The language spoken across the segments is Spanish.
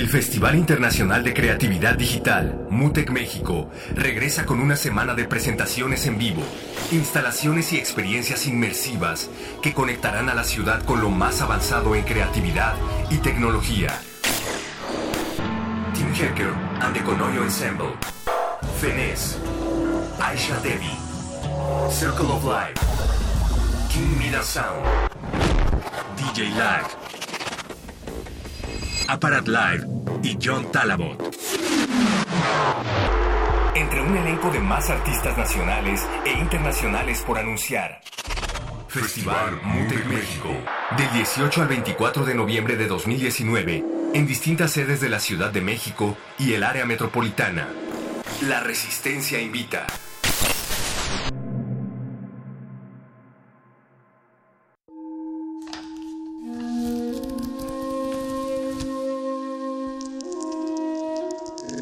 El Festival Internacional de Creatividad Digital, MUTEC México, regresa con una semana de presentaciones en vivo, instalaciones y experiencias inmersivas que conectarán a la ciudad con lo más avanzado en creatividad y tecnología. Tim Hecker and the Conoyo Ensemble, Fenez, Aisha Devi, Circle of Life, King Mida Sound, DJ Lag, Aparat Live y John Talabot. Entre un elenco de más artistas nacionales e internacionales por anunciar. Festival Mutec México. Del 18 al 24 de noviembre de 2019, en distintas sedes de la Ciudad de México y el área metropolitana. La Resistencia invita.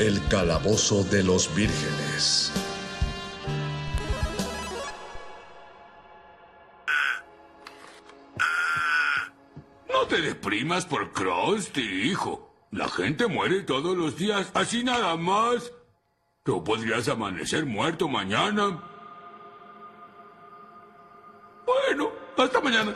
El calabozo de los vírgenes. No te deprimas por Krusty, hijo. La gente muere todos los días, así nada más. Tú podrías amanecer muerto mañana. Bueno, hasta mañana.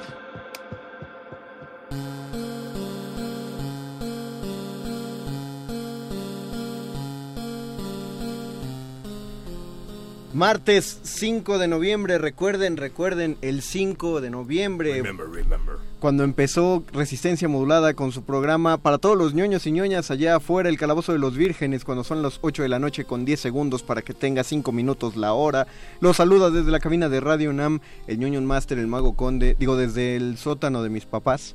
Martes 5 de noviembre, recuerden, recuerden, el 5 de noviembre, Remember, remember. cuando empezó Resistencia Modulada con su programa para todos los ñoños y ñoñas allá afuera, el Calabozo de los Vírgenes, cuando son las 8 de la noche con 10 segundos para que tenga 5 minutos la hora. Los saluda desde la cabina de Radio UNAM, el ñoño Master, el Mago Conde, digo desde el sótano de mis papás.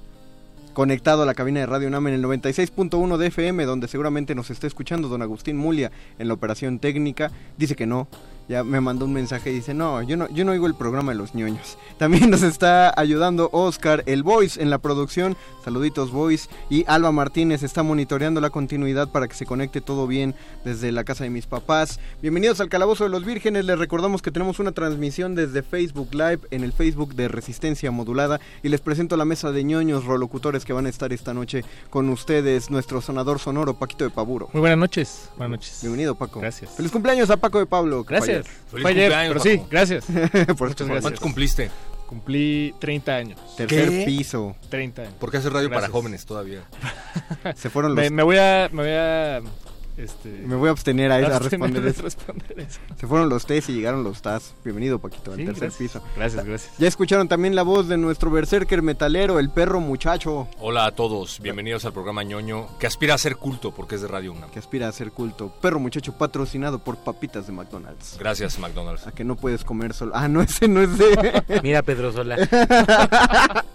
Conectado a la cabina de Radio UNAM en el 96.1 de FM, donde seguramente nos está escuchando don Agustín Mulia en la operación técnica. Dice que no, ya me mandó un mensaje y dice, no, yo no, yo no oigo el programa de los ñoños. También nos está ayudando Oscar, el Voice, en la producción. Saluditos, Voice. Y Alba Martínez está monitoreando la continuidad para que se conecte todo bien desde la casa de mis papás. Bienvenidos al Calabozo de los Vírgenes. Les recordamos que tenemos una transmisión desde Facebook Live en el Facebook de Resistencia Modulada. Y les presento la mesa de ñoños rolocutores que van a estar esta noche con ustedes. Nuestro sonador sonoro, Paquito de Paburo. Muy buenas noches. Buenas noches. Bienvenido, Paco. Gracias. Feliz cumpleaños a Paco de Pablo. fue Gracias. Feliz Fue ayer, cumpleaños, pero sí, Paco. gracias. Por Muchas gracias. ¿Cuántos cumpliste? Cumplí 30 años. Tercer ¿Qué? piso. 30 años. Porque hace radio para Gracias. jóvenes todavía. Se fueron los... Me, me voy a... Me voy a... Este, Me voy a abstener a, responder de eso. responder eso. Se fueron los T's y llegaron los TAS. Bienvenido, Paquito, al Sí, tercer gracias. piso. Gracias, gracias. Ya escucharon también la voz de nuestro berserker metalero, el perro muchacho, Hola a todos, bienvenidos al programa ñoño que aspira a ser culto porque es de Radio UNAM. que aspira a ser culto. Perro muchacho patrocinado por papitas de McDonald's. Gracias, McDonald's. A que no puedes comer solo. Ah, no, ese no es de. Mira, Pedro Sola.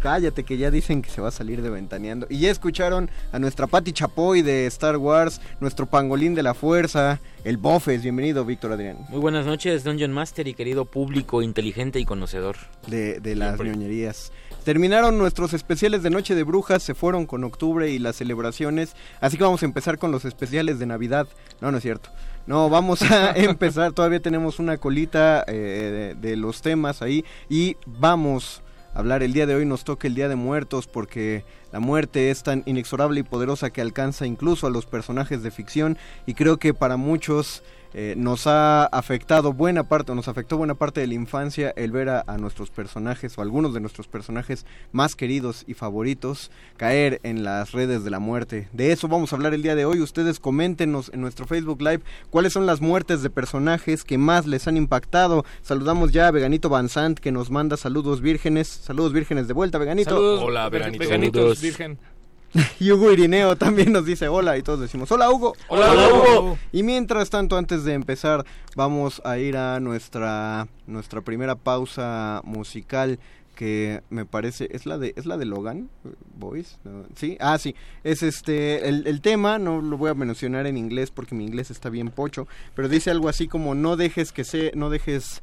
Cállate, que ya dicen que se va a salir de ventaneando. Y ya escucharon a nuestra Patti Chapoy de Star Wars, nuestro pangolín de la fuerza, el Bofes. Bienvenido, Víctor Adrián. Muy buenas noches, Dungeon Master y querido público inteligente y conocedor. de, de las Siempre. ñoñerías. Terminaron nuestros especiales de Noche de Brujas, se fueron con octubre y las celebraciones, así que vamos a empezar con los especiales de Navidad. No, no es cierto. No, vamos a empezar. Todavía tenemos una colita eh, de, de los temas ahí. Y vamos hablar. El día de hoy nos toca el Día de Muertos porque la muerte es tan inexorable y poderosa que alcanza incluso a los personajes de ficción. Y creo que para muchos eh, nos ha afectado buena parte, nos afectó buena parte de la infancia el ver a, a, nuestros personajes o algunos de nuestros personajes más queridos y favoritos caer en las redes de la muerte. De eso vamos a hablar el día de hoy. Ustedes coméntenos en nuestro Facebook Live cuáles son las muertes de personajes que más les han impactado. Saludamos ya a Veganito Banzant que nos manda saludos vírgenes. Saludos vírgenes de vuelta, Veganito. Saludos, Hola, Veganito. Veganitos, virgen. Y Hugo Irineo también nos dice hola y todos decimos hola Hugo. Hola, hola Hugo. Y mientras tanto, antes de empezar, vamos a ir a nuestra nuestra primera pausa musical que me parece es la de es la de Logan Boys ¿No? sí ah sí es este el, el, tema no lo voy a mencionar en inglés porque mi inglés está bien pocho pero dice algo así como no dejes que se no dejes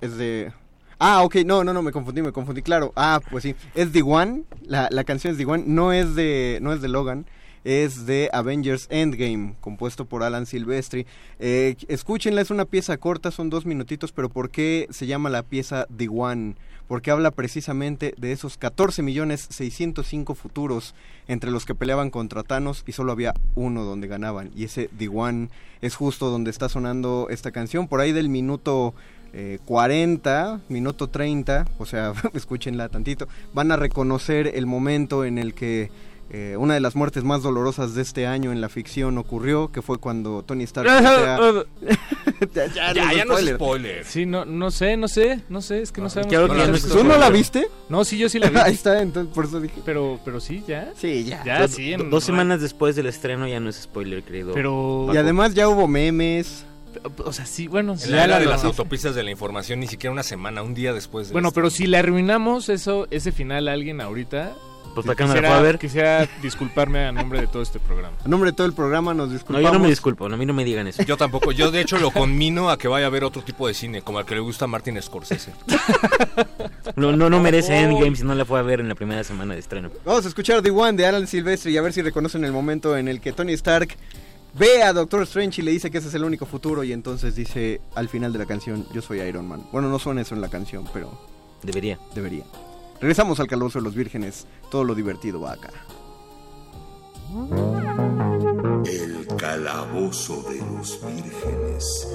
es de Ah, ok, no, no, no, me confundí, me confundí, claro. Ah, pues sí, es The One, la, la canción es The One, no es de, no es de Logan, es de Avengers Endgame, compuesto por Alan Silvestri. Eh, escúchenla, es una pieza corta, son dos minutitos, pero ¿por qué se llama la pieza The One? Porque habla precisamente de esos 14 millones 605 futuros entre los que peleaban contra Thanos y solo había uno donde ganaban. Y ese The One es justo donde está sonando esta canción, por ahí del minuto eh, 40, minuto 30, o sea, escúchenla tantito, van a reconocer el momento en el que eh, una de las muertes más dolorosas de este año en la ficción ocurrió, que fue cuando Tony Stark... ya, ya, ya, ya no es spoiler. Sí, no, no sé, no sé, no sé, es que no, no sabemos. Claro que no ¿Tú no la viste? No, sí, yo sí la vi. Ahí está, entonces por eso dije. Pero, pero sí, ya. Sí, ya. Sí. dos semanas después del estreno ya no es spoiler, querido. Pero... Y además ya hubo memes. O sea, sí, bueno. En la era de las autopistas de la información, ni siquiera una semana, un día después. De bueno, esto. pero si le arruinamos eso, ese final a alguien ahorita. Pues la pueda ver. Quisiera disculparme a nombre de todo este programa. A nombre de todo el programa nos disculpamos. No, yo no me disculpo, a mí no me digan eso. Yo tampoco. Yo, de hecho, lo conmino a que vaya a ver otro tipo de cine, como al que le gusta a Martin Scorsese. no, no, no merece Endgame si no la fue a ver en la primera semana de estreno. Vamos a escuchar The One de Alan Silvestre y a ver si reconocen el momento en el que Tony Stark ve a Doctor Strange y le dice que ese es el único futuro y entonces dice al final de la canción, yo soy Iron Man. Bueno, no suena eso en la canción, pero... Debería. Debería. Regresamos al calabozo de los vírgenes, todo lo divertido va acá. El calabozo de los vírgenes.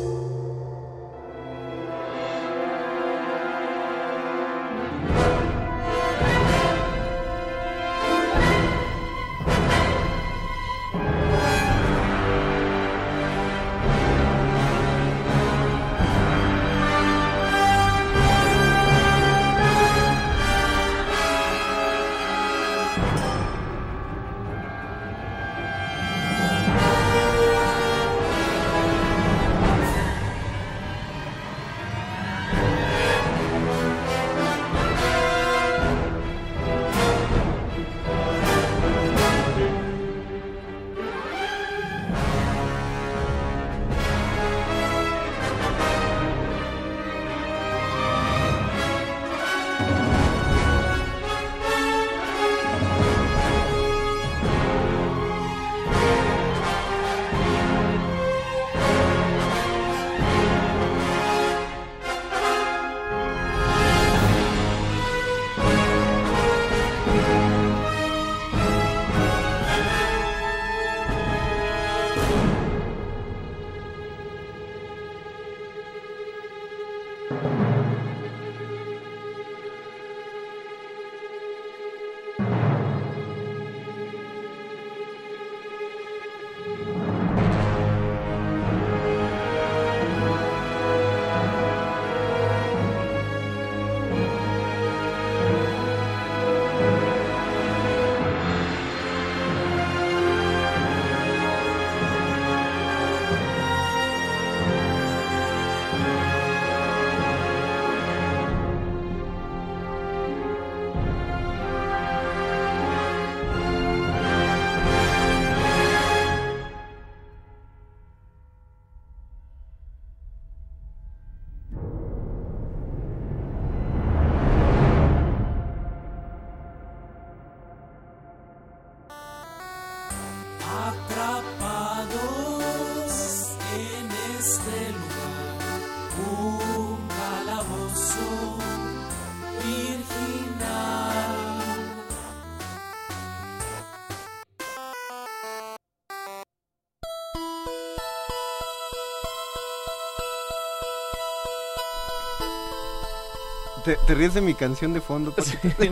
Te, te ríes de mi canción de fondo.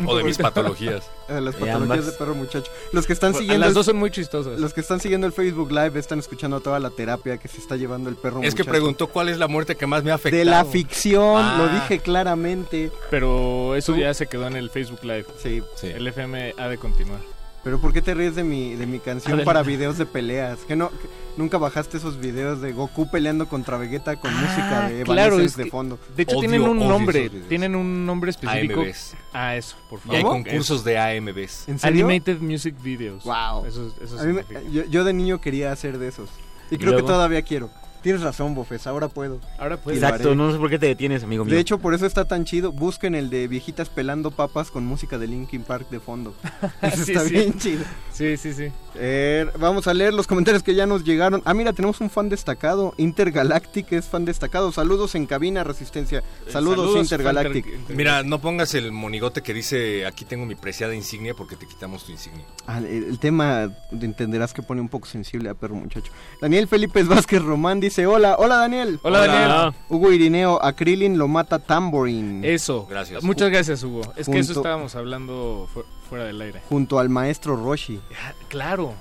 O de mis patologías. De las patologías de perro muchacho. Los que están Bueno, siguiendo Las dos son muy chistosas. los que están siguiendo el Facebook Live están escuchando toda la terapia que se está llevando el perro Es que muchacho. preguntó cuál es la muerte que más me ha afectado. De la ficción, Ah. lo dije claramente. Pero eso ¿Tú? ya se quedó en el Facebook Live. Sí. Sí. El FM ha de continuar. Pero ¿por qué te ríes de mi, de mi canción para videos de peleas? ¿Que no, que nunca bajaste esos videos de Goku peleando contra Vegeta con música de Ah, claro, es de que- fondo? De hecho, Odio, tienen un nombre. Tienen un nombre específico. AMBs. Ah, eso, por Y favor. hay ¿Cómo? concursos de AMBs. ¿En serio? Animated Music Videos. Wow. Eso, eso A mí me- yo, yo de niño quería hacer de esos. Y ¿Y creo que todavía quiero. Tienes razón, Bofes, ahora puedo. Ahora la- Exacto, no sé por qué te detienes, amigo mío. De hecho, por eso está tan chido. Busquen el de viejitas pelando papas con música de Linkin Park de fondo. Eso Sí, está sí. bien chido. Sí, sí, sí. Eh, vamos a leer los comentarios que ya nos llegaron. Ah, mira, tenemos un fan destacado. Intergalactic es fan destacado. Saludos en cabina, Resistencia. Saludos, Intergalactic. Inter- Mira, no pongas el monigote que dice aquí tengo mi preciada insignia porque te quitamos tu insignia. Ah, el, el tema entenderás que pone un poco sensible a perro muchacho. Daniel Felipe Vázquez Román dice: Hola, hola Daniel. Hola, Daniel. Hugo Irineo, Akrilin lo mata Tambourine. Eso. Gracias. Muchas gracias, Hugo. Es que eso estábamos hablando fu- fuera del aire. Junto al maestro Roshi. Ah, Claro.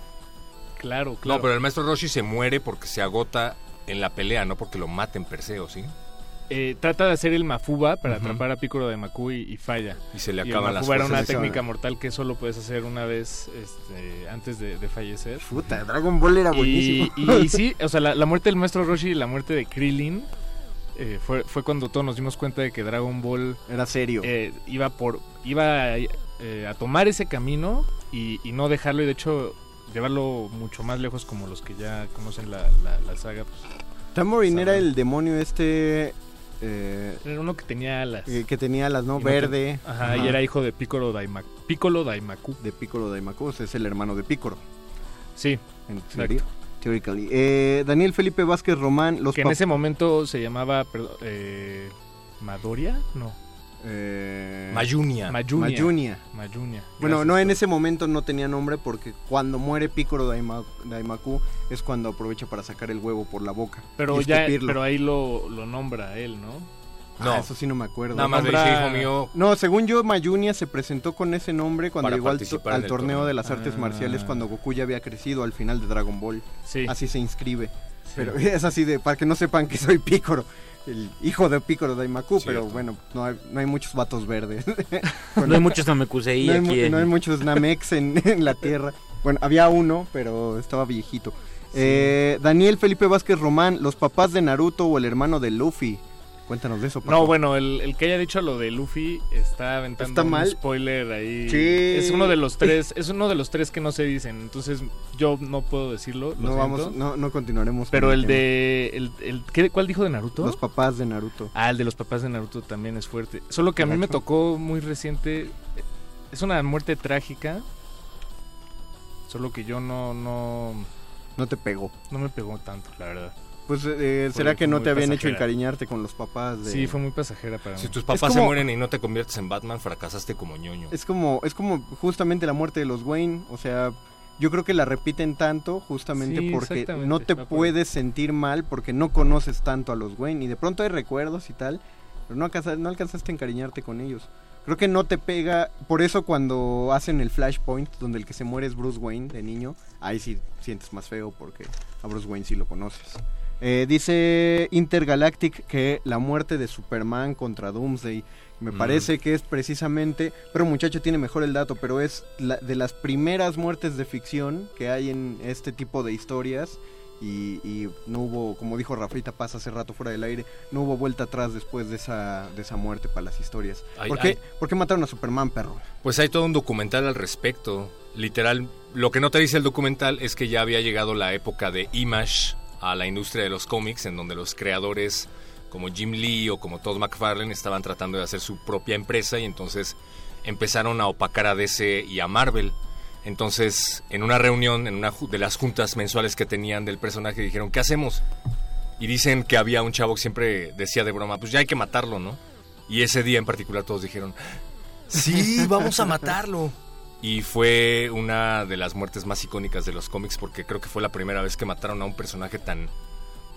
Claro, claro. No, pero el maestro Roshi se muere porque se agota en la pelea, no porque lo maten per se, ¿o sí? Eh, trata de hacer el Mafuba para atrapar a Piccolo de Maku y, y falla. Y se le Y el acaban las Mafuba era una técnica mortal que solo puedes hacer una vez este, antes de, de fallecer. Puta, Dragon Ball era Y, buenísimo. y sí, o sea, la, la muerte del maestro Roshi y la muerte de Krillin eh, fue, fue cuando todos nos dimos cuenta de que Dragon Ball Era serio. eh, iba por iba eh, a tomar ese camino y, y no dejarlo y de hecho llevarlo mucho más lejos como los que ya conocen la, la- la saga. Pues, Tambourine era el demonio este. Eh, era uno que tenía alas. que que tenía las, ¿no? Y no te- Verde. Ajá, y era hijo de Piccolo Daimaku. Piccolo Daimaku. De Piccolo Daimaku, es el hermano de Piccolo. Sí, En teoría. Theoretically. Eh, Daniel Felipe Vázquez Román, los que en ese momento se llamaba perdón, eh, Madoria, no, eh, Mayunia. Mayunia. Mayunia. Mayunia. Bueno, Gracias, no en ese momento no tenía nombre porque cuando muere Piccolo Daima- Daimaku es cuando aprovecha para sacar el huevo por la boca. Pero y ya, pero ahí lo, lo nombra él, ¿no? No. Ah, eso sí no me acuerdo. Nada más Nombra- dice, hijo mío, No, según yo, Mayunia se presentó con ese nombre cuando llegó al, torneo torneo. de las artes Ah. marciales cuando Goku ya había crecido al final de Dragon Ball. Sí. Así se inscribe. sí. Pero es así de, para que no sepan que soy Piccolo, el hijo de Piccolo Daimaku, pero Cierto. bueno, no hay, no hay muchos vatos verdes. No hay muchos Namekusei no, hay, aquí. en- no hay muchos Namex en, en la Tierra. Bueno, había uno, pero estaba viejito. Eh, Daniel Felipe Vázquez Román, los papás de Naruto o el hermano de Luffy. Cuéntanos de eso, Paco. No, bueno, el, el que haya dicho lo de Luffy está aventando ¿Está un spoiler ahí. Sí. Es uno de los tres, es uno de los tres que no se dicen, entonces yo no puedo decirlo. lo no vamos, no, no continuaremos. con Pero el de el, el- ¿qué- ¿cuál dijo de Naruto? los papás de Naruto. Ah, el de los papás de Naruto también es fuerte. Solo que a mí me tocó muy reciente. Es una muerte trágica. Solo que yo no, no, No te pegó. no me pegó tanto, la verdad. Pues eh, será que no te habían hecho encariñarte con los papás de Sí, fue muy pasajera para mí. si tus papás como- se mueren y no te conviertes en Batman, fracasaste como ñoño. Es como, es como justamente la muerte de los Wayne, o sea, yo creo que la repiten tanto justamente Sí, porque no te puedes sentir mal porque no conoces tanto a los Wayne y de pronto hay recuerdos y tal, pero no, alcanza- no alcanzaste a encariñarte con ellos. Creo que no te pega, por eso cuando hacen el Flashpoint, donde el que se muere es Bruce Wayne de niño, ahí sí sientes más feo porque a Bruce Wayne sí lo conoces. Eh, dice Intergalactic que la muerte de Superman contra Doomsday me Mm. parece que es precisamente, pero muchacho tiene mejor el dato, pero es la- de las primeras muertes de ficción que hay en este tipo de historias y, y no hubo, como dijo Rafita Paz hace rato fuera del aire, no hubo vuelta atrás después de esa, de esa muerte para las historias. Ay, ¿Por, qué, ay. ¿Por qué mataron a Superman, perro? Pues hay todo un documental al respecto. Literal, lo que no te dice el documental es que ya había llegado la época de Image a la industria de los cómics, en donde los creadores como Jim Lee o como Todd McFarlane estaban tratando de hacer su propia empresa y entonces empezaron a opacar a DC y a Marvel. Entonces, en una reunión, en una de las juntas mensuales que tenían del personaje, dijeron, ¿qué hacemos? Y dicen que había un chavo que siempre decía de broma, pues ya hay que matarlo, ¿no? Y ese día en particular todos dijeron, sí, vamos a matarlo. Y fue una de las muertes más icónicas de los cómics porque creo que fue la primera vez que mataron a un personaje tan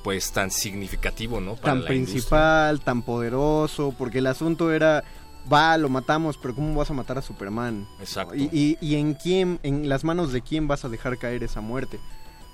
pues tan significativo, ¿no? Para tan principal, tan poderoso, porque el asunto era, va, lo matamos, pero ¿cómo vas a matar a Superman? Exacto. Y, y- y en quién, en las manos de quién vas a dejar caer esa muerte.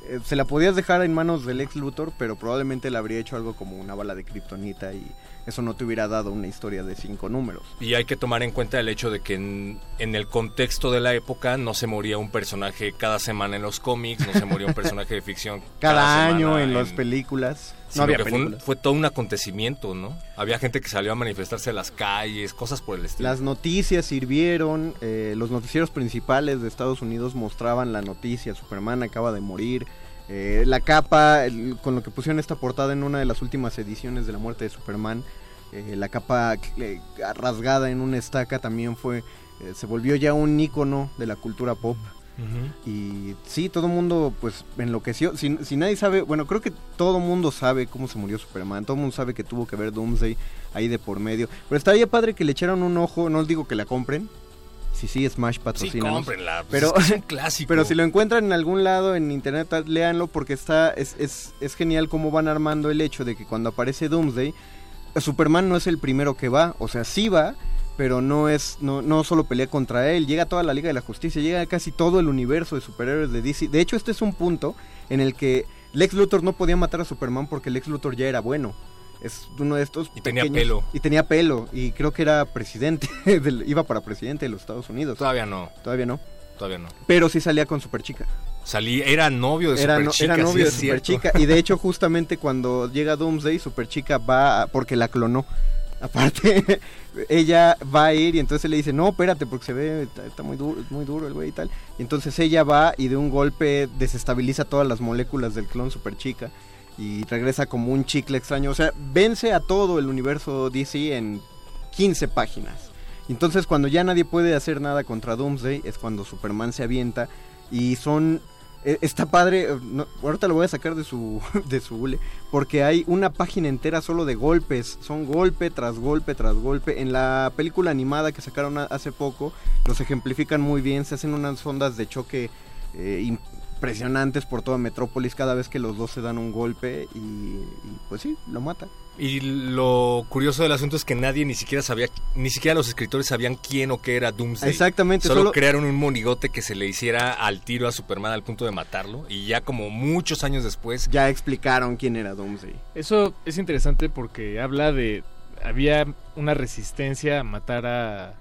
Eh, se la podías dejar en manos del ex Luthor, pero probablemente le habría hecho algo como una bala de kriptonita y eso no te hubiera dado una historia de cinco números. Y hay que tomar en cuenta el hecho de que en, en el contexto de la época no se moría un personaje cada semana en los cómics, no se moría un personaje de ficción Cada, año en las películas. No había que fue, un- películas. fue todo un acontecimiento, ¿no? Había gente que salió a manifestarse en las calles, cosas por el estilo. Las noticias sirvieron, eh, los noticieros principales de Estados Unidos mostraban la noticia, Superman acaba de morir, eh, la capa el- con lo que pusieron esta portada en una de las últimas ediciones de la muerte de Superman, eh, la capa eh, rasgada en una estaca también fue, se volvió ya un ícono de la cultura pop. Y sí, todo el mundo pues enloqueció. Si, si nadie sabe, bueno, creo que todo el mundo sabe cómo se murió Superman. Todo el mundo sabe que tuvo que ver Doomsday ahí de por medio. Pero estaría padre que le echaran un ojo. No os digo que la compren. Si sí, Smash patrocina. cómprenla, pues Pero, es que es un clásico. pero si lo encuentran en algún lado en internet, léanlo porque está es, es, es genial cómo van armando el hecho de que cuando aparece Doomsday, Superman no es el primero que va. O sea, sí va, pero no es no, no solo pelea contra él, llega toda la Liga de la Justicia, llega casi todo el universo de superhéroes de DC. De hecho, este es un punto en el que Lex Luthor no podía matar a Superman porque Lex Luthor ya era bueno. Es uno de estos Y tenía pelo. Y tenía pelo y creo que era presidente, del- iba para presidente de los Estados Unidos. Todavía no. Todavía no. Todavía no. Pero sí salía con Superchica. Salí, era novio de Era, no- Superchica. era sí novio de. Superchica. Y de hecho, justamente cuando llega Doomsday, Superchica va a- porque la clonó. Aparte, ella va a ir y entonces le dice, no, espérate, porque se ve, está, muy, duro, muy duro el güey y tal. Y entonces ella va y de un golpe desestabiliza todas las moléculas del clon Superchica. Y regresa como un chicle extraño. O sea, vence a todo el universo DC en 15 páginas. Entonces cuando ya nadie puede hacer nada contra Doomsday es cuando Superman se avienta y son está padre, eh, no, ahorita lo voy a sacar de su de su hule, porque hay una página entera solo de golpes, son golpe tras golpe tras golpe. En la película animada que sacaron hace poco los ejemplifican muy bien, se hacen unas ondas de choque eh, impresionantes por toda Metrópolis cada vez que los dos se dan un golpe y, y, pues sí, lo mata. Y lo curioso del asunto es que nadie ni siquiera sabía, ni siquiera los escritores sabían quién o qué era Doomsday. Exactamente, Solo, solo- crearon un monigote que se le hiciera al tiro a Superman al punto de matarlo. Y ya como muchos años después. Ya explicaron quién era Doomsday. Eso es interesante porque habla de... Había una resistencia a matar a,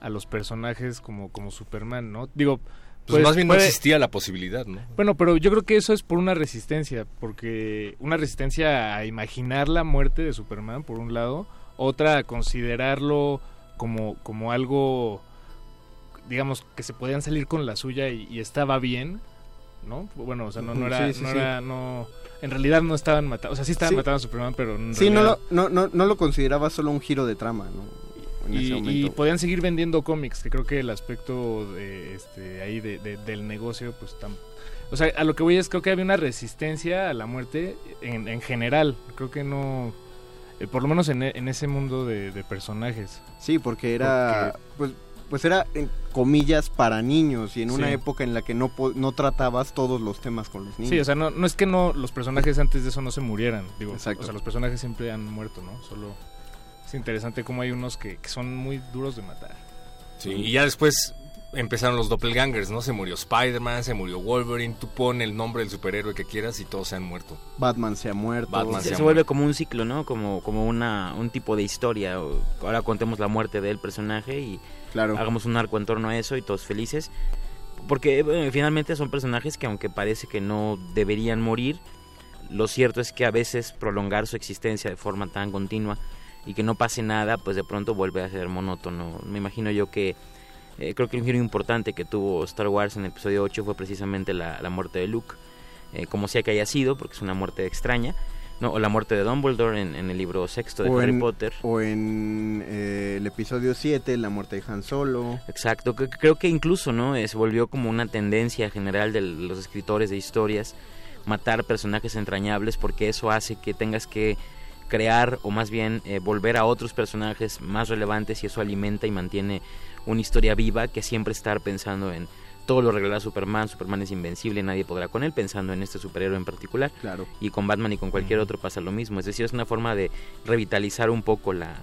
a los personajes como, como Superman, ¿no? Digo... Pues más bien no existía la posibilidad, ¿no? Bueno, pero yo creo que eso es por una resistencia, porque una resistencia a imaginar la muerte de Superman, por un lado, otra a considerarlo como, como algo, digamos, que se podían salir con la suya y, y estaba bien, ¿no? Bueno, o sea, no, no era, Sí, sí, no sí. era, no, en realidad no estaban matando, o sea, sí estaban Sí. matando a Superman, pero en Sí, no realidad- lo, no, no, no lo consideraba solo un giro de trama, ¿no? En ese y, momento. y podían seguir vendiendo cómics, que creo que el aspecto de, este, ahí de- de- del negocio, pues tam- O sea, a lo que voy es, creo que había una resistencia a la muerte en, en general. Creo que no... eh, por lo menos en, e- en ese mundo de, de personajes. Sí, porque era, pues, pues era en comillas para niños y en una Sí. época en la que no, no tratabas todos los temas con los niños. Sí, o sea, no, no es que no los personajes antes de eso no se murieran. Digo, Exacto. o sea, los personajes siempre han muerto, ¿no? Solo es interesante cómo hay unos que, que son muy duros de matar. Sí, y ya después empezaron los doppelgangers, ¿no? Se murió Spider-Man, se murió Wolverine. Tú pon el nombre del superhéroe que quieras y todos se han muerto. Batman se ha muerto. Batman Se, se ha se vuelve como un ciclo, ¿no? Como, como una, un tipo de historia. Ahora contemos la muerte del personaje y Claro. hagamos un arco en torno a eso y todos felices. Porque bueno, finalmente son personajes que aunque parece que no deberían morir, lo cierto es que a veces prolongar su existencia de forma tan continua y que no pase nada, pues de pronto vuelve a ser monótono. Me imagino yo que eh, creo que un giro importante que tuvo Star Wars en el episodio 8 fue precisamente la, la muerte de Luke, eh, como sea que haya sido, porque es una muerte extraña, ¿no? o la muerte de Dumbledore en, en el libro sexto de o Harry en, Potter. o en eh, el episodio 7, la muerte de Han Solo. Exacto, que- creo que incluso no se volvió como una tendencia general de los escritores de historias matar personajes entrañables porque eso hace que tengas que crear o más bien eh, volver a otros personajes más relevantes y eso alimenta y mantiene una historia viva que siempre estar pensando en todo lo arreglará Superman, Superman es invencible, nadie podrá con él, pensando en este superhéroe en particular. Claro. Y con Batman y con cualquier otro pasa lo mismo. Es decir, es una forma de revitalizar un poco la,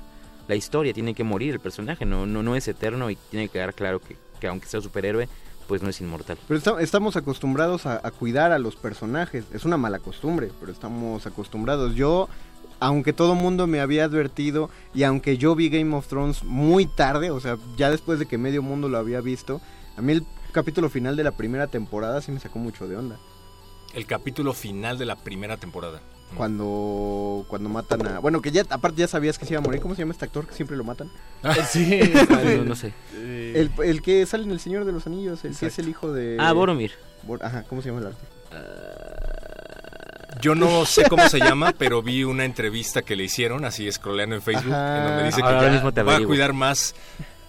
la historia. Tiene que morir el personaje, no, no, no es eterno y tiene que quedar claro que, que aunque sea superhéroe, pues no es inmortal. Pero esta- estamos acostumbrados a, a cuidar a los personajes. Es una mala costumbre, pero estamos acostumbrados. Yo, aunque todo mundo me había advertido y aunque yo vi Game of Thrones muy tarde, o sea, ya después de que medio mundo lo había visto, a mí el capítulo final de la primera temporada sí me sacó mucho de onda. El capítulo final de la primera temporada. Cuando cuando matan a... Bueno, que ya aparte ya sabías que se iba a morir. ¿Cómo se llama este actor que siempre lo matan? Sí, no, no sé. El, el que sale en El Señor de los Anillos, el que es el hijo de... Ah, Boromir. Bor- Ajá, ¿cómo se llama el arte? Yo no sé cómo se llama, pero vi una entrevista que le hicieron, así scrolleando en Facebook, Ajá. en donde dice que Ahora ya mismo te va a cuidar más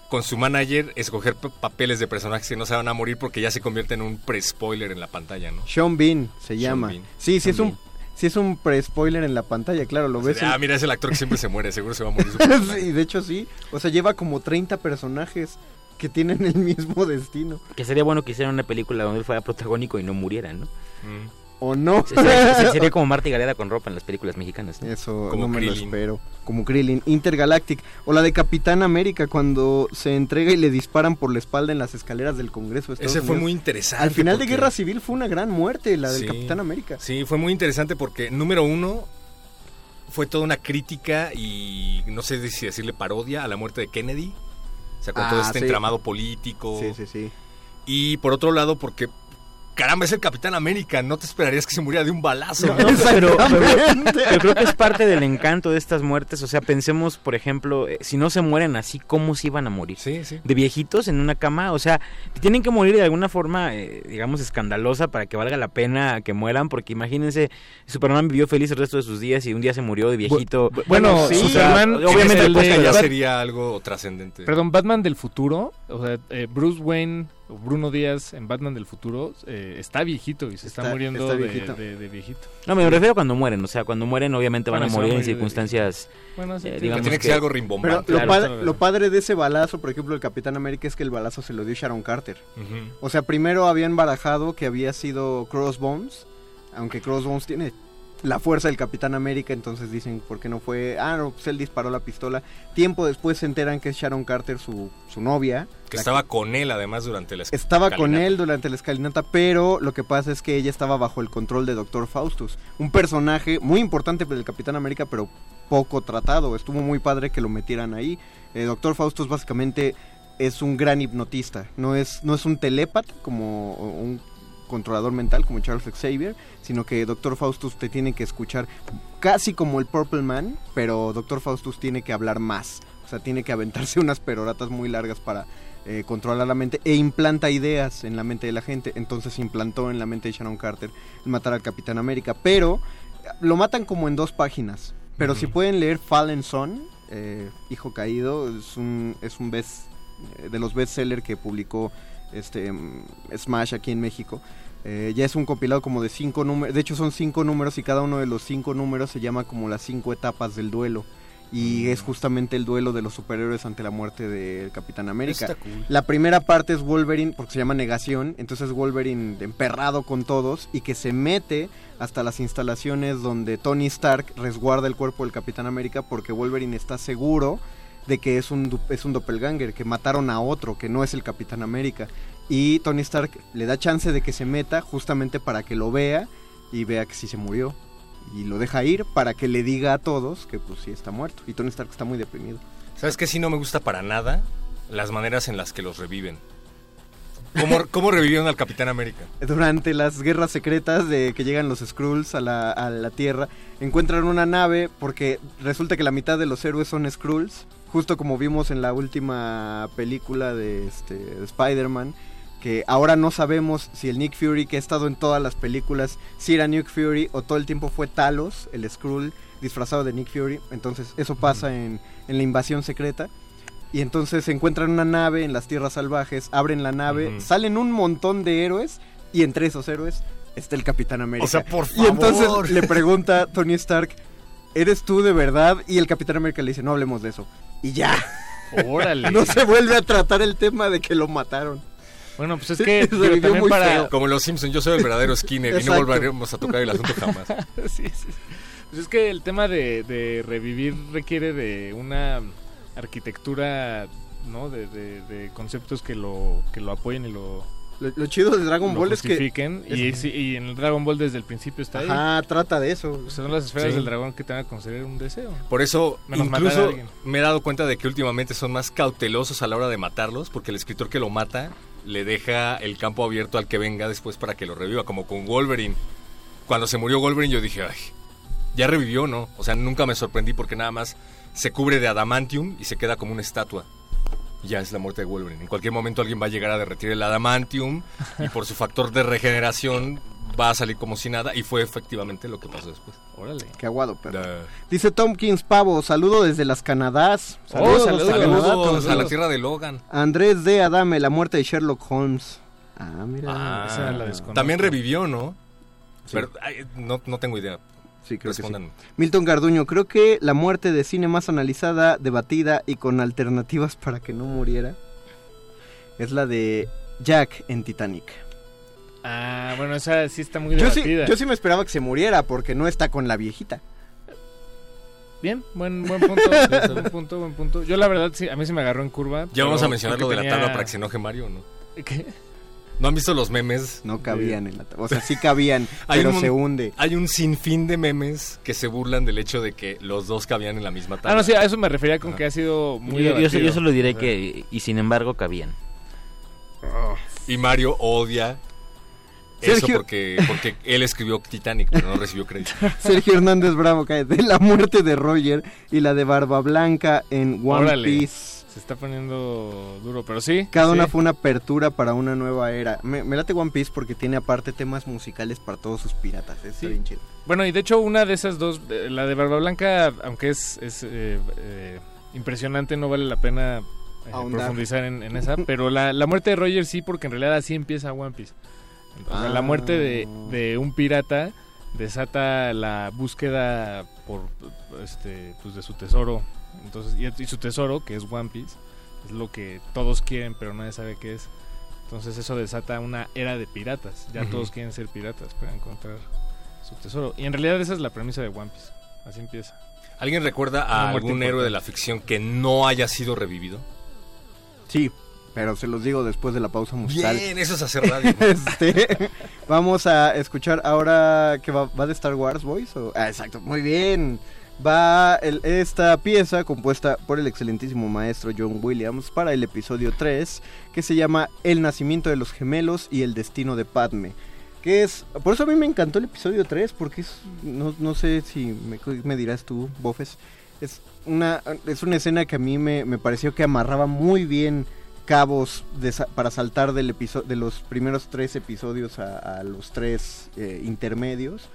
con su manager, escoger papeles de personajes que no se van a morir porque ya se convierte en un pre-spoiler en la pantalla, ¿no? Sean Bean se Sean llama. Bean. Sí, sí es un sí es un pre-spoiler en la pantalla, claro, lo ves. Ah, en- mira, es el actor que siempre se muere, seguro se va a morir su. Sí, de hecho sí. O sea, lleva como 30 personajes que tienen el mismo destino. Que sería bueno que hicieran una película donde él fuera protagónico y no muriera, ¿no? Mm. ¿O no? Sería, sería como Marta y Gareda con ropa en las películas mexicanas. ¿no? Eso Como no me lo espero. Como Krillin. Intergalactic. O la de Capitán América cuando se entrega y le disparan por la espalda en las escaleras del Congreso. de Estados Ese fue muy interesante. Al final de Guerra Civil fue una gran muerte, la del Sí. Capitán América. Sí, fue muy interesante porque, número uno, fue toda una crítica y no sé si decirle parodia a la muerte de Kennedy. O sea, con Ah, todo este sí. entramado político. Sí, sí, sí. Y por otro lado, porque, caramba, es el Capitán América. No te esperarías que se muriera de un balazo. No, pero, pero- pero creo que es parte del encanto de estas muertes. O sea, pensemos, por ejemplo, eh, si no se mueren así, ¿cómo se iban a morir? Sí, sí. De viejitos en una cama. O sea, tienen que morir de alguna forma, eh, digamos, escandalosa para que valga la pena que mueran. Porque imagínense, Superman vivió feliz el resto de sus días y un día se murió de viejito. bueno, sí, Superman, obviamente el pues, de- ya sería algo trascendente. Perdón, Batman del futuro, o sea, eh, Bruce Wayne Bruno Díaz en Batman del futuro eh, está viejito y se está, Está- muriendo está de, viejito. de- de viejito. No, me refiero a cuando mueren. O sea, cuando mueren, obviamente van Bueno, a morir en circunstancias. Bueno, sí, eh, digamos tiene que, que- ser algo Pero rimbombante. lo, Claro, padre, claro. lo padre de ese balazo, por ejemplo, del Capitán América es que el balazo se lo dio Sharon Carter. O sea, primero habían barajado que había sido Crossbones, aunque Crossbones tiene la fuerza del Capitán América, entonces dicen, ¿por qué no fue? Ah, no, pues él disparó la pistola. Tiempo después se enteran que es Sharon Carter, su, su novia. Que estaba con él, además, durante la es- Estaba con escalinata. él durante la escalinata, pero lo que pasa es que ella estaba bajo el control de Doctor Faustus, un personaje muy importante del Capitán América, pero poco tratado. Estuvo muy padre que lo metieran ahí. Eh, Doctor Faustus básicamente es un gran hipnotista, no es no es un telépata como un controlador mental como Charles Xavier, sino que Doctor Faustus te tiene que escuchar casi como el Purple Man, pero Doctor Faustus tiene que hablar más. O sea, tiene que aventarse unas peroratas muy largas para eh, controlar la mente e implanta ideas en la mente de la gente. Entonces implantó en la mente de Sharon Carter el matar al Capitán América. Pero lo matan como en dos páginas. Pero si pueden leer Fallen Son, eh, Hijo Caído, es un, es un best, eh, de los bestsellers que publicó este mm, Smash aquí en México. Eh, ya es un compilado como de cinco números. De hecho, son cinco números y cada uno de los cinco números se llama como las cinco etapas del duelo. Y es justamente el duelo de los superhéroes ante la muerte del Capitán América. Cool. La primera parte es Wolverine, porque se llama Negación, entonces Wolverine emperrado con todos y que se mete hasta las instalaciones donde Tony Stark resguarda el cuerpo del Capitán América porque Wolverine está seguro de que es un, es un doppelganger, que mataron a otro, que no es el Capitán América. Y Tony Stark le da chance de que se meta justamente para que lo vea y vea que sí se murió. Y lo deja ir para que le diga a todos que pues sí está muerto. Y Tony Stark está muy deprimido. ¿Sabes qué? Sí no me gusta para nada las maneras en las que los reviven. ¿Cómo, cómo revivieron al Capitán América? Durante las guerras secretas de que llegan los Skrulls a la, a la Tierra, encuentran una nave porque resulta que la mitad de los héroes son Skrulls, justo como vimos en la última película de, este, de Spider-Man, que ahora no sabemos si el Nick Fury, que ha estado en todas las películas, si era Nick Fury o todo el tiempo fue Talos, el Skrull disfrazado de Nick Fury. Entonces eso pasa en, en la invasión secreta. Y entonces se encuentran una nave en las tierras salvajes, abren la nave, salen un montón de héroes y entre esos héroes está el Capitán América. O sea, por Y entonces favor. le pregunta Tony Stark, ¿eres tú de verdad? Y el Capitán América le dice, no hablemos de eso. Y ya, Órale. no se vuelve a tratar el tema de que lo mataron. Bueno, pues es que Se digo, vivió también muy para... feo. Como los Simpsons, yo soy el verdadero Skinner y no volveremos a tocar el asunto jamás. sí, sí. Pues es que el tema de, de revivir requiere de una arquitectura, ¿no? De, de- de conceptos que lo, que lo apoyen y lo, Lo, lo chido de Dragon lo Ball es que... justifiquen. y, es- sí, y en el Dragon Ball desde el principio está ahí. Ajá, trata de eso. Son las esferas Sí. del dragón que te van a conceder un deseo. Por eso, Menos incluso me he dado cuenta de que últimamente son más cautelosos a la hora de matarlos, porque el escritor que lo mata le deja el campo abierto al que venga después para que lo reviva, como con Wolverine. Cuando se murió Wolverine yo dije, ay, ya revivió, ¿no? O sea, nunca me sorprendí porque nada más se cubre de adamantium y se queda como una estatua. Ya es la muerte de Wolverine. En cualquier momento alguien va a llegar a derretir el adamantium y por su factor de regeneración va a salir como si nada y fue efectivamente lo que pasó después. Órale. Qué aguado, pero... Da- Dice Tomkins Pavo, saludo desde las Canadás. Oh, saludos. Saludos a la tierra de Logan. Andrés D. Adame, la muerte de Sherlock Holmes. Ah, mira. Ah, esa la también revivió, ¿no? Pero ay, no, no tengo idea. Sí, creo que sí. Respondan. Milton Garduño, creo que la muerte de cine más analizada, debatida y con alternativas para que no muriera es la de Jack en Titanic. Ah, bueno, esa sí está muy Yo sí, debatida. yo sí me esperaba que se muriera porque no está con la viejita. Bien, buen, buen punto, buen punto, buen punto. Yo la verdad, sí, a mí se me agarró en curva. Ya vamos a mencionar lo de la tabla para que se enoje Mario, ¿no? ¿Qué? ¿No han visto los memes? No cabían en la tabla. O sea, sí cabían, Hay pero un se hunde. Hay un sinfín de memes que se burlan del hecho de que los dos cabían en la misma tabla. Ah, no, sí, a eso me refería con Ajá. que ha sido muy Yo, yo, solo diré O sea, que, y sin embargo, cabían. Y Mario odia eso Sergio- porque, porque él escribió Titanic, pero no recibió crédito. Sergio Hernández Bravo cae de la muerte de Roger y la de Barba Blanca en One Órale. Piece. Se está poniendo duro, pero sí. Cada sí. una fue una apertura para una nueva era. Me, me late One Piece porque tiene aparte temas musicales para todos sus piratas. Está Sí. bien chido. Bueno, y de hecho una de esas dos, eh, la de Barba Blanca, aunque es, es eh, eh, impresionante, no vale la pena eh, profundizar en, en esa, pero la, la muerte de Roger sí, porque en realidad así empieza One Piece. La muerte de, Ah. de un pirata desata la búsqueda por este pues de su tesoro. Entonces, y, y su tesoro, que es One Piece, es lo que todos quieren, pero nadie sabe qué es. Entonces eso desata una era de piratas. Ya todos quieren ser piratas para encontrar su tesoro. Y en realidad esa es la premisa de One Piece. Así empieza. ¿Alguien recuerda a algún héroe de la ficción que no haya sido revivido? Sí, pero se los digo después de la pausa musical. Bien, eso es hacer radio. Este, vamos a escuchar ahora que va, va de Star Wars Boys. o- Ah, exacto, muy bien. Va el- esta pieza compuesta por el excelentísimo maestro John Williams para el episodio 3 que se llama El nacimiento de los gemelos y el destino de Padme. Que es, por eso a mí me encantó el episodio 3 porque es, no, no sé si me, dirás tú, Bofes, es una, es una escena que a mí me, me pareció que amarraba muy bien cabos para saltar del episo- de los primeros tres episodios a, a los tres eh, intermedios.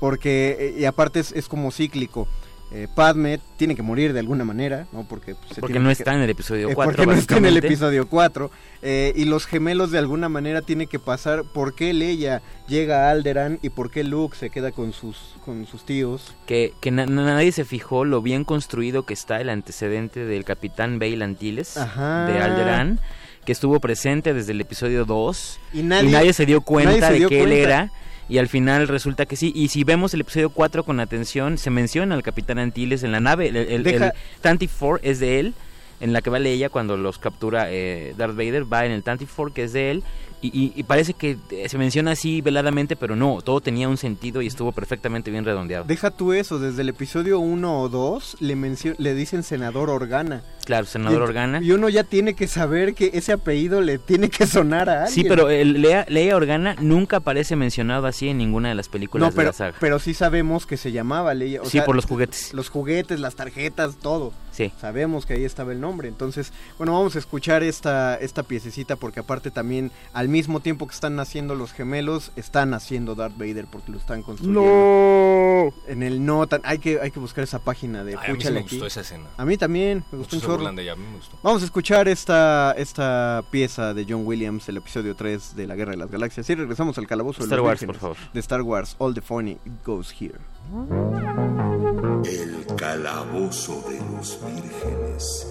Porque, eh, y aparte es, es como cíclico. Eh, Padme tiene que morir de alguna manera, ¿no? Porque, pues, se Porque tiene no que- está en el episodio eh, 4. porque no está en el episodio 4. eh, y los gemelos de alguna manera tienen que pasar por qué Leia llega a Alderaan y por qué Luke se queda con sus, con sus tíos. Que, que na- nadie se fijó lo bien construido que está el antecedente del capitán Bail Antilles Ajá. de Alderaan, que estuvo presente desde el episodio 2 Y y nadie, se dio cuenta de que él era. Y al final resulta que sí. Y si vemos el episodio 4 con atención, se menciona al capitán Antilles en la nave. El, el, Deja- el Tantive 4 es de él, en la que va Leia cuando los captura eh, Darth Vader. Va en el Tantive 4 que es de él. Y, y- y parece que eh, se menciona así veladamente, pero no, todo tenía un sentido y estuvo perfectamente bien redondeado. Deja tú eso, desde el episodio 1 o 2 le, mencio- le dicen senador Organa. Claro, senador Y- Organa. Y uno ya tiene que saber que ese apellido le tiene que sonar a alguien. Sí, pero el Leia, Leia Organa nunca aparece mencionado así en ninguna de las películas no, pero, de la saga. pero sí sabemos que se llamaba Leia. o sí, sea, por los juguetes. los juguetes, las tarjetas, todo. Sí. Sabemos que ahí estaba el nombre. Entonces, bueno, vamos a escuchar esta, esta piececita porque aparte también, al mismo tiempo que están naciendo los gemelos, están naciendo Darth Vader porque lo están construyendo. En el no tan... Hay que, hay que buscar esa página de Ay, a mí sí me aquí. gustó esa escena. A mí también, me gustó Muchos un chorro. burlan de ella, a mí me gustó. Vamos a escuchar esta, esta pieza de John Williams, el episodio 3 de la Guerra de las Galaxias. Y regresamos al calabozo de Star los Wars, vírgenes por favor. De Star Wars, All the Funny Goes Here. El calabozo de los vírgenes.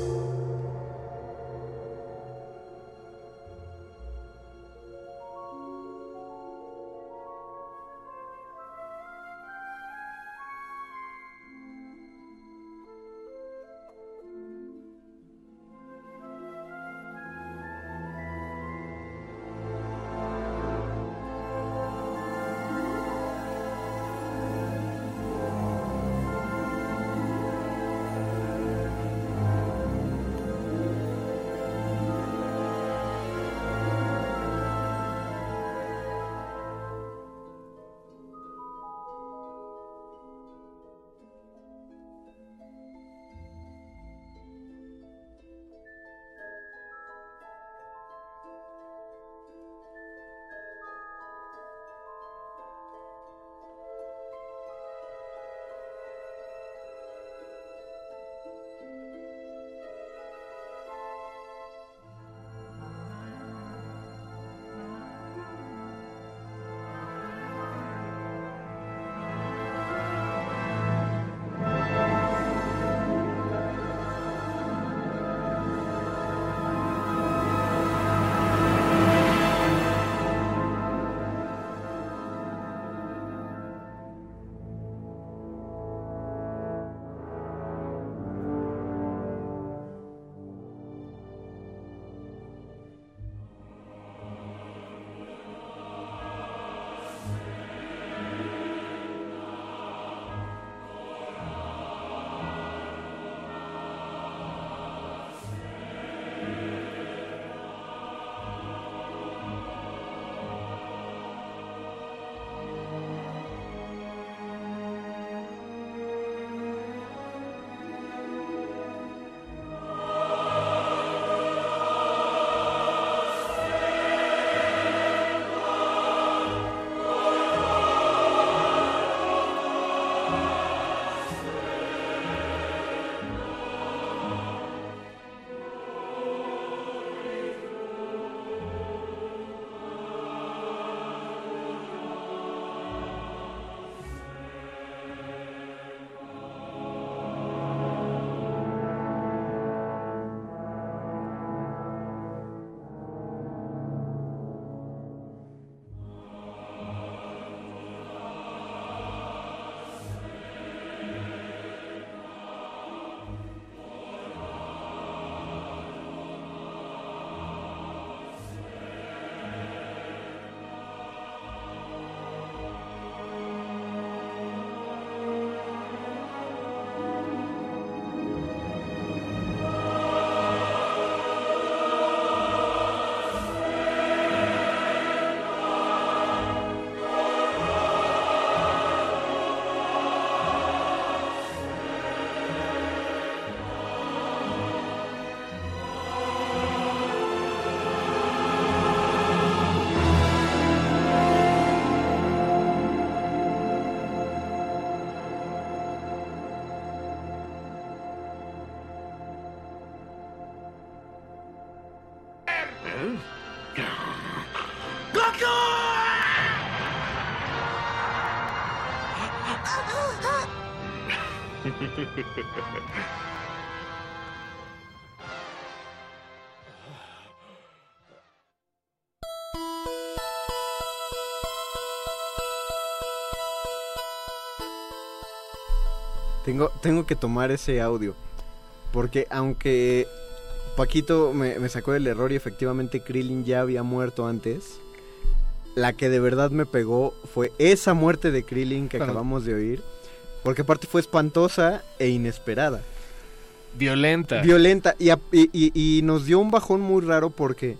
Tengo, tengo que tomar ese audio. Porque aunque Paquito me, me sacó del error y efectivamente Krillin ya había muerto antes, la que de verdad me pegó fue esa muerte de Krillin que Claro. acabamos de oír. Porque aparte fue espantosa e inesperada. Violenta. Violenta. Y- y nos dio un bajón muy raro porque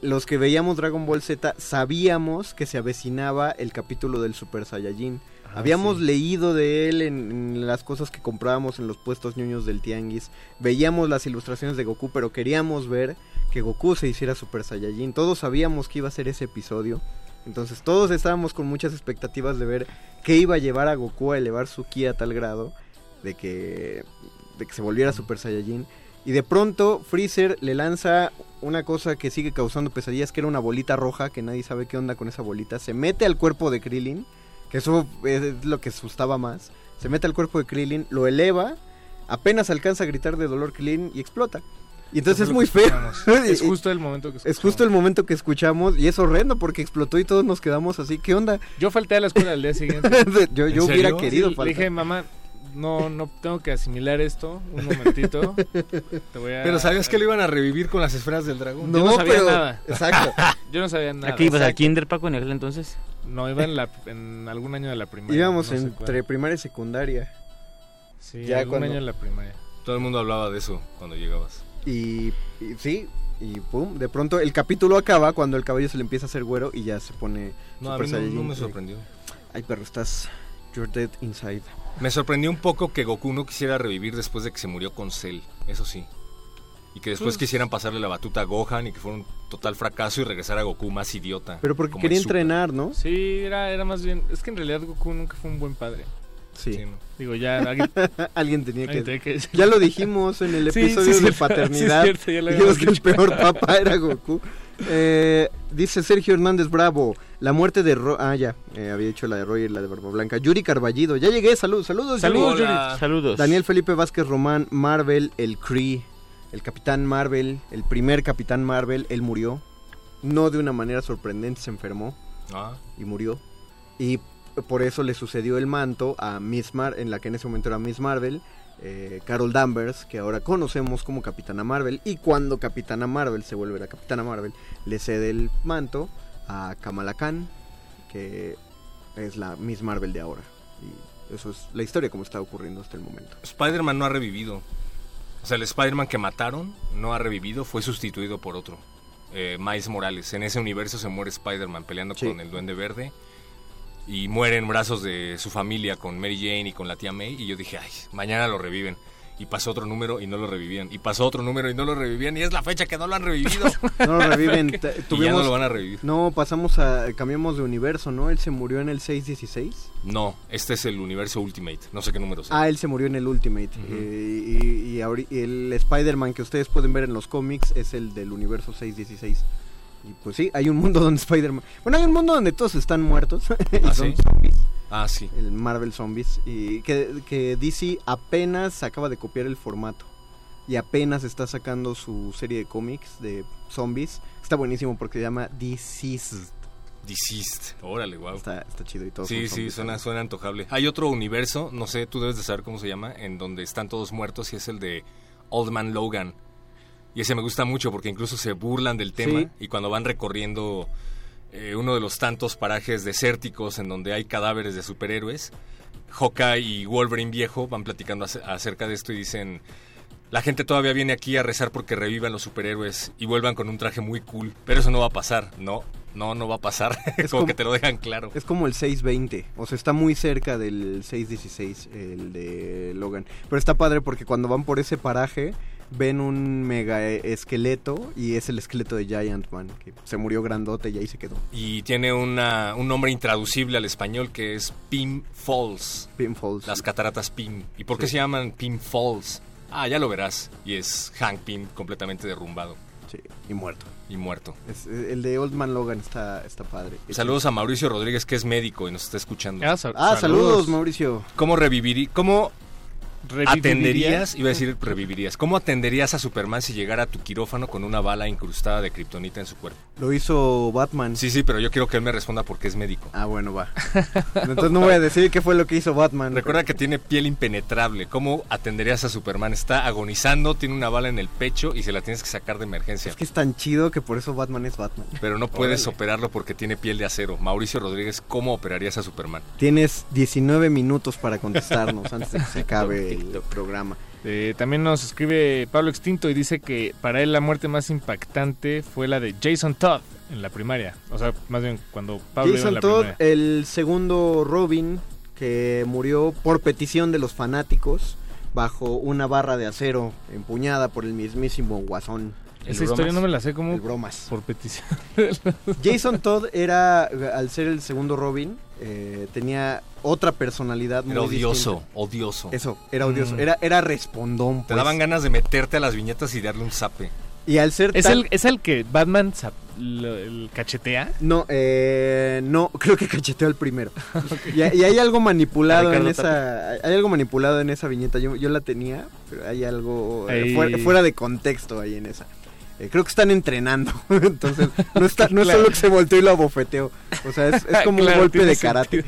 los que veíamos Dragon Ball Z sabíamos que se avecinaba el capítulo del Super Saiyajin. Habíamos sí. leído de él en, en las cosas que comprábamos en los puestos ñoños del Tianguis. Veíamos las ilustraciones de Goku, pero queríamos ver que Goku se hiciera Super Saiyajin. Todos sabíamos que iba a ser ese episodio. Entonces todos estábamos con muchas expectativas de ver qué iba a llevar a Goku a elevar su ki a tal grado de que, de que se volviera Super Saiyajin. Y de pronto Freezer le lanza una cosa que sigue causando pesadillas, que era una bolita roja, que nadie sabe qué onda con esa bolita. Se mete al cuerpo de Krillin, que eso es lo que asustaba más. Se mete al cuerpo de Krillin, lo eleva, apenas alcanza a gritar de dolor Krillin y explota. Y entonces es muy feo. escuchamos. Es justo el momento que Es justo el momento que escuchamos y es horrendo porque explotó y todos nos quedamos así. ¿Qué onda? Yo falté a la escuela al día siguiente. yo yo hubiera querido Sí, Le dije, mamá, no, no tengo que asimilar esto. Un momentito. Te voy a... Pero ¿sabías que lo iban a revivir con las esferas del dragón? Yo no sabía pero- nada. exacto. Yo no sabía nada. ¿A qué ibas al Exacto. kinder, Paco, en aquel entonces? No, iba en, la, en algún año de la primaria. Íbamos no sé entre cuál. primaria y secundaria. Sí, ya algún cuando- año en la primaria. Todo el mundo hablaba de eso cuando llegabas. Y, y sí, y pum, de pronto el capítulo acaba cuando el caballo se le empieza a hacer güero y ya se pone No, a mí no, no me sorprendió. Ay, perro, estás you're dead inside. Me sorprendió un poco que Goku no quisiera revivir después de que se murió con Cell, eso sí. Y que después Pues- quisieran pasarle la batuta a Gohan y que fuera un total fracaso y regresar a Goku más idiota. Pero porque como quería Super. entrenar, ¿no? Sí, era, era más bien... Es que en realidad Goku nunca fue un buen padre. Sí. Sí, ¿no? Digo, ya... Alguien, Alguien tenía que... alguien tenía que decir- Ya lo dijimos en el Sí, episodio sí, de paternidad. sí, es cierto, ya lo dijimos que el dicho. peor papá era Goku. Eh, dice Sergio Hernández Bravo, la muerte de Ro ah ya, eh, había hecho la de Roy y la de Barba Blanca. Yuri Carballido, ya llegué, saludos, saludos. Saludos, Yuri. Saludos. Daniel Felipe Vázquez Román, Marvel, el Cree, el Capitán Marvel, el primer Capitán Marvel, él murió. No de una manera sorprendente, se enfermó Ah, y murió. Y por eso le sucedió el manto a Miss Mar, en la que en ese momento era Miss Marvel, eh, Carol Danvers, que ahora conocemos como Capitana Marvel. Y cuando Capitana Marvel se vuelve la Capitana Marvel, le cede el manto a Kamala Khan, que es la Miss Marvel de ahora. Y eso es la historia como está ocurriendo hasta el momento. Spider-Man no ha revivido. O sea, el Spider-Man que mataron no ha revivido, fue sustituido por otro. Eh, Miles Morales. En ese universo se muere Spider-Man peleando Sí. con el Duende Verde. Y muere en brazos de su familia con Mary Jane y con la tía May. Y yo dije, ay, mañana lo reviven. Y pasó otro número y no lo revivían. Y pasó otro número y no lo revivían. Y es la fecha que no lo han revivido. No lo reviven. y ya no lo van a revivir. No, pasamos a. Cambiamos de universo, ¿no? Él se murió en el 616. No, este es el universo Ultimate. No sé qué número sea. Ah, él se murió en el Ultimate. Eh, y, y y el Spider-Man que ustedes pueden ver en los cómics es el del universo 616. Y pues sí, hay un mundo donde Spider-Man. Bueno, hay un mundo donde todos están muertos. y ¿Ah, son sí? zombies. Ah, sí. El Marvel Zombies. Y que, que DC apenas acaba de copiar el formato. Y apenas está sacando su serie de cómics de zombies. Está buenísimo porque se llama Deceased. Deceased. Órale, wow. Está, está chido y todo. Sí, sí, suena, suena antojable. Hay otro universo, no sé, tú debes de saber cómo se llama, en donde están todos muertos y es el de Old Man Logan. Y ese me gusta mucho porque incluso se burlan del tema Sí. y cuando van recorriendo eh, uno de los tantos parajes desérticos en donde hay cadáveres de superhéroes, Hawkeye y Wolverine viejo van platicando ace- acerca de esto y dicen... La gente todavía viene aquí a rezar porque revivan los superhéroes y vuelvan con un traje muy cool. Pero eso no va a pasar. No, no, no va a pasar. Es como, como- que te lo dejan claro. Es como el 620, o sea, está muy cerca del 616, el de Logan. Pero está padre porque cuando van por ese paraje ven un mega eh, esqueleto y es el esqueleto de Giant Man, que se murió grandote y ahí se quedó. y tiene una, un nombre intraducible al español que es Pim Falls. Pim Falls. Las cataratas Pim. ¿Y por qué Sí. se llaman Pim Falls? Ah, ya lo verás. Y es Hank Pym completamente derrumbado. Sí, y muerto. Y muerto. Es- el de Old Man Logan está, está padre. Saludos a Mauricio Rodríguez, que es médico y nos está escuchando. Ah, sal- Ah, saludos, Mauricio. ¿Cómo revivirí, cómo. Atenderías, iba a decir revivirías, cómo atenderías a Superman si llegara a tu quirófano con una bala incrustada de kriptonita en su cuerpo? Lo hizo Batman. Sí, sí, pero yo quiero que él me responda porque es médico. Ah, bueno, va. Entonces no voy a decir qué fue lo que hizo Batman. Recuerda que tiene piel impenetrable. ¿Cómo atenderías a Superman? Está agonizando, tiene una bala en el pecho y se la tienes que sacar de emergencia. Es que es tan chido que por eso Batman es Batman. Pero no puedes Órale. operarlo porque tiene piel de acero. Mauricio Rodríguez, ¿cómo operarías a Superman? Tienes 19 minutos para contestarnos antes de que se acabe el programa. Eh, también nos escribe Pablo Extinto y dice que para él la muerte más impactante fue la de Jason Todd en la primaria. O sea, más bien cuando Pablo iba en Jason la Todd, primaria. el segundo Robin que murió por petición de los fanáticos bajo una barra de acero empuñada por el mismísimo Guasón. Esa historia no me la sé como bromas. por petición. Jason Todd era, al ser el segundo Robin, eh, tenía otra personalidad muy Era odioso, distinta. odioso. Eso, era odioso. Mm. Era, era respondón. Te pues. daban ganas de meterte a las viñetas y darle un zape. Y al ser ¿Es tan- el, ¿Es el que Batman zap- lo- el cachetea? No, eh, no, creo que cacheteó al primero. y, y hay algo manipulado en esa, hay algo manipulado en esa viñeta. Yo, yo la tenía, pero hay algo eh, fuera, fuera de contexto ahí en esa. Eh, creo que están entrenando, entonces no está, no es Claro. solo que se volteó y lo abofeteó, o sea es, es como Claro, un golpe de karate.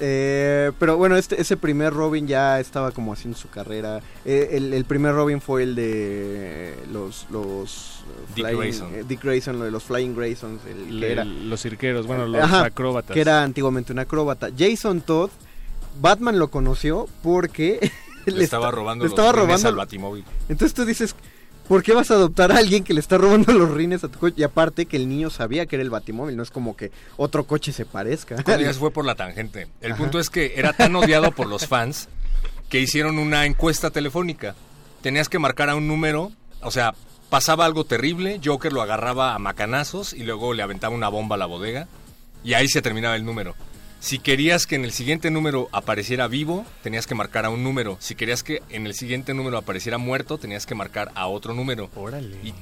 Eh, pero bueno, este, ese primer Robin ya estaba como haciendo su carrera. Eh, el, el primer Robin fue el de los los Dick Flying- Grayson. eh, Dick Grayson, lo de los Flying Graysons, el que Le- era Los cirqueros, bueno, los Ajá, acróbatas. que era antiguamente un acróbata. Jason Todd, Batman lo conoció porque Le, estaba esta- robando le estaba robando- al batimóvil. Entonces tú dices, ¿por qué vas a adoptar a alguien que le está robando los rines a tu coche? Y aparte que el niño sabía que era el batimóvil, no es como que otro coche se parezca. Ya se fue por la tangente. El Ajá. punto es que era tan odiado por los fans que hicieron una encuesta telefónica. Tenías que marcar a un número, o sea, pasaba algo terrible, Joker lo agarraba a macanazos y luego le aventaba una bomba a la bodega y ahí se terminaba el número. Si querías que en el siguiente número apareciera vivo, tenías que marcar a un número. Si querías que en el siguiente número apareciera muerto, tenías que marcar a otro número. Órale. Y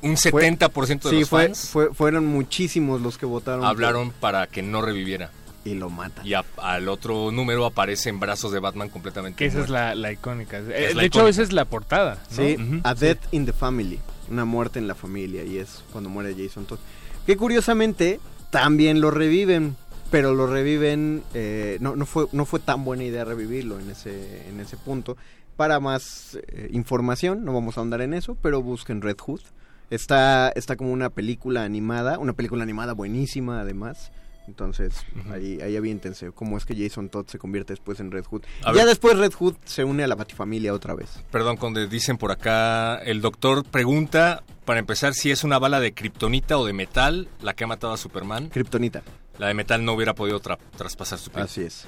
un Fue- 70% de sí, los fue, fans fue- fueron muchísimos los que votaron. por- hablaron para que no reviviera. Y lo matan. Y a- al otro número aparece en brazos de Batman completamente. Que esa es la, la icónica. Eh, la de hecho, icónica. esa es la portada. ¿no? Sí. A Death in the Family, una muerte en la familia, y es cuando muere Jason Todd. Que curiosamente también lo reviven, pero lo reviven, eh, no, no, fue, no fue tan buena idea revivirlo en ese, en ese punto. Para más eh, información, no vamos a ahondar en eso, pero busquen Red Hood. Está, está como una película animada, una película animada buenísima además. Entonces, ahí, ahí aviéntense cómo es que Jason Todd se convierte después en Red Hood. A ya ver. después Red Hood se une a la Batifamilia otra vez. Perdón, Conde, dicen por acá, el doctor pregunta, para empezar, si es una bala de kriptonita o de metal la que ha matado a Superman. Kryptonita. La de metal no hubiera podido tra- traspasar su piel. Así es.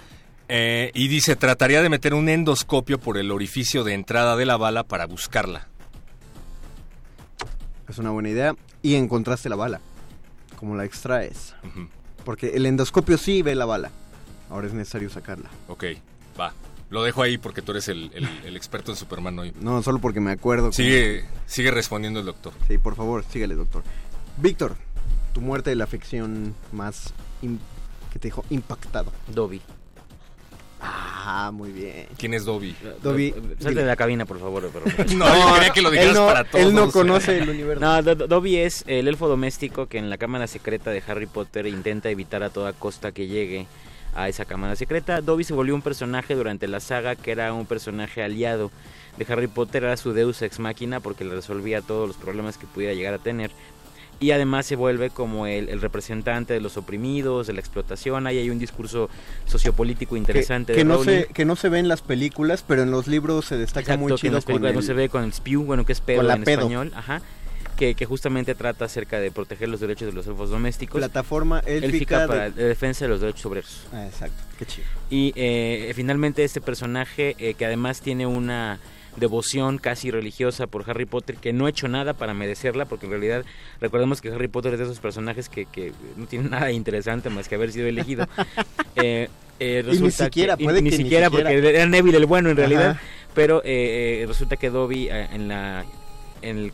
Eh, y dice, trataría de meter un endoscopio por el orificio de entrada de la bala para buscarla. Es una buena idea. Y encontraste la bala. ¿Cómo la extraes? Porque el endoscopio sí ve la bala. Ahora es necesario sacarla. Ok, va. Lo dejo ahí porque tú eres el, el- el experto en Superman hoy. No, solo porque me acuerdo. Sigue, sigue respondiendo el doctor. Sí, por favor, sígale, doctor. Víctor, tu muerte de la afección más que te dejó impactado. Dobby. Ah, muy bien. ¿Quién es Dobby? Dobby. Salte de la cabina, por favor. pero- No, yo quería que lo dijeras él no, para todos. Él no conoce el universo. No, Do- Dobby es el elfo doméstico que en la cámara secreta de Harry Potter intenta evitar a toda costa que llegue a esa cámara secreta. Dobby se volvió un personaje durante la saga que era un personaje aliado de Harry Potter, era su deus ex máquina porque le resolvía todos los problemas que pudiera llegar a tener. Y además se vuelve como el, el representante de los oprimidos, de la explotación. Ahí hay un discurso sociopolítico Que, interesante que de no Rowling. se, que no se ve en las películas, pero en los libros se destaca Exacto, muy que en chido con películas no el- se ve con el spew, bueno, que es pedo con la en pedo. español, ajá, que, que justamente trata acerca de proteger los derechos de los elfos domésticos. plataforma élfica. élfica para de- la defensa de los derechos obreros. Ah, exacto, qué chido. Y eh, finalmente este personaje eh, que además tiene una devoción casi religiosa por Harry Potter que no ha hecho nada para merecerla porque en realidad recordemos que Harry Potter es de esos personajes que, que no tienen nada interesante más que haber sido elegido Eh, eh, Y ni siquiera, que- y puede ni que ni siquiera siquiera. porque era Neville el bueno en realidad Ajá. pero eh, eh, resulta que Dobby eh, en la en el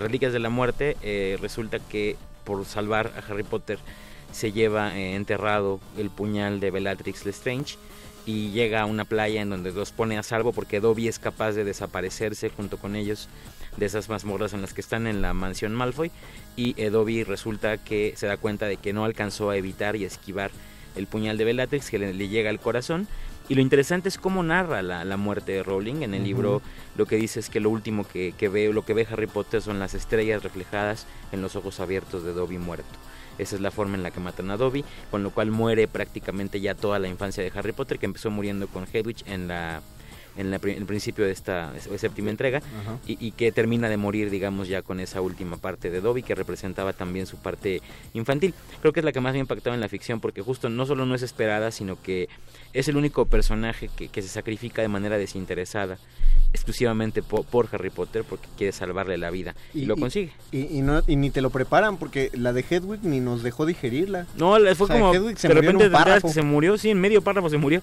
Reliquias de la Muerte, eh, resulta que por salvar a Harry Potter se lleva enterrado el puñal de Bellatrix Lestrange y llega a una playa en donde los pone a salvo porque Dobby es capaz de desaparecerse junto con ellos de esas mazmorras en las que están en la mansión Malfoy y eh, Dobby resulta que se da cuenta de que no alcanzó a evitar y esquivar el puñal de Bellatrix que le, le llega al corazón y lo interesante es cómo narra la, la muerte de Rowling. En el libro lo que dice es que lo último que, que ve, lo que ve Harry Potter son las estrellas reflejadas en los ojos abiertos de Dobby muerto. Esa es la forma en la que matan a Dobby, con lo cual muere prácticamente ya toda la infancia de Harry Potter, que empezó muriendo con Hedwig en la en la en el principio de esta séptima entrega y, y que termina de morir, digamos, ya con esa última parte de Dobby que representaba también su parte infantil. Creo que es la que más me ha impactado en la ficción porque justo no solo no es esperada, sino que es el único personaje que, que se sacrifica de manera desinteresada exclusivamente po- por, Harry Potter porque quiere salvarle la vida y, lo consigue. Y, y no, y ni te lo preparan porque la de Hedwig ni nos dejó digerirla. No, fue O sea, como Hedwig se de murió en repente un te enteras párrafo. que se murió, sí, en medio párrafo se murió.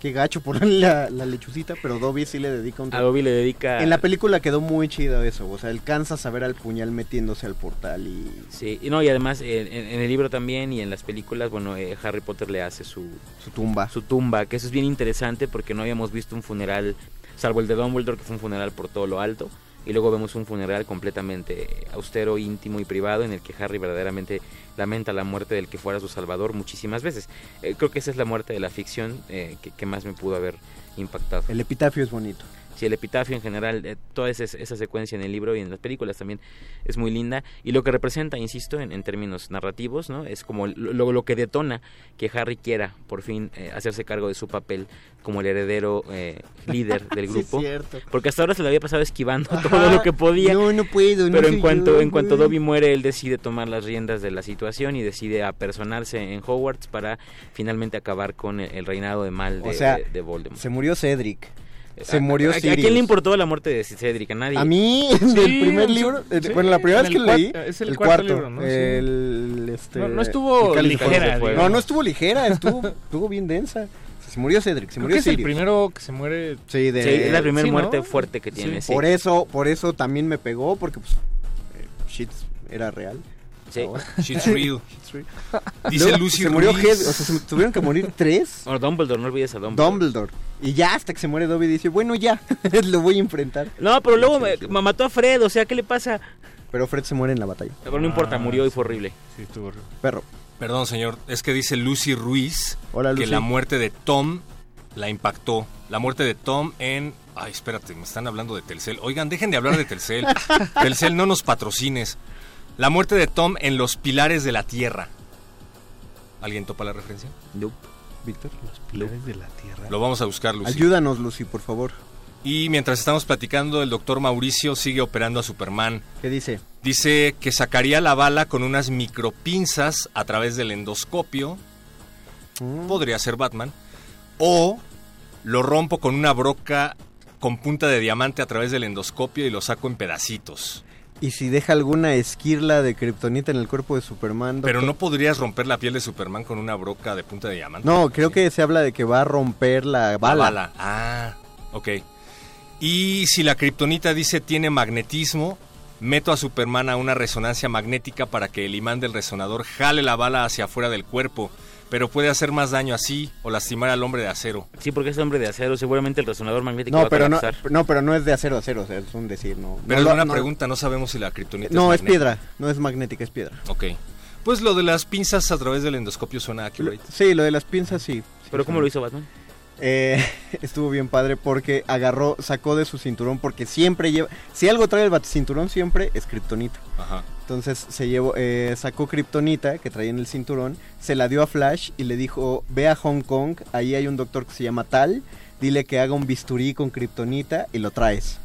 Qué gacho por la, la lechucita, pero Dobby sí le dedica un A Dobby le dedica En la película quedó muy chido eso, o sea, alcanzas a ver al puñal metiéndose al portal y... Sí, y no, y además en, en- en el libro también y en las películas, bueno, eh, Harry Potter le hace su, su tumba. Su tumba, que eso es bien interesante porque no habíamos visto un funeral, salvo el de Dumbledore, que fue un funeral por todo lo alto, y luego vemos un funeral completamente austero, íntimo y privado en el que Harry verdaderamente lamenta la muerte del que fuera su salvador muchísimas veces. Eh, creo que esa es la muerte de la ficción eh, que, que más me pudo haber impactado. El epitafio es bonito. Sí, el epitafio en general, eh, toda esa, esa secuencia en el libro y en las películas también es muy linda. Y lo que representa, insisto, en, en términos narrativos, ¿no? Es como lo, lo- que detona que Harry quiera por fin eh, hacerse cargo de su papel como el heredero eh, líder del Sí, es grupo. cierto. Porque hasta ahora se lo había pasado esquivando Ajá. todo lo que podía. No, no puedo, no Pero en cuanto, yo, en cuanto. Dobby muere, él decide tomar las riendas de la situación y decide apersonarse en Hogwarts para finalmente acabar con el, el reinado de mal de, O sea, de- de Voldemort. Se murió Cedric. Se ¿A- murió a, ¿A quién le importó la muerte de Cedric? A nadie. A mí, del primer libro, eh, sí, bueno, la primera vez que leí, es el el cuarto cuarto, libro, ¿no? Sí. el, este, No- no estuvo ligera, No, no estuvo ligera, estuvo, estuvo bien densa. Se murió Cedric, se Creo murió que es el primero que se muere. Sí, de, Sí, es la primera Sí, ¿no? muerte fuerte que tiene. sí. Por eso, por eso también me pegó, porque pues, eh, shit era real. Sí. Shit's real. Dice Luego Lucy Se murió o sea, se tuvieron que morir tres. Bueno, Dumbledore, no olvides a Dumbledore. Dumbledore. Y ya hasta que se muere Dobby dice, bueno, ya, lo voy a enfrentar. No, pero luego me, me mató a Fred, o sea, ¿qué le pasa? Pero Fred se muere en la batalla. Pero no importa, Ah, murió y fue horrible. Sí, estuvo horrible. Perro. Perdón, señor, es que dice Lucy Ruiz Hola, que Lucy. la muerte de Tom la impactó. La muerte de Tom en... Ay, espérate, me están hablando de Telcel. Oigan, dejen de hablar de Telcel. Telcel, no nos patrocines. La muerte de Tom en los pilares de la tierra. ¿Alguien topa la referencia? Nope. Víctor. Pilares de la tierra. Lo vamos a buscar, Lucy. Ayúdanos, Lucy, por favor. Y mientras estamos platicando, el doctor Mauricio sigue operando a Superman. ¿Qué dice? Dice que sacaría la bala con unas micropinzas a través del endoscopio. Mm. Podría ser Batman. O lo rompo con una broca con punta de diamante a través del endoscopio y lo saco en pedacitos. ¿Y si deja alguna esquirla de kriptonita en el cuerpo de Superman? Pero no podrías romper la piel de Superman con una broca de punta de diamante. No, creo que se habla de que va a romper la La bala. bala. Ah, ok. Y si la kriptonita dice tiene magnetismo, meto a Superman a una resonancia magnética para que el imán del resonador jale la bala hacia afuera del cuerpo. Pero puede hacer más daño así o lastimar al hombre de acero. Sí, porque es hombre de acero, seguramente el resonador magnético va No, a pero no, colapsar. no, pero no es de acero a acero, o sea, es un decir, no. Pero no es una no- pregunta, no sabemos si la kriptonita No, es piedra, no es magnética, es piedra. Ok. Pues lo de las pinzas a través del endoscopio suena accurate. Sí, lo de las pinzas sí. ¿Pero cómo lo hizo Batman? Eh, estuvo bien padre porque agarró, sacó de su cinturón porque siempre lleva, si algo trae el bat- cinturón siempre es kriptonita. Ajá. Entonces se llevó, eh, sacó kriptonita que traía en el cinturón, se la dio a Flash y le dijo, ve a Hong Kong, ahí hay un doctor que se llama Tal, dile que haga un bisturí con kriptonita y lo traes.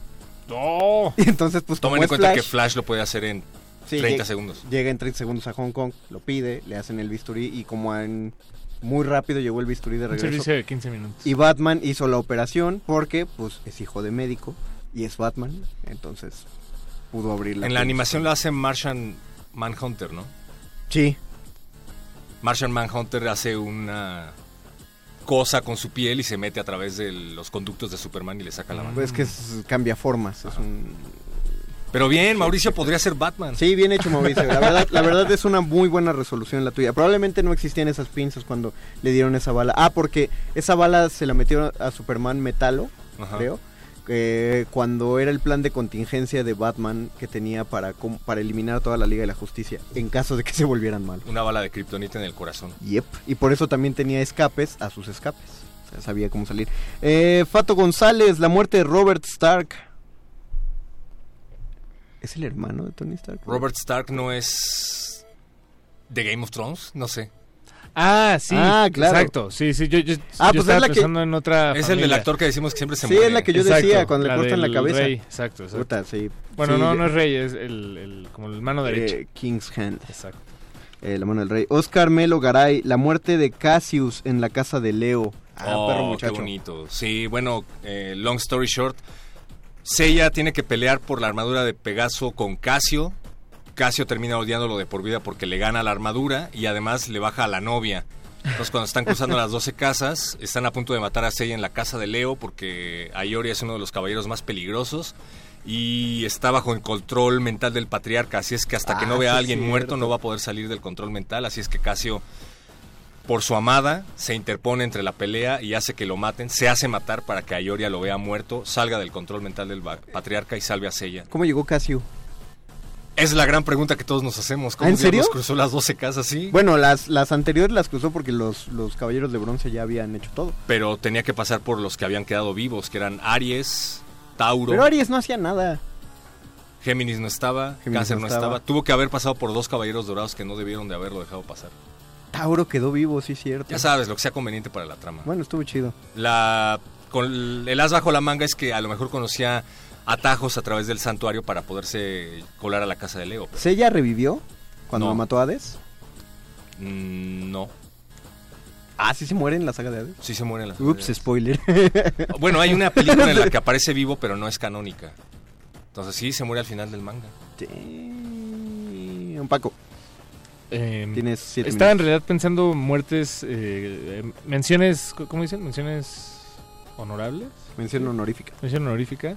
¡No! Y entonces pues Tomen en cuenta Flash, que Flash lo puede hacer en sí, 30 llega- segundos. Llega en 30 segundos a Hong Kong, lo pide, le hacen el bisturí y como en muy rápido llegó el bisturí de Un regreso. servicio de 15 minutos. Y Batman hizo la operación porque pues es hijo de médico y es Batman, entonces pudo abrir la En la animación lo hace Martian Manhunter, ¿no? Sí, Martian Manhunter hace una cosa con su piel y se mete a través de los conductos de Superman y le saca la mano. pues que es- cambia formas, es un Pero bien, Mauricio podría ser Batman. Sí, bien hecho Mauricio. La verdad, la verdad es una muy buena resolución la tuya. Probablemente no existían esas pinzas cuando le dieron esa bala. Ah, porque esa bala se la metieron a Superman Metalo, Ajá. creo. Eh, cuando era el plan de contingencia de Batman que tenía para, para eliminar a toda la Liga de la Justicia en caso de que se volvieran mal. Una bala de kriptonita en el corazón. Yep. Y por eso también tenía escapes a sus escapes. O sea, sabía cómo salir. Eh, Fato González, la muerte de Robert Stark. ¿Es el hermano de Tony Stark? Robert Stark no es de Game of Thrones, no sé. Ah, sí. Ah, claro. Exacto. Sí, sí. Yo, yo, Ah, yo pues estaba es la que- pensando en otra. Es el familia. del actor que decimos que siempre se Sí, muere. es la que yo Exacto, decía cuando le cortan la cabeza. rey, exacto, exacto. Puta, sí. Bueno, Sí, no, no es rey, es el, el- como el mano derecha. Eh, King's Hand. Exacto. Eh, la mano del rey. Oscar Melo Garay, la muerte de Cassius en la casa de Leo. Ah, Oh, perro qué muchacho. bonito. Sí, bueno, eh, long story short, Seiya tiene que pelear por la armadura de Pegaso con Casio. Casio termina odiándolo de por vida porque le gana la armadura y además le baja a la novia. Entonces cuando están cruzando las 12 casas, están a punto de matar a Seiya en la casa de Leo porque Ayori es uno de los caballeros más peligrosos y está bajo el control mental del patriarca, así es que hasta que Ah, no vea sí a alguien muerto no va a poder salir del control mental, así es que Casio por su amada, se interpone entre la pelea y hace que lo maten, se hace matar para que Ayoria lo vea muerto, salga del control mental del patriarca y salve a Seiya. ¿Cómo llegó Cassius? Es la gran pregunta que todos nos hacemos. ¿Cómo ¿Ah, en serio? cruzó las 12 casas así? Bueno, las, las anteriores las cruzó porque los, los caballeros de bronce ya habían hecho todo. Pero tenía que pasar por los que habían quedado vivos, que eran Aries, Tauro, Pero Aries no hacía nada. Géminis no estaba, Géminis Cáncer no no estaba. estaba. Tuvo que haber pasado por dos caballeros dorados que no debieron de haberlo dejado pasar. Tauro quedó vivo, sí, cierto. Ya sabes, lo que sea conveniente para la trama. Bueno, estuvo chido. La, con el as bajo la manga es que a lo mejor conocía atajos a través del santuario para poderse colar a la casa de Leo. ¿Sella revivió cuando No. lo mató a Hades? Mm, no, Ah, sí se muere en la saga de Hades. sí se muere en la Ups, spoiler. Bueno, hay una película en la que aparece vivo, pero no es canónica. Entonces sí, se muere al final del manga. Sí, Un Paco, Eh, tienes siete estaba en realidad pensando muertes, eh, eh, menciones, ¿cómo dicen? Menciones honorables. Mención honorífica. Mención honorífica.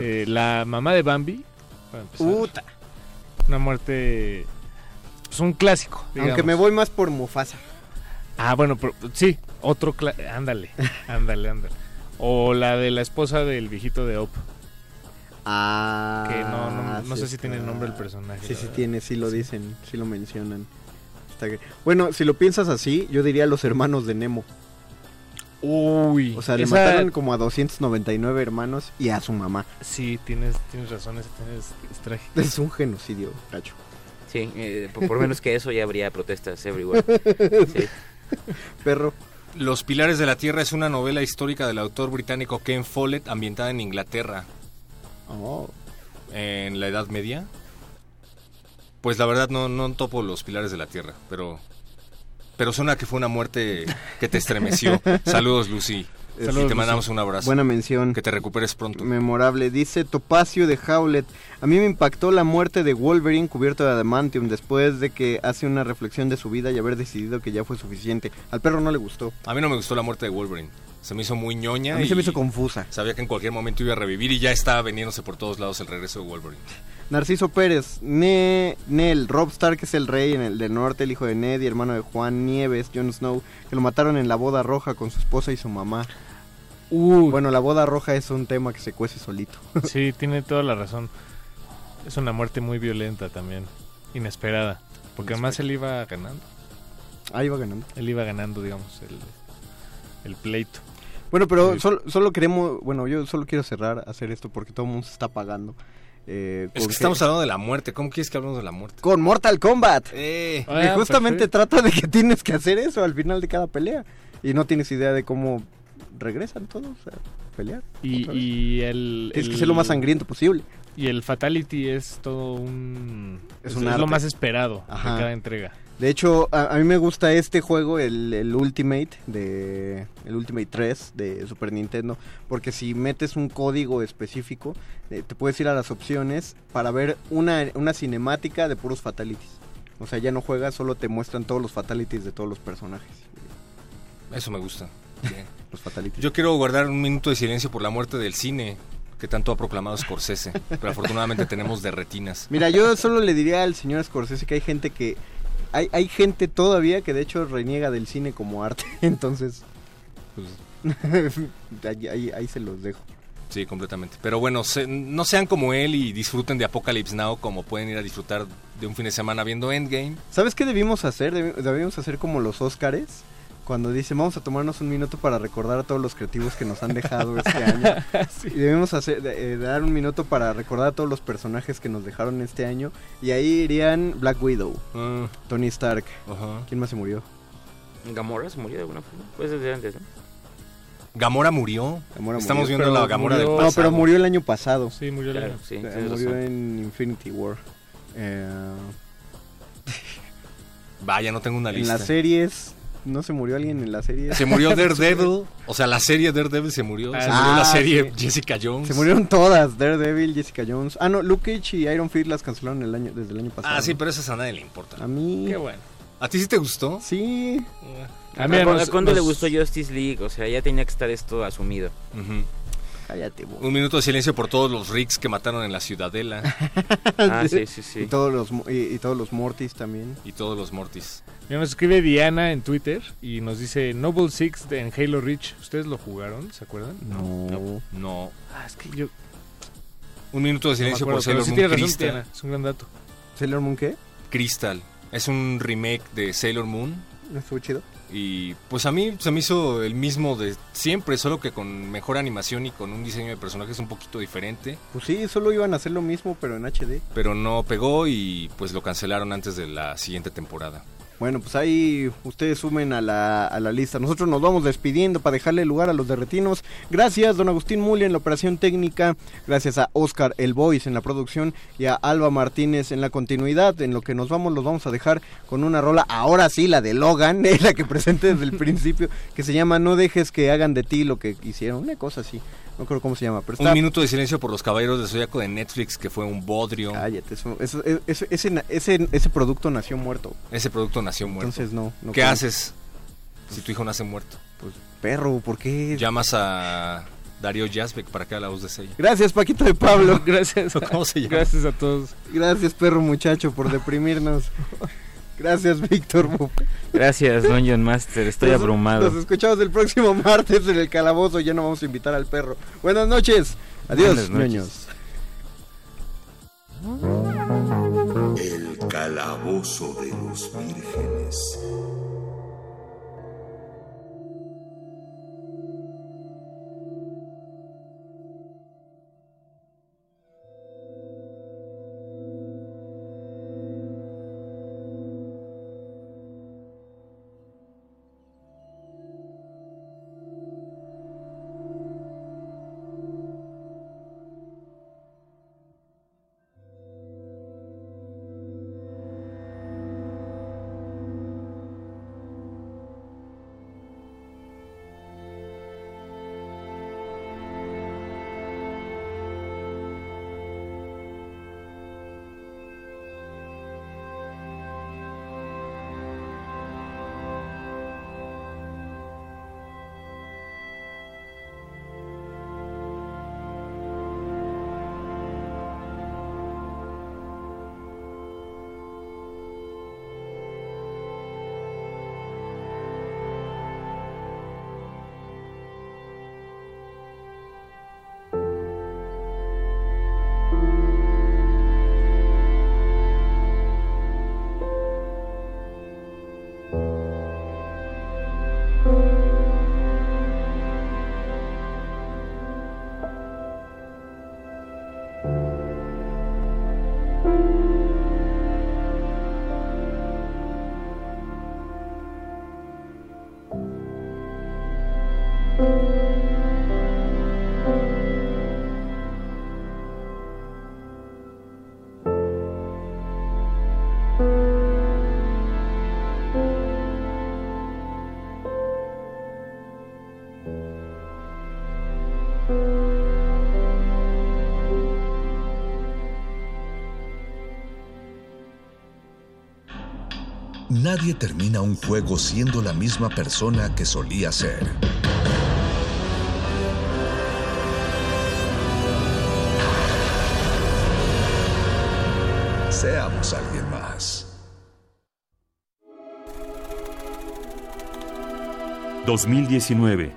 Eh, la mamá de Bambi, para empezar. Puta. Una muerte, pues un clásico. Aunque me voy más por Mufasa. Ah, bueno, pero, sí, otro, ándale, ándale, ándale. O la de la esposa del viejito de Op, Ah. que no, no, no sí sé si tiene el nombre del personaje. Sí, sí verdad. tiene, sí lo dicen, sí lo mencionan. Está Bueno, si lo piensas así, yo diría los hermanos de Nemo. Uy, O sea, le esa- mataron como a 299 hermanos y a su mamá. Sí, tienes, tienes razón, ese tienes, es trágico. Es un genocidio, cacho. Sí, eh, por, por menos que eso ya habría protestas everywhere. Sí. Perro. Los Pilares de la Tierra es una novela histórica del autor británico Ken Follett ambientada en Inglaterra Oh. en la Edad Media. Pues la verdad no, no topo los Pilares de la Tierra, pero pero suena que fue una muerte que te estremeció. Saludos Lucy. Saludos, y te mandamos un abrazo. Buena mención. Que te recuperes pronto. Memorable. Dice Topacio de Howlett. A mí me impactó la muerte de Wolverine cubierto de adamantium después de que hace una reflexión de su vida y haber decidido que ya fue suficiente. Al perro no le gustó. A mí no me gustó la muerte de Wolverine. Se me hizo muy ñoña. A mí se me hizo confusa. Sabía que en cualquier momento iba a revivir y ya estaba vendiéndose por todos lados el regreso de Wolverine. Narciso Pérez, ne, Nel, Rob Stark es el rey en el del norte, el hijo de Ned y hermano de Juan Nieves, Jon Snow, que lo mataron en la boda roja con su esposa y su mamá. Uy, Bueno, la boda roja es un tema que se cuece solito. sí, tiene toda la razón. Es una muerte muy violenta también, inesperada. Porque además él iba ganando. Ahí va ganando. Él iba ganando, digamos, el, el pleito. Bueno, pero Sí. solo, solo queremos, bueno, yo solo quiero cerrar, hacer esto porque todo el mundo se está pagando. Eh, Es que estamos hablando de la muerte. ¿Cómo quieres que hablemos de la muerte? Con Mortal Kombat. Eh, Ah, que justamente perfecto. trata de que tienes que hacer eso al final de cada pelea. Y no tienes idea de cómo regresan todos a pelear. Y, y el... Tienes que ser lo más sangriento posible. Y el Fatality es todo un... Es Es, un es arte. lo más esperado Ajá. de cada entrega. De hecho, a, a mí me gusta este juego, el, el Ultimate de el Ultimate 3 de Super Nintendo, porque si metes un código específico, eh, te puedes ir a las opciones para ver una, una cinemática de puros fatalities. O sea, ya no juegas, solo te muestran todos los fatalities de todos los personajes. Eso me gusta. Los fatalities. Yo quiero guardar un minuto de silencio por la muerte del cine. que tanto ha proclamado Scorsese, pero afortunadamente tenemos de retinas. Mira, yo solo le diría al señor Scorsese que hay gente que... Hay, hay gente todavía que de hecho reniega del cine como arte, entonces... Pues, ahí, ahí- ahí se los dejo. Sí, completamente. Pero bueno, se- no sean como él y disfruten de Apocalypse Now como pueden ir a disfrutar de un fin de semana viendo Endgame. ¿Sabes qué debimos hacer? Debi- Debimos hacer como los Óscares. Cuando dicen, vamos a tomarnos un minuto para recordar a todos los creativos que nos han dejado este año. Y debemos hacer, de- eh, dar un minuto para recordar a todos los personajes que nos dejaron este año. Y ahí irían Black Widow, Ah, Tony Stark. ajá. ¿Quién más se murió? Gamora se murió de alguna forma. Pues desde antes, ¿no? Gamora murió. Gamora Estamos murió. viendo la Gamora murió- del No, pero murió el año pasado. Sí, murió el Claro, año. sí, Eh, murió razón. en Infinity War. Eh, Vaya, no tengo una en lista. las series, ¿no se murió alguien en las series? Se murió Daredevil, o sea, la serie Daredevil se murió. se Ah, murió la serie sí. Jessica Jones. Se murieron todas, Daredevil, Jessica Jones. Ah, no, Luke Cage y Iron Fist las cancelaron el año, desde el año pasado. Ah, sí, pero esas a nadie le importa. A mí... Qué bueno. ¿A ti sí te gustó? Sí. A mí ¿A, nos- a cuándo le gustó Justice League? O sea, ya tenía que estar esto asumido. Ujú. Cállate, bo. Un minuto de silencio por todos los Ricks que mataron en la Ciudadela Ah, sí, sí, Y sí. todos los, y, y todos los Mortis también. y todos los Mortis. Ya nos escribe Diana en Twitter y nos dice Noble Six de- en Halo Reach. ¿Ustedes lo jugaron? ¿Se acuerdan? No. No. Ah, es que yo Un minuto de no silencio acuerdo, por Sailor sí Moon tienes razón, Crystal. Diana. Es un gran dato. ¿Sailor Moon qué? Crystal. Es un remake de Sailor Moon. ¿No estuvo chido? Y pues a mí se me hizo el mismo de siempre, solo que con mejor animación y con un diseño de personajes un poquito diferente. Pues sí, solo iban a hacer lo mismo, pero en HD. Pero no pegó y pues lo cancelaron antes de la siguiente temporada. Bueno, pues ahí ustedes sumen a la, a la lista. Nosotros nos vamos despidiendo para dejarle lugar a los derretinos. Gracias, don Agustín Muli en la operación técnica. Gracias a Oscar El Voice en la producción y a Alba Martínez en la continuidad. En lo que nos vamos, los vamos a dejar con una rola. Ahora sí, la de Logan, eh, la que presenté desde el principio, que se llama No dejes que hagan de ti lo que hicieron. Una cosa así. No creo cómo se llama, pero está. Un minuto de silencio por los caballeros de Zodiaco de Netflix, que fue un bodrio. Cállate, eso- eso- ese, ese, ese, ese producto nació muerto. Ese producto nació muerto. Entonces no. no ¿Qué creo. haces si tu hijo nace muerto? Pues perro, ¿por qué? Llamas a Darío Yazbek para que haga la voz de Seiya. Gracias, Paquito de Pablo. Gracias. ¿Cómo se llama? Gracias a todos. Gracias, perro muchacho, por deprimirnos. Gracias, Víctor. Gracias, Dungeon Master. Estoy Nos- abrumado. Nos escuchamos el próximo martes en el calabozo. Ya no vamos a invitar al perro. Buenas noches. Adiós, Buenas noches. ñoños. El calabozo de los vírgenes. Nadie termina un juego siendo la misma persona que solía ser. Seamos alguien más. 2019.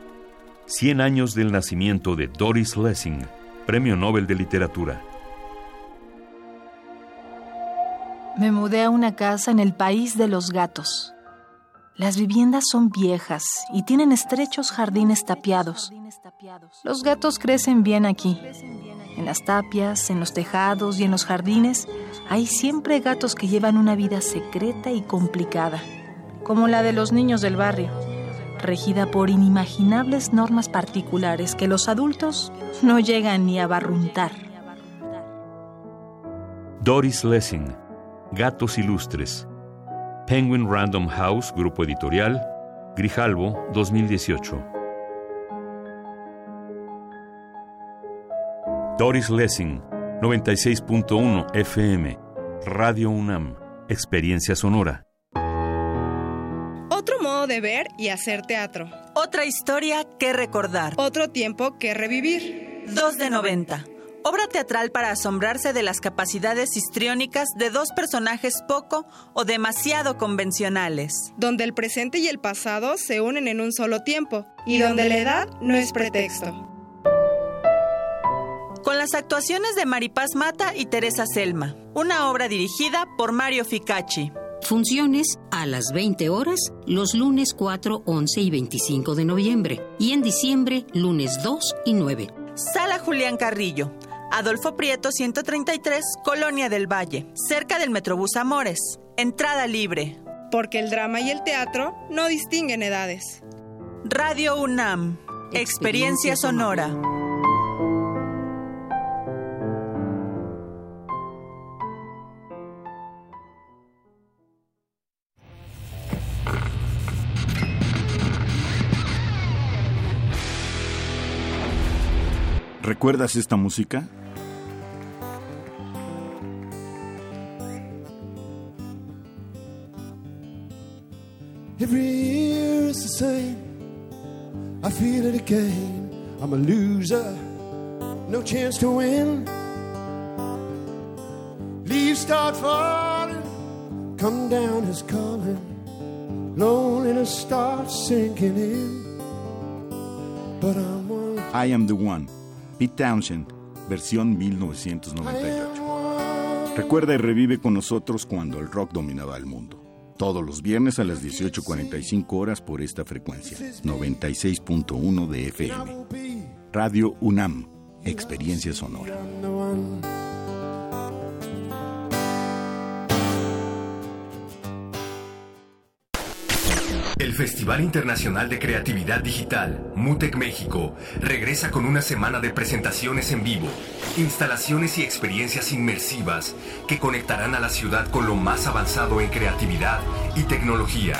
100 años del nacimiento de Doris Lessing, Premio Nobel de Literatura. Me mudé a una casa en el país de los gatos. Las viviendas son viejas y tienen estrechos jardines tapiados. Los gatos crecen bien aquí. En las tapias, en los tejados y en los jardines hay siempre gatos que llevan una vida secreta y complicada, como la de los niños del barrio regida por inimaginables normas particulares que los adultos no llegan ni a barruntar. Doris Lessing, Gatos Ilustres. Penguin Random House, Grupo Editorial, Grijalvo, 2018. Doris Lessing, 96.1 FM, Radio UNAM, Experiencia Sonora de ver y hacer teatro. Otra historia que recordar. Otro tiempo que revivir. 2 de 90. Obra teatral para asombrarse de las capacidades histriónicas de dos personajes poco o demasiado convencionales. Donde el presente y el pasado se unen en un solo tiempo y donde la edad no es pretexto. Con las actuaciones de Maripaz Mata y Teresa Selma. Una obra dirigida por Mario Ficacci. Funciones a las 20 horas los lunes 4, 11 y 25 de noviembre y en diciembre lunes 2 y 9. Sala Julián Carrillo. Adolfo Prieto 133, Colonia del Valle, cerca del Metrobús Amores. Entrada libre. Porque el drama y el teatro no distinguen edades. Radio UNAM. Experiencia, sonora. ¿Recuerdas esta música? Every year is the same. I feel it again. I'm a loser, no chance to win. Leaves start falling, come down is calling. Loneliness starts sinking in. But I'm one. I am the one. Pete Townshend, versión 1998. Recuerda y revive con nosotros cuando el rock dominaba el mundo. Todos los viernes a las 18.45 horas por esta frecuencia, 96.1 de FM. Radio UNAM, Experiencia Sonora. El Festival Internacional de Creatividad Digital, MUTEC México, regresa con una semana de presentaciones en vivo, instalaciones y experiencias inmersivas que conectarán a la ciudad con lo más avanzado en creatividad y tecnología.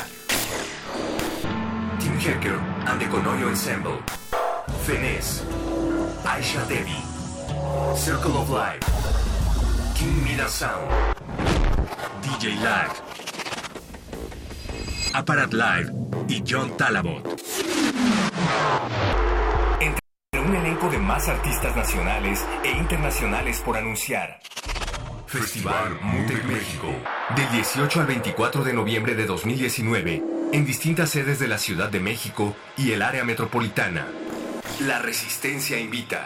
Tim Hecker and the Conoyo Ensemble, Fenes, Aisha Devi, Circle of Life, King Mida Sound, DJ Lag, Aparat Live y John Talabot. Entre un elenco de más artistas nacionales e internacionales por anunciar. Festival Mutec México, del 18 al 24 de noviembre de 2019, en distintas sedes de la Ciudad de México y el área metropolitana. La Resistencia invita.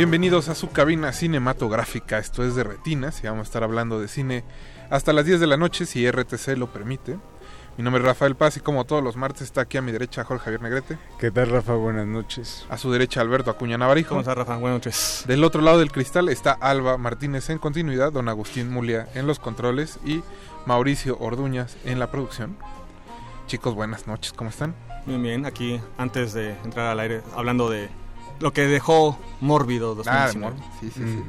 Bienvenidos a su cabina cinematográfica, esto es de retinas y vamos a estar hablando de cine hasta las 10 de la noche si RTC lo permite. Mi nombre es Rafael Paz y como todos los martes está aquí a mi derecha Jorge Javier Negrete. ¿Qué tal, Rafa? Buenas noches. A su derecha Alberto Acuña Navarijo. ¿Cómo estás, Rafa? Buenas noches. Del otro lado del cristal está Alba Martínez en continuidad, don Agustín Mulia en los controles y Mauricio Orduñas en la producción. Chicos, buenas noches, ¿cómo están? Bien, bien. Aquí, antes de entrar al aire, hablando de lo que dejó Mórbido 2019. Ah, sí, sí, sí.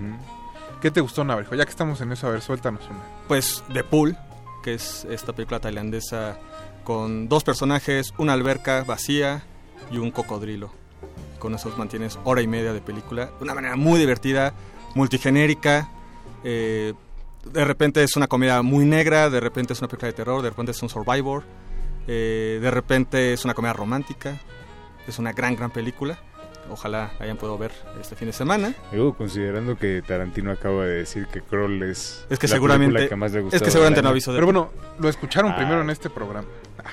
¿Qué te gustó, Navarijo? Ya que estamos en eso, a ver, suéltanos una. Pues The Pool, que es esta película tailandesa con dos personajes, una alberca vacía y un cocodrilo. Con eso mantienes hora y media de película. De una manera muy divertida, multigenérica. Eh, de repente es una comedia muy negra, de repente es una película de terror, de repente es un survivor. Eh, de repente es una comedia romántica. Es una gran, gran película. Ojalá hayan podido ver este fin de semana. Digo, considerando que Tarantino acaba de decir que Kroll es, es que la seguramente, película que más le gustó. Es que seguramente no aviso de Pero bueno, lo escucharon Ah. primero en este programa.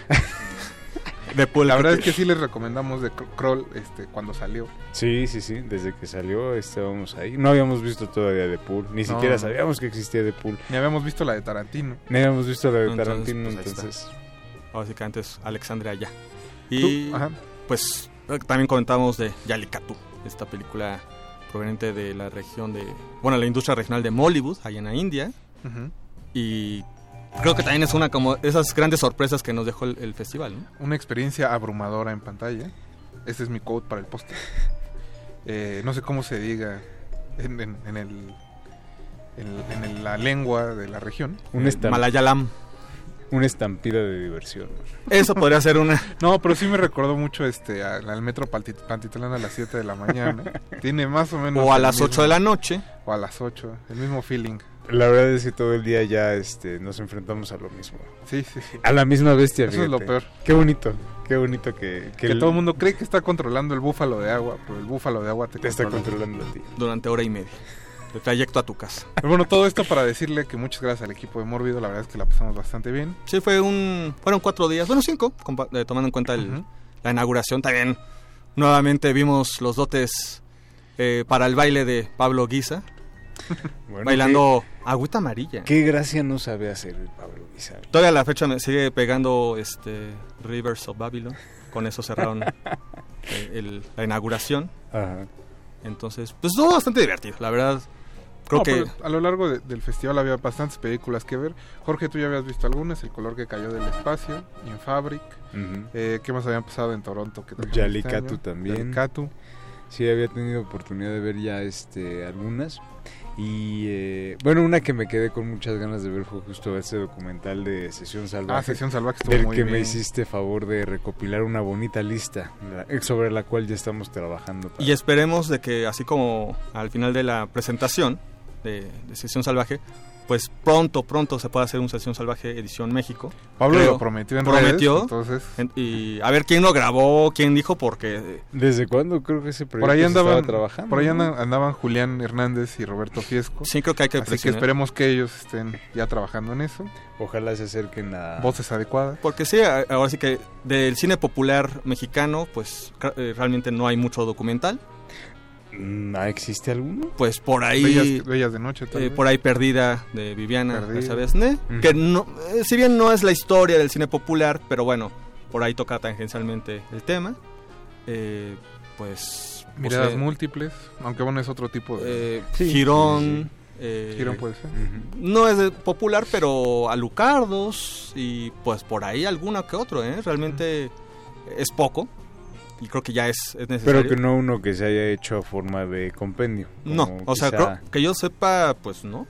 de Pool, La verdad es que sí les recomendamos de Kroll este, cuando salió. Sí, sí, sí. Desde que salió estábamos ahí. No habíamos visto todavía The Pool. Ni No. siquiera sabíamos que existía The Pool. Ni habíamos visto la de Tarantino. Ni habíamos visto la de Entonces, Tarantino, pues, entonces... Básicamente es Alexandria Ya. Y Tú, ajá. pues también comentamos de Yalikatu, esta película proveniente de la región de, bueno, la industria regional de Mollywood, allá en la India. Y creo que también es una como esas grandes sorpresas que nos dejó el, el festival, ¿no? Una experiencia abrumadora en pantalla. Este es mi quote para el póster. Eh, no sé cómo se diga en, en- en el, en, en la lengua de la región. Un Eh, Malayalam. Una estampida de diversión. Eso podría ser una... No, pero sí me recordó mucho este al, al metro Panti- Pantitlán a las 7 de la mañana. Tiene más o menos. O a las mismo- 8 de la noche. O a las 8. El mismo feeling. La verdad es que todo el día ya este, nos enfrentamos a lo mismo. Sí, sí, sí. A la misma bestia, Eso es lo peor. Qué bonito, qué bonito que... Que, todo el mundo cree que está controlando el búfalo de agua, pero el búfalo de agua te, te está controla. controlando a ti. Durante hora y media. De trayecto a tu casa. Pero bueno, todo esto para decirle que muchas gracias al equipo de Mórbido, la verdad es que la pasamos bastante bien. Sí, fue un... Fueron cuatro días, bueno, cinco, eh, tomando en cuenta el- la inauguración. También nuevamente vimos los dotes eh, para el baile de Pablo Guisa. Bueno, bailando agüita amarilla. Qué, gracia no sabe hacer el Pablo Guisa. Todavía a la fecha me sigue pegando este Rivers of Babylon. Con eso cerraron eh, el- la inauguración. Ajá. Entonces, pues estuvo bastante divertido, la verdad. Creo No, que pero a lo largo de- del festival había bastantes películas que ver. Jorge, tú ya habías visto algunas, El color que cayó del espacio, In Fabric. Eh, ¿Qué más habían pasado en Toronto? que Yalikatu este también. Yalikatu. Sí, había tenido oportunidad de ver ya este algunas. Y eh, bueno, una que me quedé con muchas ganas de ver fue justo este documental de Sesión Salvaje. Ah, Sesión Salvaje estuvo Del muy que me hiciste favor de recopilar una bonita lista la- sobre la cual ya estamos trabajando. para- Y esperemos de que así como al final de la presentación de, de Sesión Salvaje, pues pronto, pronto se pueda hacer un Sesión Salvaje edición México. Pablo Creo. lo prometió en Prometió. redes, entonces... En- y a ver quién lo grabó, quién dijo, porque... ¿Desde cuándo creo que ese proyecto Por ahí se andaban, estaba trabajando? por ahí ¿no? andan- andaban Julián Hernández y Roberto Fiesco. Sí, creo que hay que Así que esperemos que ellos estén ya trabajando en eso. Ojalá se acerquen a... Voces adecuadas. Porque sí, ahora sí que del cine popular mexicano, pues eh, realmente no hay mucho documental. Mm, ¿ah, ¿Existe alguno? Pues por ahí... Bellas, Bellas de Noche, eh, por ahí Perdida de Viviana Ujú. que no, eh, si bien no es la historia del cine popular, pero bueno, por ahí toca tangencialmente el tema. Eh, pues... Miradas múltiples, aunque bueno, es otro tipo de... eh, Sí, Girón... sí, eh, Girón puede ser. No es popular, pero Alucardos y pues por ahí alguno que otro, ¿eh? Realmente es poco y creo que ya es, es necesario. Pero que no uno que se haya hecho a forma de compendio. No, o sea, creo que yo sepa, pues no.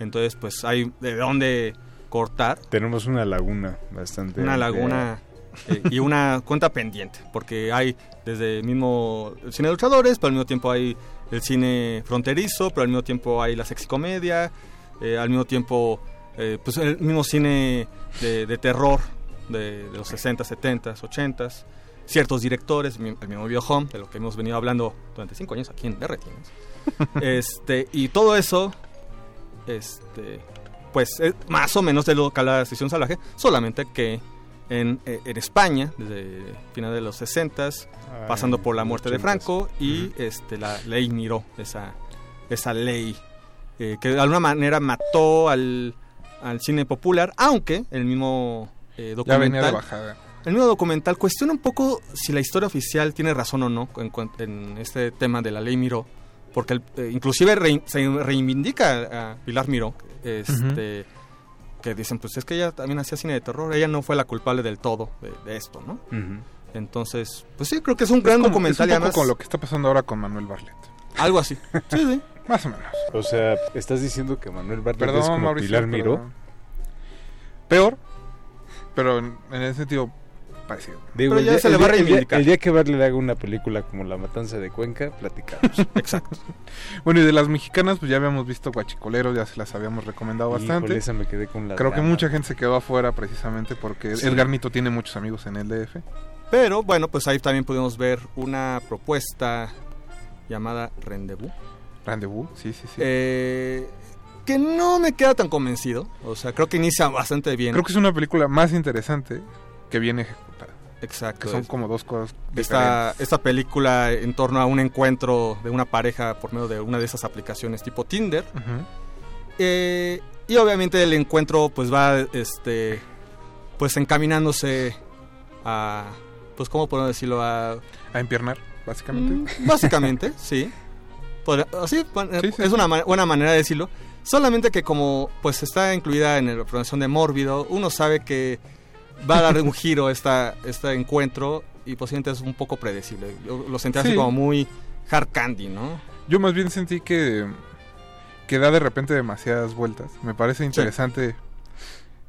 Entonces, pues hay de dónde cortar. Tenemos una laguna bastante... Una laguna eh, y una cuenta pendiente, porque hay desde el mismo el cine de luchadores, pero al mismo tiempo hay el cine fronterizo, pero al mismo tiempo hay la sexicomedia, eh, al mismo tiempo eh, pues el mismo cine de, de terror de, de los 60, 70, 80, ciertos directores, el mismo Biohome, de lo que hemos venido hablando durante cinco años aquí en Berretines. este, y todo eso, este, pues es más o menos de lo que habla la sesión salvaje, solamente que en, eh, en España, desde final de los 60 Ay, pasando por la muerte de 80s. Franco y este la ley Miró, esa, esa ley eh, que de alguna manera mató al, al cine popular, aunque el mismo eh, Ya venía documental. de bajada. El mismo documental cuestiona un poco si la historia oficial tiene razón o no en, este tema de la ley Miró, porque el- eh, inclusive se reivindica a Pilar Miró, este, que dicen, pues es que ella también hacía cine de terror, ella no fue la culpable del todo de, de esto, ¿no? Entonces, pues sí, creo que es un gran como- documental. es un poco además- con lo que está pasando ahora con Manuel Barlet. Algo así. Sí, sí. Más o menos. O sea, estás diciendo que Manuel Bartlett Perdón, es como Mauricio, Pilar Miró. perdón. Peor, pero en, en ese sentido parecido. Digo, el, día, el día- el día- el día que Bartlett haga una película como La Matanza de Cuenca, platicamos. Exacto. Bueno, y de las mexicanas, pues ya habíamos visto Guachicoleros, ya se las habíamos recomendado bastante. Híjole, esa me quedé con la Creo que mucha gente se quedó afuera precisamente porque Sí. Edgar Nito tiene muchos amigos en el DF. Pero bueno, pues ahí también pudimos ver una propuesta llamada Rendezvous. Rendezvous, sí, sí, sí. Eh, que no me queda tan convencido. O sea, creo que inicia bastante bien. Creo que es una película más interesante que bien ejecutada. Exacto. Que son es- como dos cosas Esta, esta película en torno a un encuentro de una pareja por medio de una de esas aplicaciones tipo Tinder. Eh, y obviamente el encuentro pues va este pues encaminándose a pues cómo podemos decirlo a a empiernar básicamente Mm, básicamente sí Podría- así Sí, sí, es sí. una buena manera de decirlo solamente que como pues está incluida en la programación de Mórbido uno sabe que va a dar un giro esta este encuentro y posiblemente es un poco predecible Yo lo sentí así Sí. como muy hard candy no Yo más bien sentí que, que da de repente demasiadas vueltas. Me parece interesante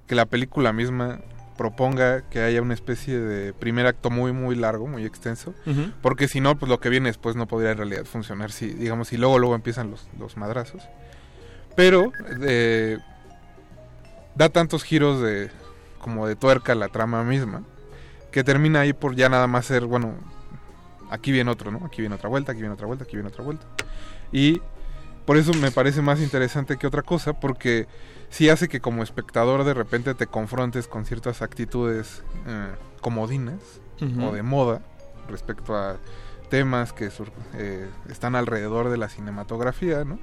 que la película misma proponga que haya una especie de primer acto muy muy largo, muy extenso, porque si no, pues lo que viene después no podría en realidad funcionar si digamos si luego luego empiezan los, los madrazos. Pero eh, da tantos giros de como de tuerca la trama misma que termina ahí por ya nada más ser, bueno, aquí viene otro, ¿no? Aquí viene otra vuelta, aquí viene otra vuelta, aquí viene otra vuelta. Y por eso me parece más interesante que otra cosa, porque sí hace que como espectador de repente te confrontes con ciertas actitudes eh, comodinas o de moda respecto a temas que eh, están alrededor de la cinematografía, ¿no?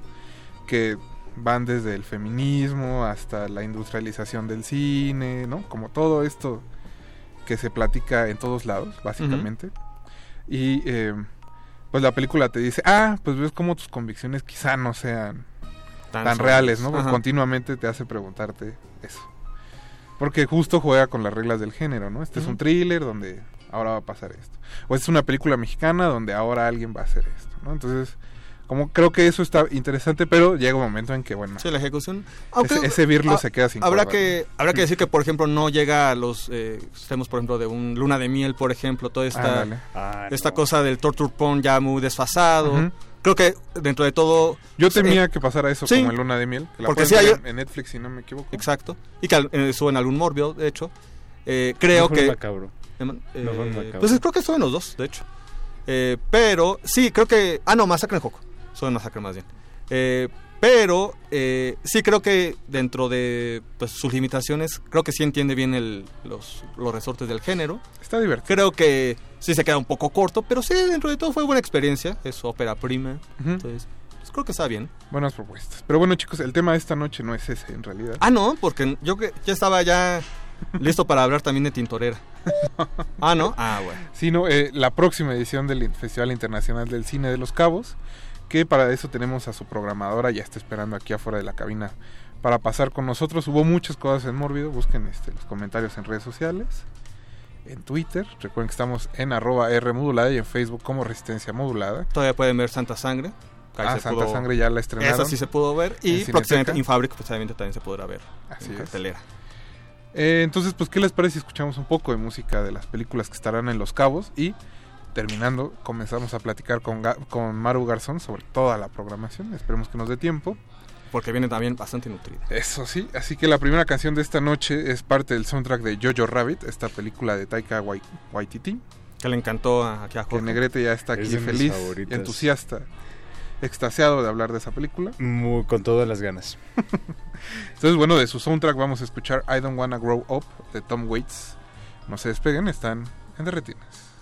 Que van desde el feminismo hasta la industrialización del cine, ¿no? Como todo esto que se platica en todos lados, básicamente. Y eh, pues la película te dice, ah, pues ves como tus convicciones quizá no sean Tan reales, ¿no? Ajá. continuamente te hace preguntarte eso. Porque justo juega con las reglas del género, ¿no? Este es un thriller donde ahora va a pasar esto. O esta es una película mexicana donde ahora alguien va a hacer esto, ¿no? Entonces, como creo que eso está interesante, pero llega un momento en que, bueno, Sí, la ejecución. ese, ese birlo se queda sin habrá que Habrá que decir que, por ejemplo, no llega a los eh, extremos, por ejemplo, de un luna de miel, por ejemplo, toda esta. Ah, esta no. cosa del torture porn ya muy desfasado. Creo que dentro de todo... Yo temía eh, que pasara eso sí, como en Luna de Miel, que la porque sí hay- en, Netflix si no me equivoco. Exacto. Y que al- eh, suben algún morbio, de hecho. Eh, creo Mejor que... macabro. Eh, Mejor macabro. pues creo que suben los dos, de hecho. Eh, pero, sí, creo que... Ah, no, Masacre en Joco. Suben Masacre más bien. Eh, pero, eh, sí creo que dentro de pues, sus limitaciones, creo que sí entiende bien el, los, los resortes del género. Está divertido. Creo que sí se queda un poco corto, pero sí, dentro de todo fue buena experiencia. Es ópera prima. Entonces, pues, creo que está bien. Buenas propuestas. Pero bueno, chicos, el tema de esta noche no es ese en realidad. Ah, no, porque yo que ya estaba ya listo para hablar también de Tintorera. ah, ¿no? Ah, bueno. sino eh, la próxima edición del Festival Internacional del Cine de los Cabos, que para eso tenemos a su programadora, ya está esperando aquí afuera de la cabina para pasar con nosotros. Hubo muchas cosas en Mórbido, busquen este, los comentarios en redes sociales, en Twitter, recuerden que estamos en arroba R modulada y en Facebook como Resistencia Modulada. Todavía pueden ver Santa Sangre. Ah, Santa pudo- Sangre ya la estrenaron. Esa sí se pudo ver. Y próximamente Infabric, pues también se podrá ver. Así en es. cartelera. Eh, entonces, pues, ¿qué les parece si escuchamos un poco de música de las películas que estarán en Los Cabos? Y terminando, comenzamos a platicar con, Ga- con Maru Garzón sobre toda la programación. Esperemos que nos dé tiempo. Porque viene también bastante nutrida. Eso sí, así que la primera canción de esta noche es parte del soundtrack de Jojo Rabbit, esta película de Taika Wai- Waititi. Que le encantó a- aquí a Que Jorge. Negrete ya está Es aquí feliz, entusiasta, extasiado de hablar de esa película. Muy- con todas las ganas. Entonces, bueno, de su soundtrack vamos a escuchar I Don't Wanna Grow Up de Tom Waits. No se despeguen, están en Derretinas.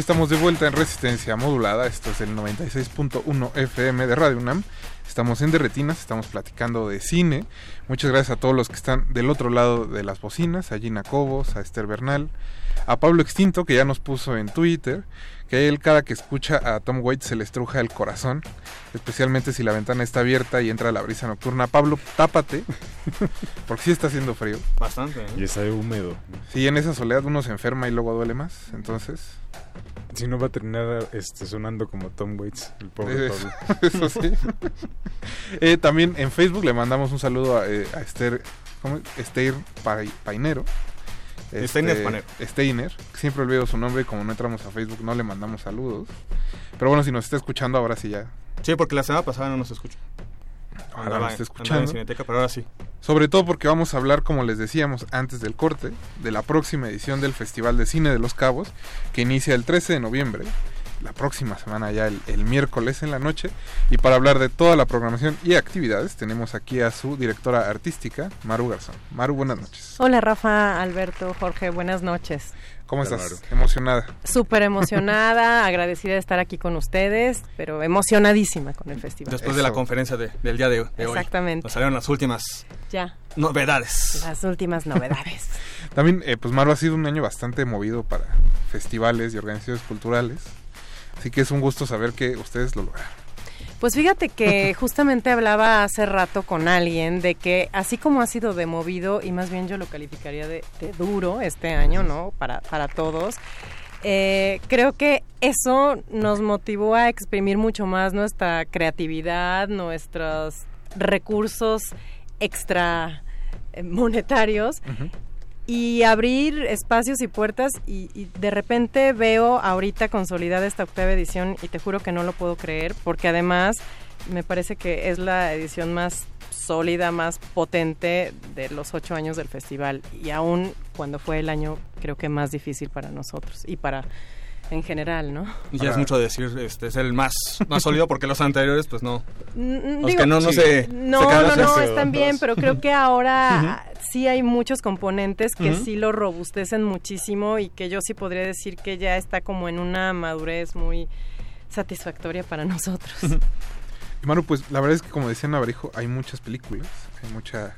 Estamos de vuelta en resistencia modulada. Esto es el 96.1 FM de Radio UNAM. Estamos en Derretinas, estamos platicando de cine. Muchas gracias a todos los que están del otro lado de las bocinas, a Gina Cobos, a Esther Bernal, a Pablo Extinto, que ya nos puso en Twitter, que él cada que escucha a Tom Waits se le estruja el corazón, especialmente si la ventana está abierta y entra la brisa nocturna. Pablo, tápate, porque sí está haciendo frío. Bastante. ¿eh? Y está húmedo. Sí, en esa soledad uno se enferma y luego duele más, entonces... Si no va a terminar este, sonando como Tom Waits, el pobre Eso, Pablo. eso sí. Eh, también en Facebook le mandamos un saludo a, eh, a Esther, ¿cómo? Esther Pai- Painero. Steiner Panero. Steiner. Siempre olvido su nombre y como no entramos a Facebook no le mandamos saludos. Pero bueno, si nos está escuchando ahora sí ya. Sí, porque la semana pasada no nos escuchó. Ahora Andaba- andaba escuchando. en Cineteca, pero ahora sí. Sobre todo porque vamos a hablar, como les decíamos antes del corte, de la próxima edición del Festival de Cine de Los Cabos, que inicia el 13 de noviembre, la próxima semana ya el, el miércoles en la noche. Y para hablar de toda la programación y actividades, tenemos aquí a su directora artística, Maru Garzón. Maru, buenas noches. Hola Rafa, Alberto, Jorge, buenas noches. ¿Cómo estás? Emocionada. Súper emocionada, agradecida de estar aquí con ustedes, pero emocionadísima con el festival. Después de la conferencia de- del día de, de hoy. Exactamente. Nos salieron las últimas Ya, novedades. las últimas novedades. También, eh, pues Maru ha sido un año bastante movido para festivales y organizaciones culturales. Así que es un gusto saber que ustedes lo lograron. Pues fíjate que justamente hablaba hace rato con alguien de que así como ha sido de movido, y más bien yo lo calificaría de, duro este año, ¿no? Para, para todos. eh, creo que eso nos motivó a exprimir mucho más nuestra creatividad, nuestros recursos extra eh, monetarios y abrir espacios y puertas y, y de repente veo ahorita consolidada esta octava edición y te juro que no lo puedo creer porque además me parece que es la edición más sólida, más potente de los ocho años del festival y aún cuando fue el año creo que más difícil para nosotros y para en general, ¿no? Y ya es mucho decir, este es el más, más sólido porque los anteriores, pues no. Mm, Los digo, que no, no se. No, se no, no, están bien, pero creo que ahora sí hay muchos componentes que sí lo robustecen muchísimo y que yo sí podría decir que ya está como en una madurez muy satisfactoria para nosotros. Y Manu, pues la verdad es que como decía Navarijo, hay muchas películas, hay mucha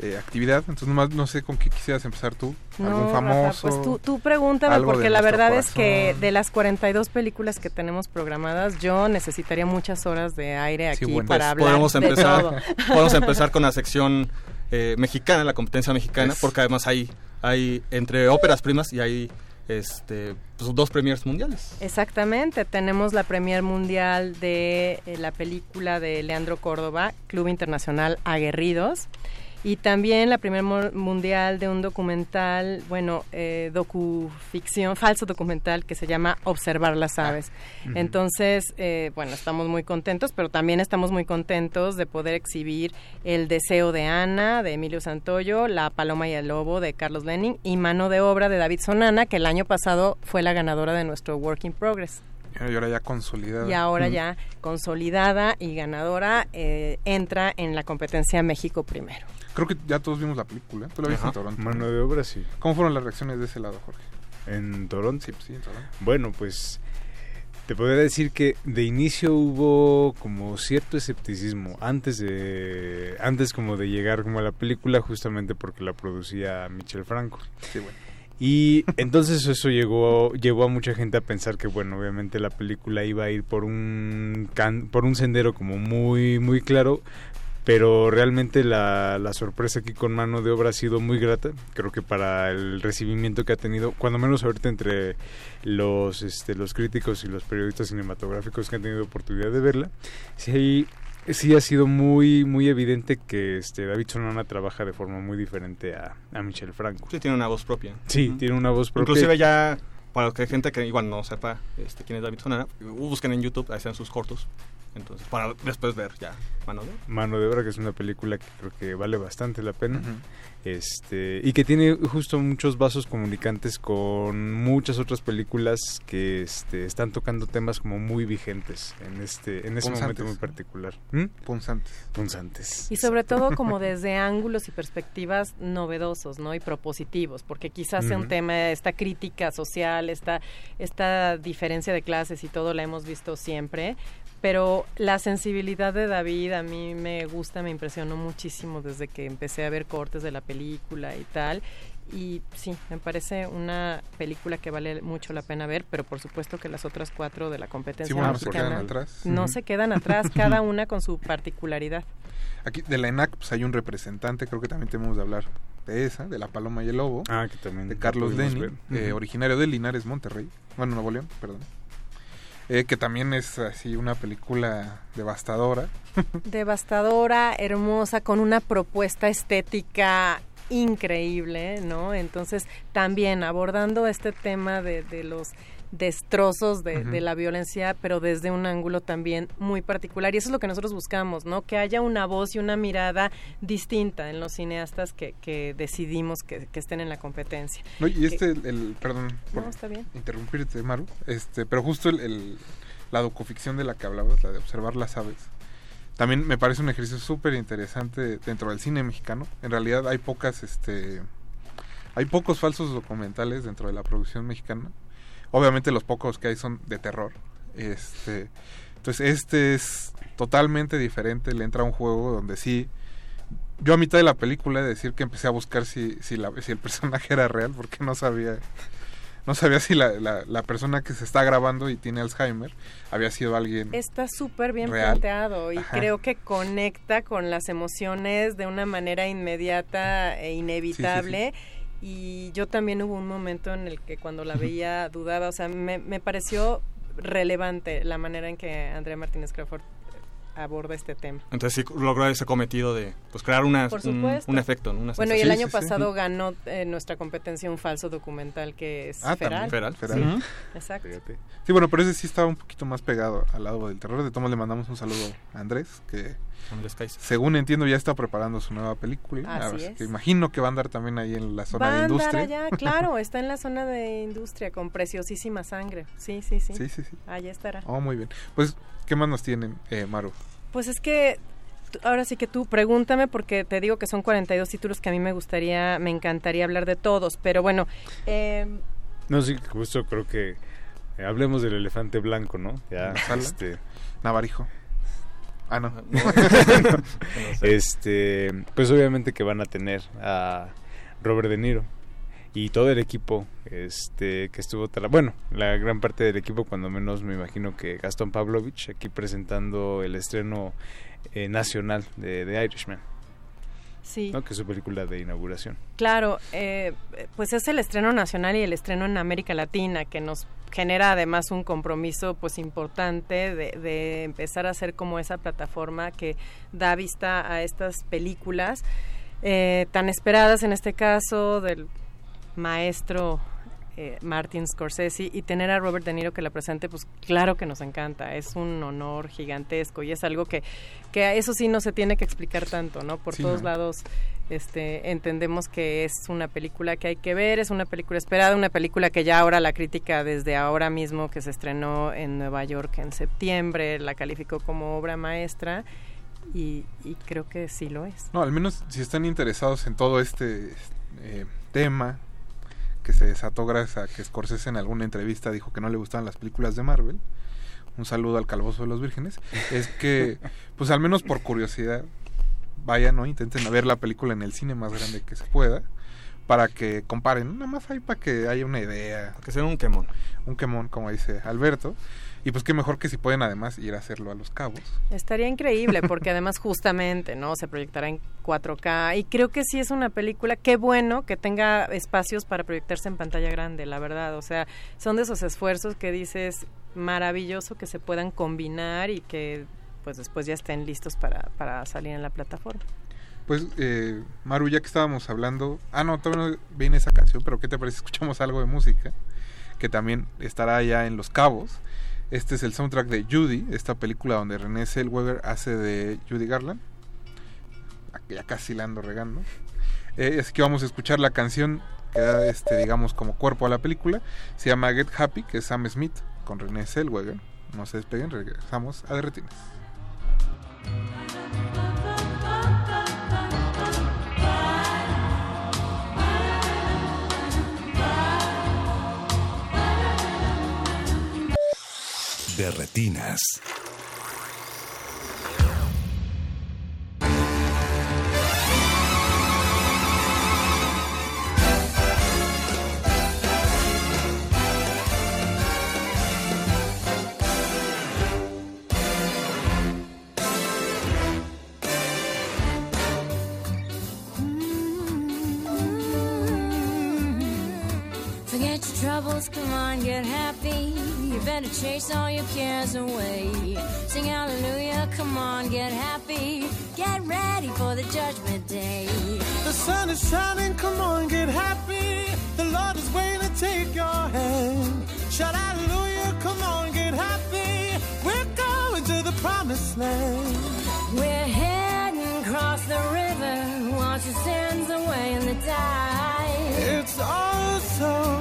eh, actividad. Entonces nomás no sé con qué quisieras empezar tú. No, ¿Algún Rafa, famoso? pues tú, tú pregúntame, porque la verdad es que de las 42 películas que tenemos programadas, yo necesitaría muchas horas de aire aquí bueno. para Pues hablar podemos de empezar, todo. podemos empezar con la sección eh, mexicana, la competencia mexicana, porque además hay, hay entre óperas primas y hay este, pues, dos premiers mundiales. Exactamente, tenemos la premier mundial de eh, la película de Leandro Córdoba, Club Internacional Aguerridos, y también la premier mu- mundial de un documental, bueno, eh, docuficción, falso documental que se llama Observar las aves. ujú. Entonces, eh, bueno, estamos muy contentos, pero también estamos muy contentos de poder exhibir El Deseo de Ana, de Emilio Santoyo, La Paloma y el Lobo, de Carlos Lenin, y Mano de Obra, de David Sonana, que el año pasado fue la ganadora de nuestro Work in Progress. Y ahora ya consolidada. Y ahora Mm. ya consolidada y ganadora, eh, entra en la competencia México primero. Creo que ya todos vimos la película. ¿Tú la viste en Toronto? Mano de obra, sí. ¿Cómo fueron las reacciones de ese lado, Jorge? ¿En Toronto? Sí, sí, en Toronto. Bueno, pues te podría decir que de inicio hubo como cierto escepticismo antes de antes como de llegar como a la película justamente porque la producía Michel Franco. Sí, bueno. Y entonces eso llegó llevó a mucha gente a pensar que bueno, obviamente la película iba a ir por un can- por un sendero como muy muy claro, pero realmente la, la sorpresa aquí con mano de obra ha sido muy grata. Creo que para el recibimiento que ha tenido, cuando menos ahorita entre los, este, los críticos y los periodistas cinematográficos que han tenido oportunidad de verla, sí, sí ha sido muy muy evidente que este David Sonana trabaja de forma muy diferente a, a Michel Franco. Sí, tiene una voz propia. Sí, tiene una voz propia. Inclusive ya, para que hay gente que igual no sepa este, quién es David Sonara, busquen en YouTube, ahí están sus cortos. Entonces, para después ver ya Mano de Obra. Mano de Obra, que es una película que creo que vale bastante la pena. Este Y que tiene justo muchos vasos comunicantes con muchas otras películas que este, están tocando temas como muy vigentes en este en ese Punzantes. momento muy particular. ¿Mm? Punzantes. Punzantes. Y sobre todo como desde ángulos y perspectivas novedosos, ¿no? Y propositivos, porque quizás sea un tema, esta crítica social, esta, esta diferencia de clases y todo la hemos visto siempre, pero la sensibilidad de David a mí me gusta, me impresionó muchísimo desde que empecé a ver cortes de la película y tal. Y sí, me parece una película que vale mucho la pena ver, pero por supuesto que las otras cuatro de la competencia Sí, bueno, no se quedan atrás. no se quedan atrás, cada una con su particularidad. Aquí de la ENAC pues hay un representante, creo que también tenemos de hablar de esa, de La Paloma y el Lobo. Ah, que también De Carlos Lenin, eh, originario de Linares, Monterrey. Bueno, Nuevo León, perdón. Eh, que también es así una película devastadora. devastadora, hermosa, con una propuesta estética increíble, ¿no? Entonces, también abordando este tema de, de los destrozos de, la violencia, pero desde un ángulo también muy particular. Y eso es lo que nosotros buscamos, ¿no? Que haya una voz y una mirada distinta en los cineastas que, que decidimos que, que estén en la competencia. No, y Que- este, el, el- perdón por No, está bien. interrumpirte, Maru, este, pero justo el, el- la docuficción de la que hablabas, la de observar las aves, también me parece un ejercicio súper interesante dentro del cine mexicano. En realidad hay pocas, este, hay pocos falsos documentales dentro de la producción mexicana. Obviamente los pocos que hay son de terror. Este, entonces este es totalmente diferente, le entra a un juego donde sí yo a mitad de la película he de decir que empecé a buscar si, si, la, si el personaje era real porque no sabía no sabía si la, la, la persona que se está grabando y tiene Alzheimer había sido alguien Está súper bien Real. planteado y Ajá. creo que conecta con las emociones de una manera inmediata e inevitable. Y yo también hubo un momento en el que cuando la veía dudaba, o sea, me, me pareció relevante la manera en que Andrea Martínez Crawford aborda este tema. Entonces sí logró ese cometido de pues crear una, Por un, efecto, ¿no? Una Bueno, y el año pasado ganó eh, nuestra competencia un falso documental que es Ah, Feral. también. Feral. Sí, Feral. exacto. Sí, bueno, pero ese sí estaba un poquito más pegado al lado del terror. De modos, le mandamos un saludo a Andrés, que Andrés según entiendo ya está preparando su nueva película. Así es. que imagino que va a andar también ahí en la zona Va de a andar industria. allá, claro, está en la zona de industria con preciosísima sangre. Sí, sí, sí. Sí, sí, sí. Allá estará. Oh, muy bien. Pues, ¿qué más nos tienen, eh, Maru? Pues es que ahora sí que tú pregúntame porque te digo que son 42 títulos que a mí me gustaría, me encantaría hablar de todos, pero bueno, eh, No, sí, justo creo que eh, hablemos del elefante blanco, ¿no? Ya, este... Navarijo. Ah, no. este, pues obviamente que van a tener a Robert De Niro y todo el equipo este que estuvo bueno la gran parte del equipo cuando menos me imagino que Gastón Pavlovich aquí presentando el estreno eh, nacional de Irishman sí. ¿no? que es su película de inauguración Claro, eh, pues es el estreno nacional y el estreno en América Latina que nos genera además un compromiso pues importante de, de empezar a ser como esa plataforma que da vista a estas películas eh, tan esperadas en este caso del maestro eh, Martin Scorsese y tener a Robert De Niro que la presente, pues claro que nos encanta, es un honor gigantesco y es algo que, que eso sí no se tiene que explicar tanto, ¿no? Por Sí, todos no. lados este, entendemos que es una película que hay que ver, es una película esperada, una película que ya ahora la crítica desde ahora mismo que se estrenó en Nueva York en septiembre la calificó como obra maestra y, y creo que sí lo es. No, al menos si están interesados en todo este eh, tema que se desató gracias a que Scorsese en alguna entrevista dijo que no le gustaban las películas de Marvel. Un saludo al Calvoso de los Vírgenes. Es que, pues al menos por curiosidad, vayan, ¿no? Intenten ver la película en el cine más grande que se pueda para que comparen. Nada más ahí para que haya una idea. Que sea un quemón. Un quemón, como dice Alberto. Y pues qué mejor que si pueden además ir a hacerlo a Los Cabos. Estaría increíble porque además justamente, ¿no? Se proyectará en 4K y creo que sí es una película, qué bueno que tenga espacios para proyectarse en pantalla grande, la verdad. O sea, son de esos esfuerzos que dices maravilloso que se puedan combinar y que pues después ya estén listos para, para salir en la plataforma. Pues, eh, Maru, ya que estábamos hablando... Ah, no, todavía no viene esa canción, pero ¿qué te parece? Escuchamos algo de música, que también estará allá en Los Cabos. Este es el soundtrack de Judy, esta película donde René Zellweger hace de Judy Garland. Ya casi la ando regando. Eh, así que vamos a escuchar la canción que da, este, digamos, como cuerpo a la película. Se llama Get Happy, que es Sam Smith con René Zellweger. No se despeguen, regresamos a Derretines. De retinas. Troubles, come on, get happy. You better chase all your cares away. Sing hallelujah, come on, get happy. Get ready for the judgment day. The sun is shining, come on, get happy. The Lord is waiting to take your hand. Shout hallelujah, come on, get happy. We're going to the promised land. We're heading across the river, wash your sins away in the tide. It's all so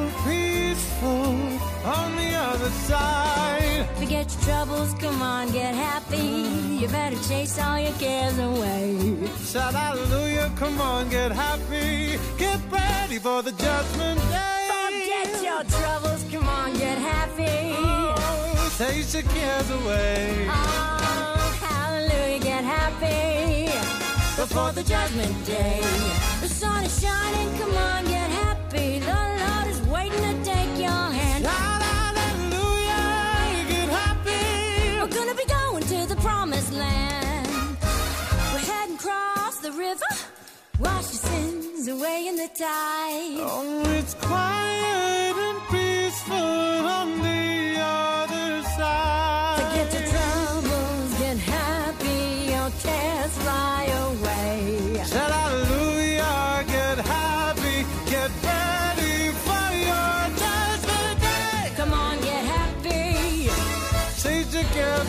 on the other side. Forget your troubles, come on, get happy. You better chase all your cares away. Shout hallelujah, come on, get happy. Get ready for the judgment day. Forget your troubles, come on, get happy. Oh, take your cares away. Oh, hallelujah, get happy. Before the judgment day, the sun is shining, come on, get happy. The wash your sins away in the tide. Oh, it's quiet and peaceful on the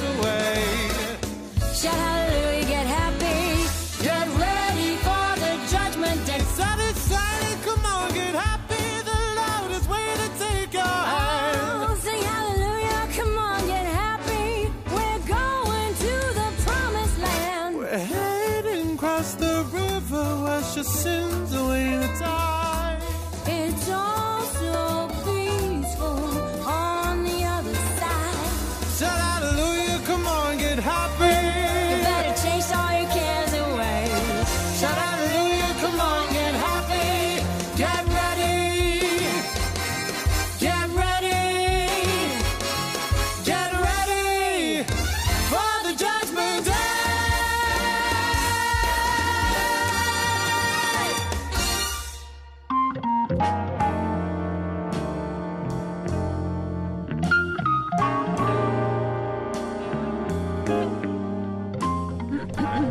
away. Shout hallelujah,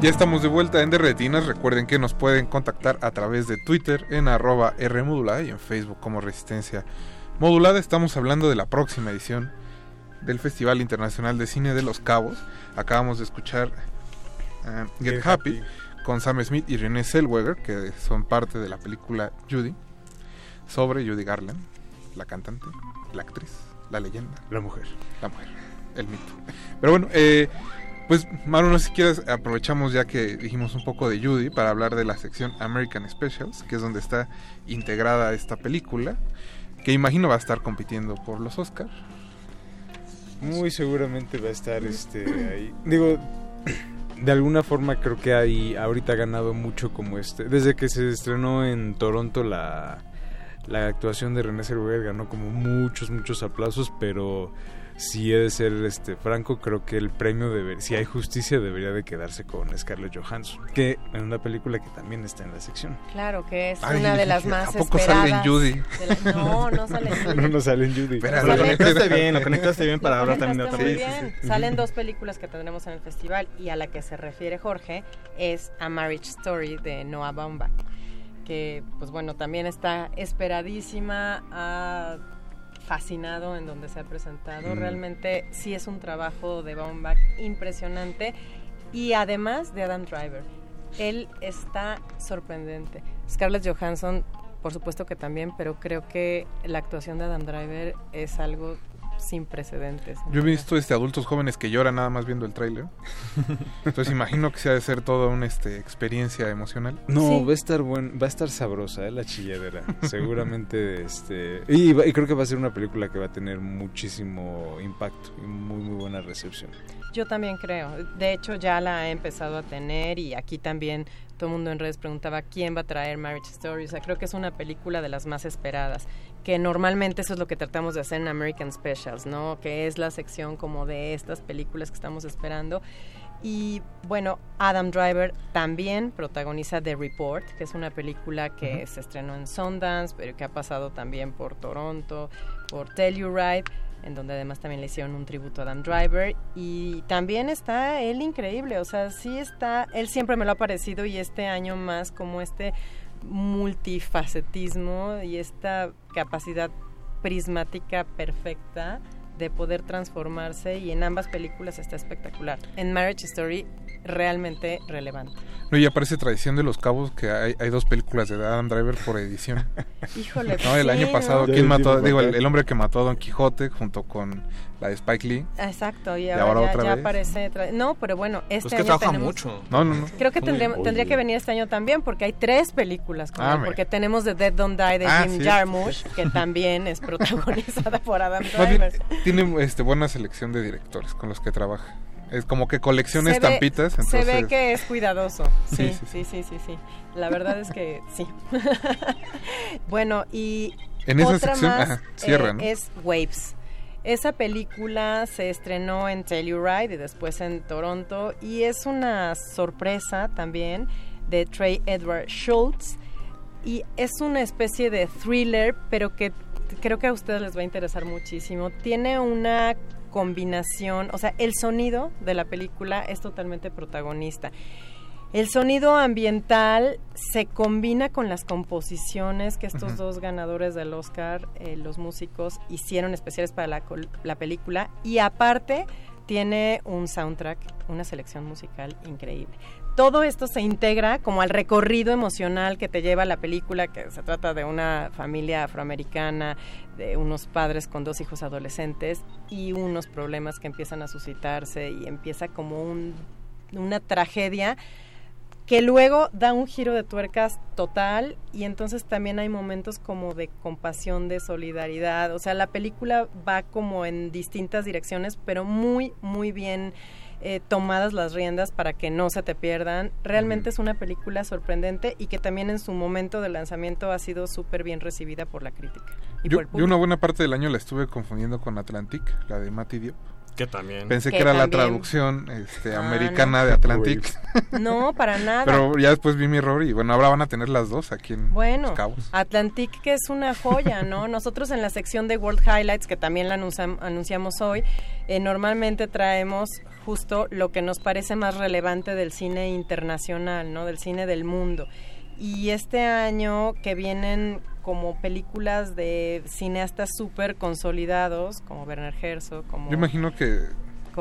Ya estamos de vuelta en Derretinas. Recuerden que nos pueden contactar a través de Twitter en arroba Rmodulada y en Facebook como Resistencia Modulada. Estamos hablando de la próxima edición del Festival Internacional de Cine de Los Cabos. Acabamos de escuchar eh, Get, Get Happy, Happy. con Sam Smith y Renée Zellweger, que son parte de la película Judy, sobre Judy Garland, la cantante, la actriz, la leyenda. La mujer. La mujer, el mito. Pero bueno, eh, pues Maru, no sé si quieres, aprovechamos ya que dijimos un poco de Judy para hablar de la sección American Specials, que es donde está integrada esta película, que imagino va a estar compitiendo por los Oscars. Muy seguramente va a estar este ahí. Digo, de alguna forma creo que hay ahorita ha ganado mucho como este. Desde que se estrenó en Toronto la, la actuación de René Zellweger ganó como muchos, muchos aplausos, pero si he de ser este franco, creo que el premio debe, si hay justicia debería de quedarse con Scarlett Johansson, que en una película que también está en la sección. Claro, que es Ay, una de las ¿a más poco esperadas. sale en Judy? la- No, no sale en Judy. No, no sale en Judy. Espérate. Lo conectaste bien, lo conectaste bien para hablar también de otra película. bien. Salen dos películas que tendremos en el festival y a la que se refiere Jorge es A Marriage Story de Noah Baumbach, que pues bueno, también está esperadísima, ha fascinado en donde se ha presentado. Mm. Realmente sí es un trabajo de Baumbach impresionante y además de Adam Driver. Él está sorprendente. Scarlett Johansson, por supuesto que también, pero creo que la actuación de Adam Driver es algo sin precedentes. Yo he visto este adultos jóvenes que lloran nada más viendo el tráiler. Entonces imagino que se ha de ser toda una este, experiencia emocional. No, va a estar buen, va a estar sabrosa ¿eh? la chilladera. Seguramente este y, y creo que va a ser una película que va a tener muchísimo impacto y muy muy buena recepción. Yo también creo. De hecho, ya la ha empezado a tener y aquí también todo el mundo en redes preguntaba quién va a traer Marriage Story. O sea, creo que es una película de las más esperadas. Que normalmente eso es lo que tratamos de hacer en American Specials, ¿no? Que es la sección como de estas películas que estamos esperando. Y bueno, Adam Driver también protagoniza The Report, que es una película que se estrenó en Sundance, pero que ha pasado también por Toronto, por Telluride, en donde además también le hicieron un tributo a Adam Driver. Y también está él increíble, o sea, sí está, él siempre me lo ha parecido y este año más como este multifacetismo y esta capacidad prismática perfecta de poder transformarse y en ambas películas está espectacular. En Marriage Story realmente relevante. No, ya parece tradición de los cabos que hay, hay dos películas de Adam Driver por edición. Híjole, No, el sí, año ¿no? pasado, ¿quién mató? Digo, el, el hombre que mató a Don Quijote junto con la de Spike Lee. Exacto, y ¿Y ahora, ahora ya, otra ya vez? aparece. No, pero bueno, este que año trabaja tenemos- mucho. No, no, no. Creo que tendría, tendría que venir este año también, porque hay tres películas con Ah, él, porque tenemos The Dead Don't Die de Ah, Jim sí. Jarmusch, que también es protagonizada por Adam Driver. tiene este, buena selección de directores con los que trabaja. Es como que colecciona Se ve- estampitas. Se ve que es cuidadoso. Sí, Sí, sí, sí, sí. La verdad es que sí. bueno, y En esa otra sección, más ajá, cierra, eh, ¿no? es Waves. Esa película se estrenó en Telluride y después en Toronto y es una sorpresa también de Trey Edward Schultz y es una especie de thriller, pero que creo que a ustedes les va a interesar muchísimo. Tiene una combinación, o sea, el sonido de la película es totalmente protagonista. El sonido ambiental se combina con las composiciones que estos dos ganadores del Oscar, eh, los músicos, hicieron especiales para la, la película y aparte tiene un soundtrack, una selección musical increíble. Todo esto se integra como al recorrido emocional que te lleva la película, que se trata de una familia afroamericana, de unos padres con dos hijos adolescentes y unos problemas que empiezan a suscitarse y empieza como un- una tragedia que luego da un giro de tuercas total y entonces también hay momentos como de compasión, de solidaridad, o sea, la película va como en distintas direcciones, pero muy, muy bien eh, tomadas las riendas para que no se te pierdan. Realmente es una película sorprendente y que también en su momento de lanzamiento ha sido súper bien recibida por la crítica. Y Yo, por el yo una buena parte del año la estuve confundiendo con Atlantic, la de Matty Diop. Que también. Pensé que, Que era la traducción este, Ah, americana no. de Atlantic. No, para nada. Pero ya después vi mi error y bueno, ahora van a tener las dos aquí en Bueno, Los Cabos. Atlantic que es una joya, ¿no? Nosotros en la sección de World Highlights, que también la anunciam- anunciamos hoy, eh, normalmente traemos justo lo que nos parece más relevante del cine internacional, ¿no? Del cine del mundo. Y este año que vienen como películas de cineastas súper consolidados, como Werner Herzog, como... Yo imagino que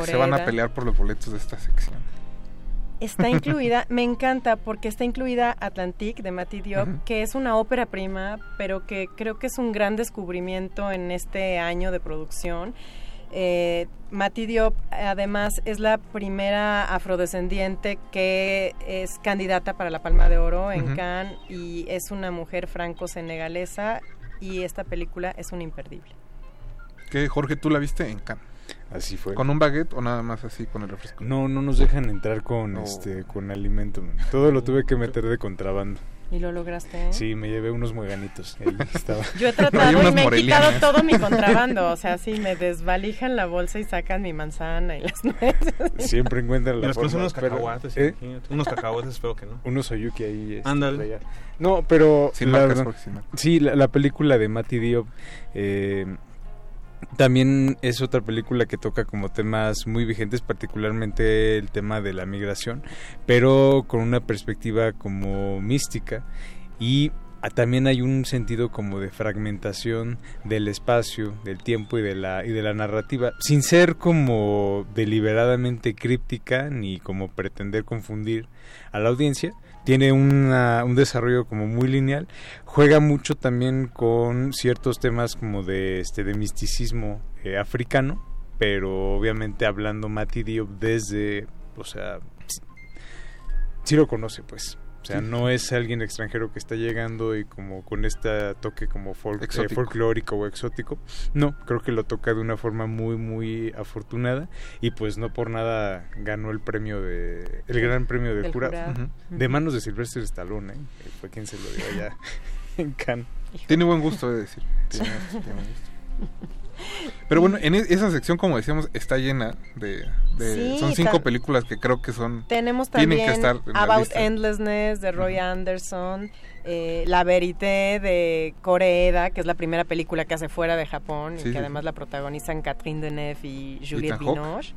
se van a pelear por los boletos de esta sección. Está incluida, me encanta porque está incluida Atlantic de Matty Diop, que es una ópera prima, pero que creo que es un gran descubrimiento en este año de producción. Eh, Matty Diop además es la primera afrodescendiente que es candidata para la Palma de Oro en. Cannes y es una mujer franco-senegalesa y esta película es un imperdible. ¿Qué, Jorge, tú la viste en Cannes? Así fue. ¿Con un baguette o nada más así con el refresco? No, no nos dejan entrar con No. este con alimento. man. Todo lo tuve que meter de contrabando. ¿Y lo lograste? Sí, me llevé unos mueganitos. Yo he tratado y me han quitado todo mi contrabando. O sea, sí, me desvalijan la bolsa y sacan mi manzana y las nueces. Siempre encuentran la después forma, unos pero- cacahuates, ¿Eh? Unos cacahuates, espero que no. Unos oyuki ahí. este, Ándale. No, pero... Sin la marcas, marcas. sí, la, la película de Matty Diop eh, también es otra película que toca como temas muy vigentes, particularmente el tema de la migración, pero con una perspectiva como mística y también hay un sentido como de fragmentación del espacio, del tiempo y de la y de la narrativa, sin ser como deliberadamente críptica ni como pretender confundir a la audiencia. Tiene una- un desarrollo como muy lineal. Juega mucho también con ciertos temas como de este de misticismo eh, africano, pero obviamente hablando Mati Diop desde, o sea, sí lo conoce pues. O sea, Sí. no es alguien extranjero que está llegando y como con este toque como folk, eh, folclórico o exótico. No, creo que lo toca de una forma muy, muy afortunada y pues no por nada ganó el premio de... el gran premio del Del jurado. De manos de Sylvester Stallone, ¿eh? que fue quien se lo dio allá en Cannes. Tiene buen gusto, de decir. Tiene, tiene buen gusto. Pero bueno, en e- esa sección, como decíamos, está llena de... de- Sí, son cinco películas que creo que son... Tenemos tienen también que estar en la About lista. Endlessness de Roy Anderson, eh, La Verité de Koreeda, que es la primera película que hace fuera de Japón Sí, y que sí, además la protagonizan Catherine Deneuve y Juliette Ethan Hawke.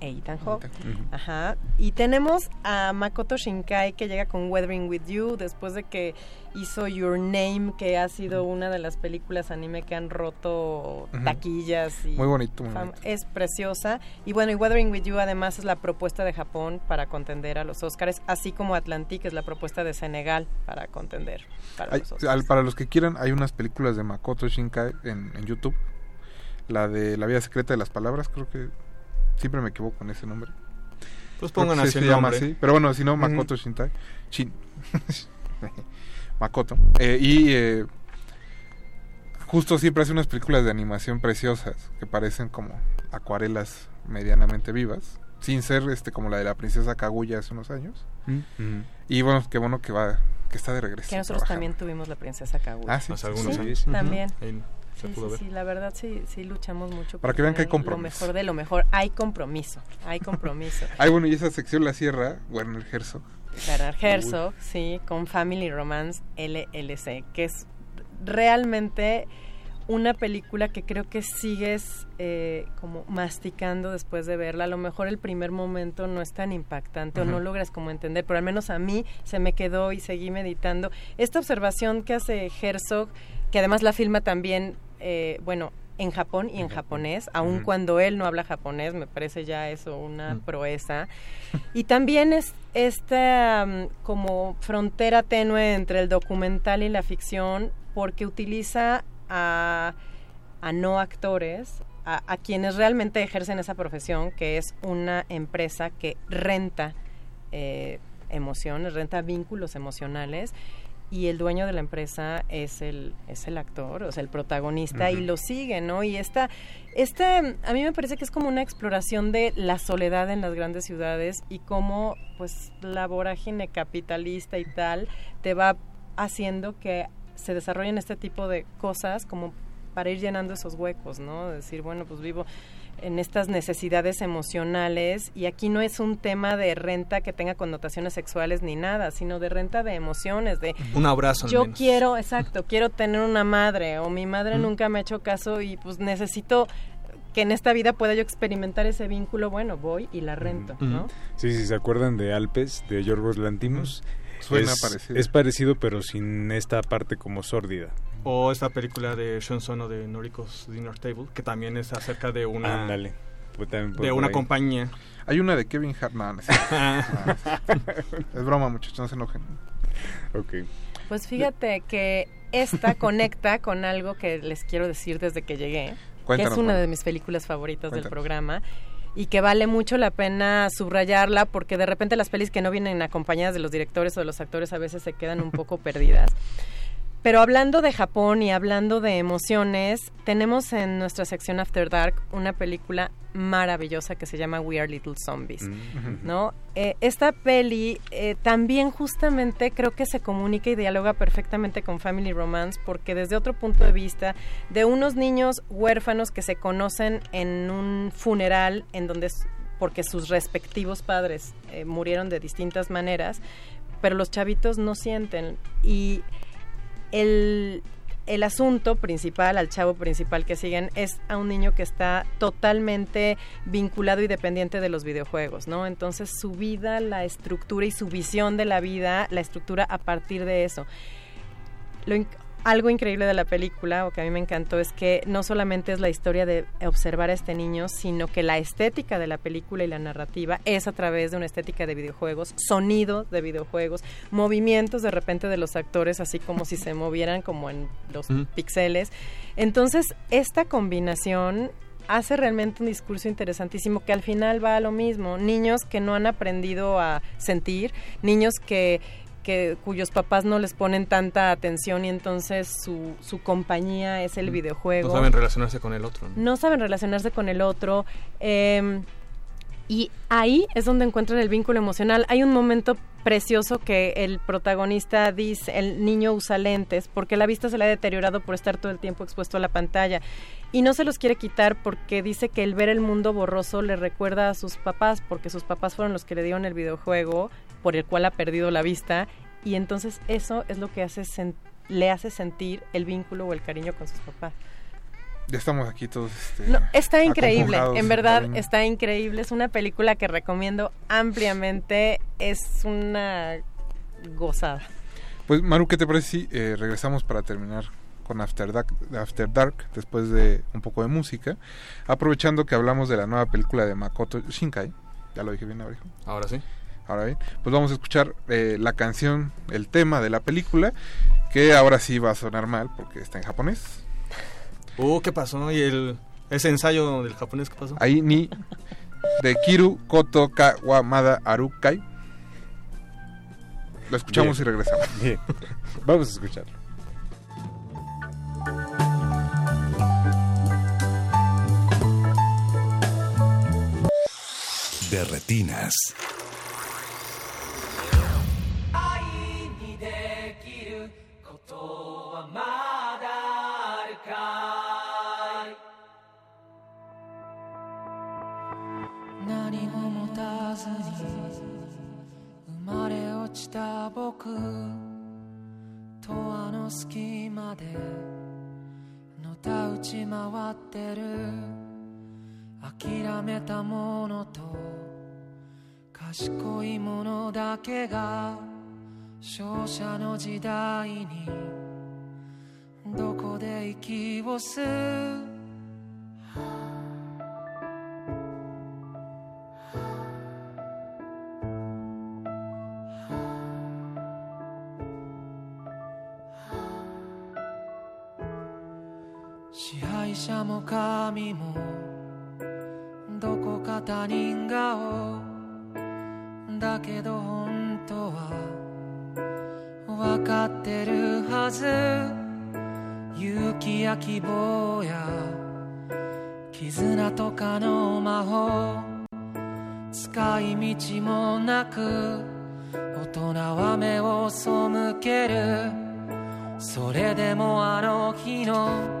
E Ethan Hawke. Ajá. Y tenemos a Makoto Shinkai que llega con Weathering with You después de que hizo Your Name, que ha sido una de las películas anime que han roto taquillas. Y Muy bonito, muy bonito. Es preciosa. Y bueno, y Weathering with You además es la propuesta de Japón para contender a los Oscars, así como Atlantic es la propuesta de Senegal para contender para Hay- los Oscars. al- para los que quieran, hay unas películas de Makoto Shinkai en, en YouTube. La de La vida secreta de las palabras, creo que siempre me equivoco con ese nombre. Pues pongan así el se llama nombre. así, Pero bueno, si no. Makoto Shinkai. Shin. Makoto. Eh, y eh, justo siempre hace unas películas de animación preciosas que parecen como acuarelas medianamente vivas. Sin ser este como la de la princesa Kaguya hace unos años. Mm. Y bueno, qué bueno que va, que está de regreso. que nosotros trabajando. también tuvimos la princesa Kaguya. Ah, sí. Hace algunos Sí, años. También. Se Sí, pudo sí, ver. sí, la verdad sí, sí luchamos mucho. Para que vean que hay compromiso. Lo mejor de lo mejor. Hay compromiso, hay compromiso. Ay, bueno, y esa sección la cierra Werner Herzog. Bernard Herzog, sí, con Family Romance LLC, que es realmente una película que creo que sigues eh, como masticando después de verla. A lo mejor el primer momento no es tan impactante o no logras como entender, pero al menos a mí se me quedó y seguí meditando. Esta observación que hace Herzog, que además la filma también, eh, bueno, en Japón y en japonés, aun cuando él no habla japonés, me parece ya eso una proeza. Y también es esta mm, como frontera tenue entre el documental y la ficción, porque utiliza a, a no actores, a, a quienes realmente ejercen esa profesión, que es una empresa que renta eh, emociones, renta vínculos emocionales. Y el dueño de la empresa es el, es el actor, o sea, el protagonista, y lo sigue, ¿no? Y esta, este, a mí me parece que es como una exploración de la soledad en las grandes ciudades y cómo, pues, la vorágine capitalista y tal te va haciendo que se desarrollen este tipo de cosas como para ir llenando esos huecos, ¿no? Decir, bueno, pues vivo en estas necesidades emocionales y aquí no es un tema de renta que tenga connotaciones sexuales ni nada, sino de renta de emociones, de Un abrazo al Yo menos. quiero, exacto, quiero tener una madre o mi madre Mm. nunca me ha hecho caso y pues necesito que en esta vida pueda yo experimentar ese vínculo, bueno, voy y la rento, ¿no? Sí, sí, ¿se acuerdan de Alpes, de Yorgos Lantimos? Suena es, parecido. Es parecido, pero sin esta parte como sórdida. O esta película de Sean Sono de Noricos Dinner Table, que también es acerca de una Ándale. Pues de una ahí. compañía. Hay una de Kevin Hart. No, no es, broma, muchachos, no se enojen. Ok. Pues fíjate que esta conecta con algo que les quiero decir desde que llegué, que es una de mis películas favoritas del programa y que vale mucho la pena subrayarla porque de repente las pelis que no vienen acompañadas de los directores o de los actores a veces se quedan un poco perdidas. Pero hablando de Japón y hablando de emociones, tenemos en nuestra sección After Dark una película maravillosa que se llama We Are Little Zombies. ¿no? Eh, esta peli eh, también justamente creo que se comunica y dialoga perfectamente con Family Romance porque desde otro punto de vista de unos niños huérfanos que se conocen en un funeral en donde s- porque sus respectivos padres eh, murieron de distintas maneras, pero los chavitos no sienten y el, el asunto principal, al chavo principal que siguen, es a un niño que está totalmente vinculado y dependiente de los videojuegos, ¿no? Entonces su vida, la estructura y su visión de la vida, la estructura a partir de eso. lo algo increíble de la película, o que a mí me encantó, es que no solamente es la historia de observar a este niño, sino que la estética de la película y la narrativa es a través de una estética de videojuegos, sonido de videojuegos, movimientos de repente de los actores, así como si se movieran como en los Ujú. píxeles. Entonces, esta combinación hace realmente un discurso interesantísimo que al final va a lo mismo. Niños que no han aprendido a sentir, niños que que cuyos papás no les ponen tanta atención y entonces su, su compañía es el videojuego. No saben relacionarse con el otro. ¿no? No saben relacionarse con el otro. eh, y ahí es donde encuentran el vínculo emocional. Hay un momento precioso que el protagonista dice, el niño usa lentes porque la vista se le ha deteriorado por estar todo el tiempo expuesto a la pantalla y no se los quiere quitar porque dice que el ver el mundo borroso le recuerda a sus papás porque sus papás fueron los que le dieron el videojuego por el cual ha perdido la vista y entonces eso es lo que hace le hace sentir el vínculo o el cariño con sus papás. Ya estamos aquí todos. este, No, está increíble, en verdad está increíble. Es una película que recomiendo ampliamente. Es una gozada. Pues Maru, ¿qué te parece si eh, regresamos para terminar con After Dark, After Dark después de un poco de música? Aprovechando que hablamos de la nueva película de Makoto Shinkai. Ya lo dije bien, Abrijo. Ahora sí. Ahora bien, pues vamos a escuchar eh, la canción, el tema de la película, que ahora sí va a sonar mal porque está en japonés. Uh, ¿qué pasó? ¿Y el, ese ensayo del japonés qué pasó? Ahí ni de Kiru Koto Kawamada Arukai. Lo escuchamos y regresamos. Bien. Vamos a escucharlo. De retinas. Ni de Kiru Koto wa mada arukai. ずに生まれ落ちた僕とあの隙間でのたうち回ってる。諦めたものと賢いものだけが勝者の時代に。どこで息を吸う。者も神もどこか他人顔だけど本当は分かってるはず勇気や希望や絆とかの魔法。使い道もなく大人は目を背ける。それでもあの日の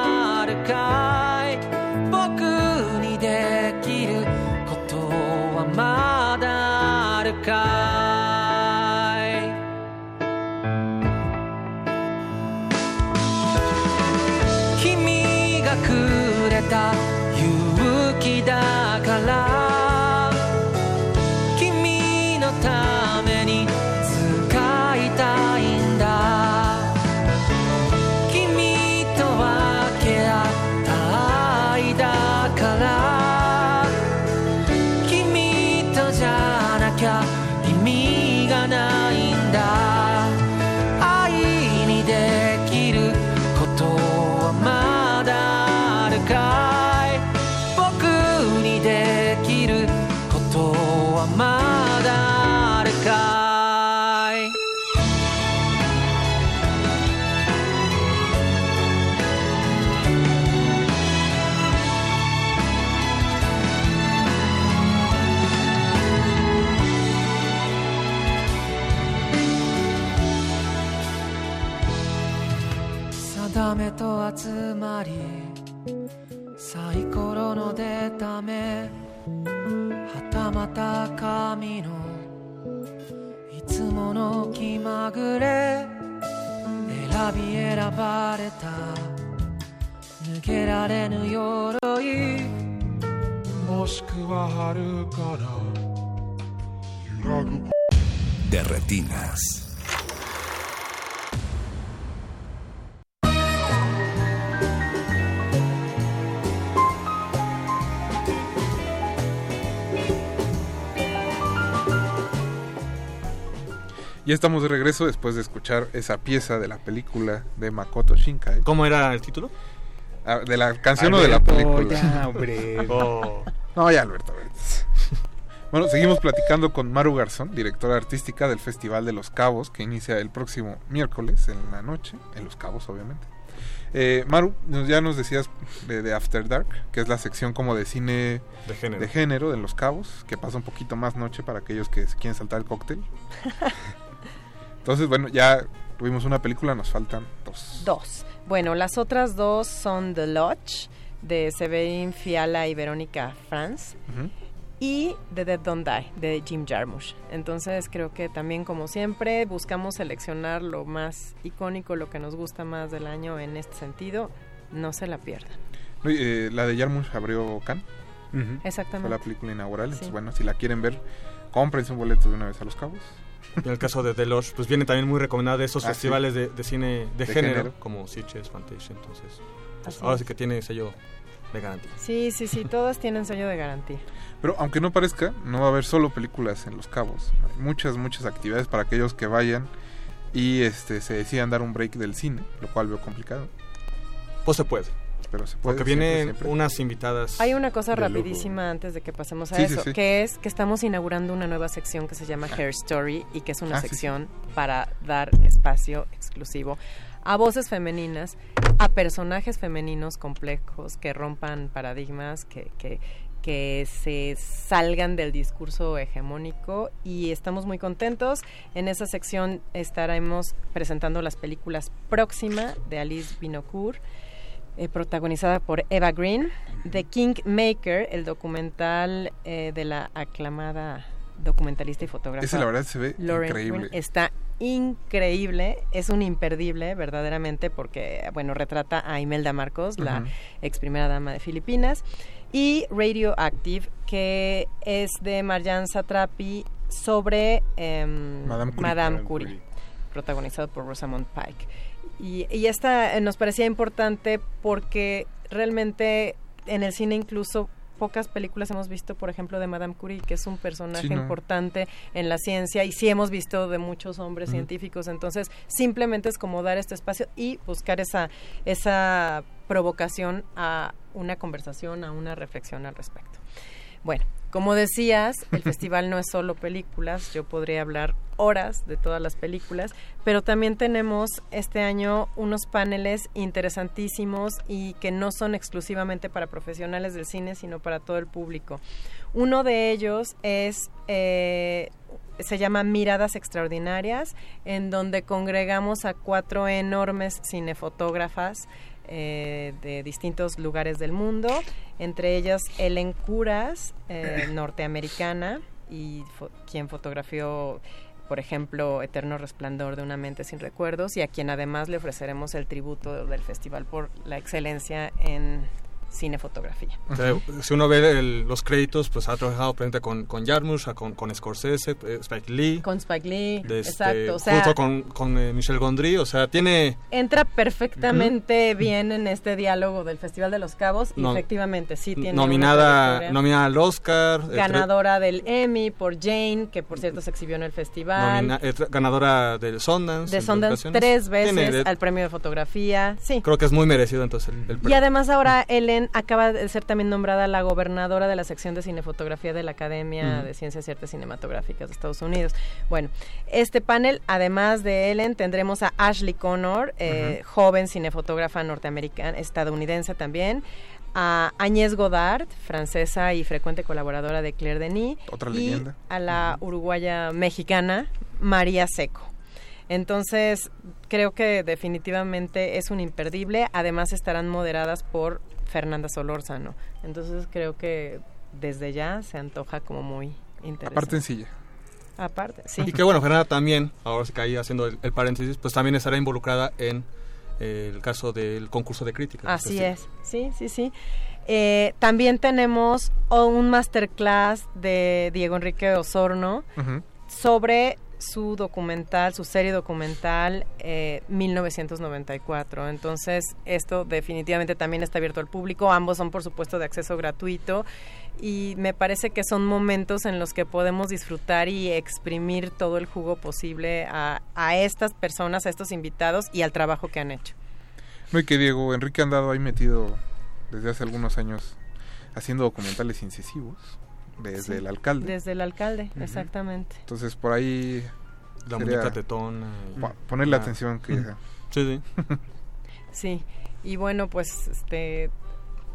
たまた神のいつもの気まぐれ選び選ばれた抜けられぬ鎧もしくは春から揺らぐ De retinas. Ya estamos de regreso después de escuchar esa pieza de la película de Makoto Shinkai. ¿Cómo era el título? Ah, ¿De la canción o de la película? ya, hombre. Oh. No, ya, Alberto. Bueno, seguimos platicando con Maru Garzón, directora artística del Festival de Los Cabos, que inicia el próximo miércoles en la noche, en Los Cabos, obviamente. Eh, Maru, ya nos decías de, de After Dark, que es la sección como de cine De género. de Los Cabos, que pasa un poquito más noche para aquellos que quieren saltar el cóctel. Entonces, bueno, ya tuvimos una película, nos faltan dos. Dos. Bueno, las otras dos son The Lodge, de Severin Fiala y Verónica Franz, Ujú. y The Dead Don't Die, de Jim Jarmusch. Entonces creo que también, como siempre, buscamos seleccionar lo más icónico, lo que nos gusta más del año en este sentido. No se la pierdan. Eh, la de Jarmusch abrió Cannes. Exactamente. Fue la película inaugural. Sí. Entonces, bueno, si la quieren ver, cómprense un boleto de una vez a Los Cabos. En el caso de The Lodge, pues viene también muy recomendada de esos Ah, sí. festivales de, de cine de, De género, género. como Sitges, Fantasia, entonces pues, ahora sí que tiene sello de garantía. Sí, sí, sí, todas tienen sello de garantía. Pero aunque no parezca, no va a haber solo películas en Los Cabos. Hay muchas, muchas actividades para aquellos que vayan y este se decidan dar un break del cine, lo cual veo complicado. Pues se puede. Pero se puede. Porque siempre, vienen siempre. unas invitadas. Hay una cosa lujo. rapidísima antes de que pasemos a Sí, eso, sí. que es que estamos inaugurando una nueva sección que se llama Hair Story y que es una Ah, sección para dar espacio exclusivo a voces femeninas, a personajes femeninos complejos que rompan paradigmas, que, que, que se salgan del discurso hegemónico y estamos muy contentos. En esa sección estaremos presentando las películas próxima de Alice Binocourt eh, protagonizada por Eva Green, The Kingmaker, el documental eh, de la aclamada documentalista y fotógrafa. Ese, la verdad, se ve Lauren increíble. Está increíble, es un imperdible verdaderamente porque, bueno, retrata a Imelda Marcos, la ex primera dama de Filipinas, y Radioactive, que es de Marjan Satrapi sobre em, Madame Curie. Madame Madame Curie, Curie. protagonizado por Rosamund Pike. Y, y esta eh, nos parecía importante porque realmente en el cine incluso pocas películas hemos visto, por ejemplo, de Madame Curie, que es un personaje Sí, no. importante en la ciencia y sí hemos visto de muchos hombres científicos, entonces simplemente es como dar este espacio y buscar esa esa provocación a una conversación, a una reflexión al respecto. Bueno, como decías, el festival no es solo películas, yo podría hablar horas de todas las películas, pero también tenemos este año unos paneles interesantísimos y que no son exclusivamente para profesionales del cine, sino para todo el público. Uno de ellos es eh, se llama Miradas Extraordinarias, en donde congregamos a cuatro enormes cinefotógrafas eh, de distintos lugares del mundo, entre ellas Ellen Curas, eh, norteamericana, y fo- quien fotografió, por ejemplo, Eterno Resplandor de una mente sin recuerdos, y a quien además le ofreceremos el tributo del festival por la excelencia en cinefotografía. O sea, si uno ve el- los créditos, pues ha trabajado ejemplo, con, con Jarmusch, con, con Scorsese, eh, Spike Lee. Con Spike Lee, de este, exacto, o sea, junto con, con eh, Michel Gondry, o sea, tiene... entra perfectamente bien en este diálogo del Festival de los Cabos y No- efectivamente sí tiene nominada, nominada al Oscar. eh, ganadora del Emmy por Jane, que por cierto se exhibió en el festival. nomina- eh, ganadora del Sundance. de Sundance tres veces Tiene de- al premio de fotografía. Sí. Creo que es muy merecido entonces el, el Y premio. además ahora Acaba de ser también nombrada la gobernadora de la sección de cinefotografía de la Academia de Ciencias y Artes Cinematográficas de Estados Unidos. Bueno, este panel, además de Ellen, tendremos a Ashley Connor, eh, joven cinefotógrafa norteamericana, estadounidense también, a Agnès Godard, francesa y frecuente colaboradora de Claire Denis, Otra y leyenda. a la uruguaya mexicana María Seco. Entonces, creo que definitivamente es un imperdible. Además, estarán moderadas por Fernanda Solórzano. Entonces, creo que desde ya se antoja como muy interesante. Aparte en silla. Aparte, sí. Y que bueno, Fernanda también, ahora se caía haciendo el, el paréntesis, pues también estará involucrada en eh, el caso del concurso de crítica. Así es, sí, sí, sí. Eh, también tenemos un masterclass de Diego Enrique Osorno sobre su documental, su serie documental eh, 1994. Entonces, esto definitivamente también está abierto al público. Ambos son, por supuesto, de acceso gratuito. Y me parece que son momentos en los que podemos disfrutar y exprimir todo el jugo posible a, estas personas, a estos invitados y al trabajo que han hecho. No, y que Diego Enrique andado ahí metido desde hace algunos años haciendo documentales incisivos desde Sí, el alcalde. Desde el alcalde, exactamente. Entonces por ahí La muñeca tetona ponerle Ah. atención que. Sí, sí. Sí, y bueno, pues este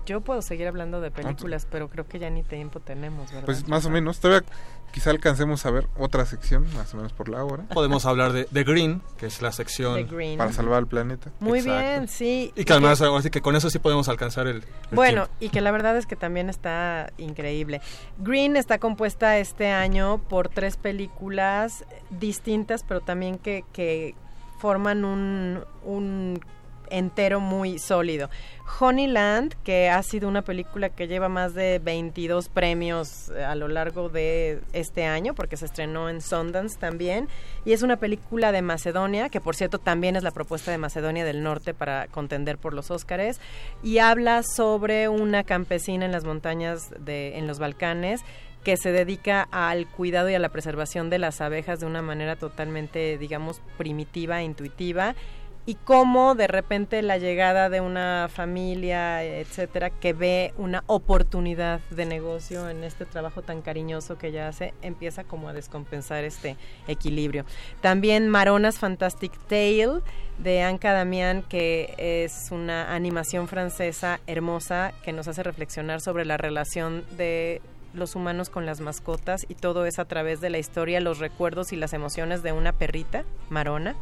yo puedo seguir hablando de películas, pero creo que ya ni tiempo tenemos, ¿verdad? pues más o menos todavía quizá alcancemos a ver otra sección más o menos por la hora Podemos hablar de, de Green, que es la sección para salvar al planeta. Muy Exacto. bien, sí. Y que además, ahora sí que con eso sí podemos alcanzar el, el Bueno, tiempo. y que la verdad es que también está increíble. Green está compuesta este año por tres películas distintas, pero también que, que forman un, un entero muy sólido. Honeyland, que ha sido una película que lleva más de 22 premios eh, a lo largo de este año, porque se estrenó en Sundance también, y es una película de Macedonia, que por cierto también es la propuesta de Macedonia del Norte para contender por los Óscares, y habla sobre una campesina en las montañas de en los Balcanes que se dedica al cuidado y a la preservación de las abejas de una manera totalmente, digamos, primitiva, intuitiva, y cómo de repente la llegada de una familia, etcétera, que ve una oportunidad de negocio en este trabajo tan cariñoso que ella hace, empieza como a descompensar este equilibrio. También Marona's Fantastic Tale de Anka Damián, que es una animación francesa hermosa que nos hace reflexionar sobre la relación de los humanos con las mascotas y todo es a través de la historia, los recuerdos y las emociones de una perrita, Marona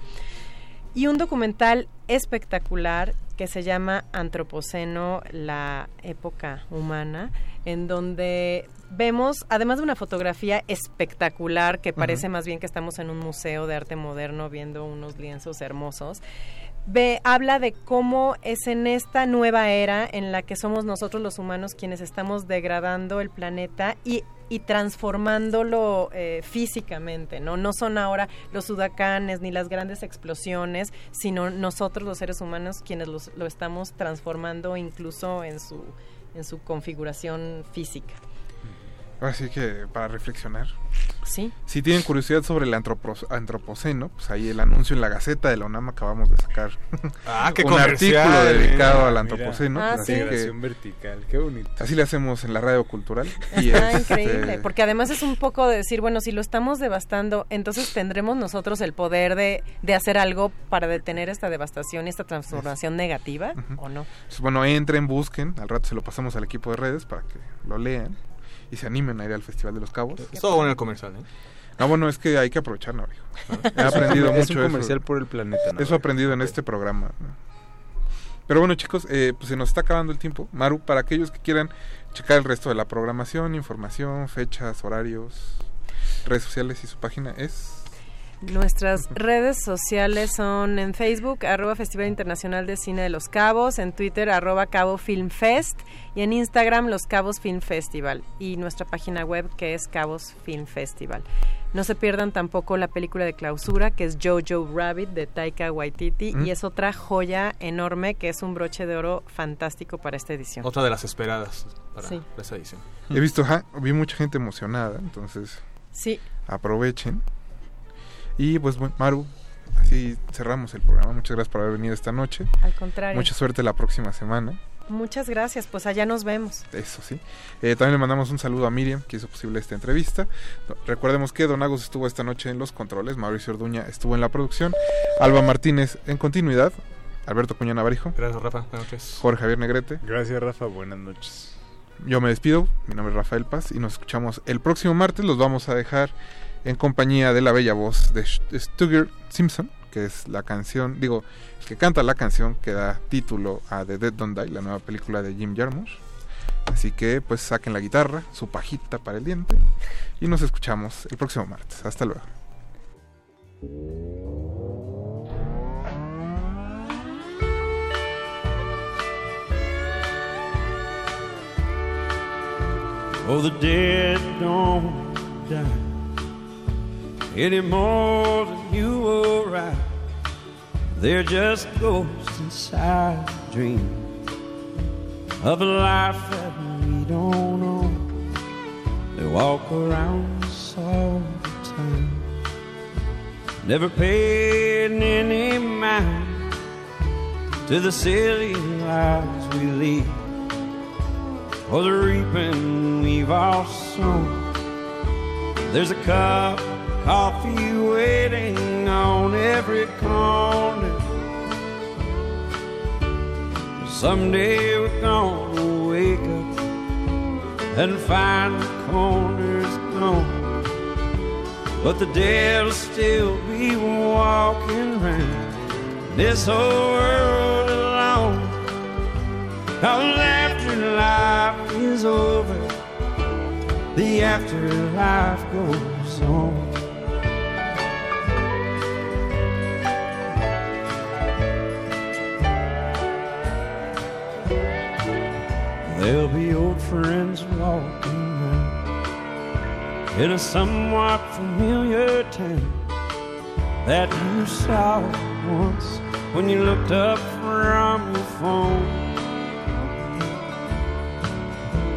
y un documental espectacular que se llama Antropoceno, la época humana, en donde vemos, además de una fotografía espectacular, que parece más bien que estamos en un museo de arte moderno viendo unos lienzos hermosos, ve, habla de cómo es en esta nueva era en la que somos nosotros los humanos quienes estamos degradando el planeta y, y transformándolo eh, físicamente, ¿no? No son ahora los huracanes ni las grandes explosiones, sino nosotros los seres humanos quienes los- lo estamos transformando incluso en su, en su configuración física. Así que para reflexionar. Sí. Si tienen curiosidad sobre el antropoceno, pues ahí el anuncio en la Gaceta de la UNAM acabamos de sacar Ah, qué un artículo dedicado Mira, al mira. antropoceno. Ah, así sí. que vertical, qué bonito. así le hacemos en la radio cultural. y Está este, increíble, porque además es un poco de decir, bueno, si lo estamos devastando, entonces tendremos nosotros el poder de, de hacer algo para detener esta devastación y esta transformación negativa, ¿o no? pues, bueno, entren, busquen, al rato se lo pasamos al equipo de redes para que lo lean y se animen a ir al Festival de los Cabos. Es todo bueno el comercial, ¿eh? No, bueno, es que hay que aprovechar, Navio. He aprendido Es mucho un eso. comercial por el planeta, Eso he aprendido en este programa. Pero bueno, chicos, eh, pues se nos está acabando el tiempo. Maru, para aquellos que quieran checar el resto de la programación, información, fechas, horarios, redes sociales y su página es... Nuestras redes sociales son en Facebook, arroba Festival Internacional de Cine de Los Cabos, en Twitter, arroba Cabo Film Fest, y en Instagram, Los Cabos Film Festival, y nuestra página web que es Cabos Film Festival. No se pierdan tampoco la película de clausura, que es Jojo Rabbit de Taika Waititi, Mm. y es otra joya enorme que es un broche de oro fantástico para esta edición. Otra de las esperadas para Sí. esa edición. He visto, vi mucha gente emocionada, entonces Sí. aprovechen. Y pues bueno, Maru, así cerramos el programa. Muchas gracias por haber venido esta noche. Al contrario. Mucha suerte la próxima semana. Muchas gracias, pues allá nos vemos. Eso sí. Eh, también le mandamos un saludo a Miriam, que hizo posible esta entrevista. Recordemos que Don Agus estuvo esta noche en los controles, Mauricio Orduña estuvo en la producción, Alba Martínez en continuidad, Alberto Cuña Navarijo. Gracias, Rafa. Buenas noches. Jorge Javier Negrete. Gracias, Rafa. Buenas noches. Yo me despido, mi nombre es Rafael Paz y nos escuchamos el próximo martes. Los vamos a dejar en compañía de la bella voz de Stugger Simpson, que es la canción, digo, que canta la canción que da título a The Dead Don't Die, la nueva película de Jim Jarmusch. Así que pues saquen la guitarra, su pajita para el diente y nos escuchamos el próximo martes. Hasta luego. Oh, the dead don't die any more than you or I. They're just ghosts inside a dream of a life that we don't know. They walk around us all the time, never paying any mind to the silly lives we lead or the reaping we've all sown. There's a cup coffee waiting on every corner. Someday we're gonna wake up and find the corners gone. But the dead'll still be walking round this whole world alone. After life is over, the afterlife goes on. There'll be old friends walking around in a somewhat familiar town that you saw once when you looked up from your phone.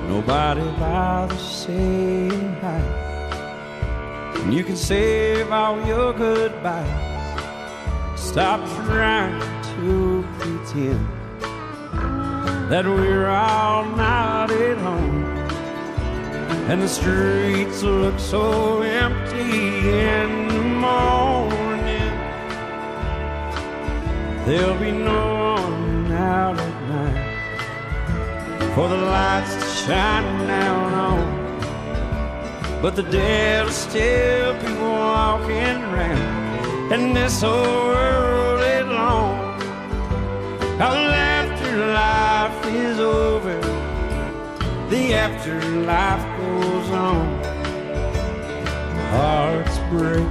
Nobody bothers saying hi. And you can save all your goodbyes. Stop trying to pretend that we're all not at home. And the streets look so empty in the morning. There'll be no one out at night for the lights to shine down on. But the dead'll still be walking around in this whole world alone. Cause after life is over, the afterlife goes on. Hearts break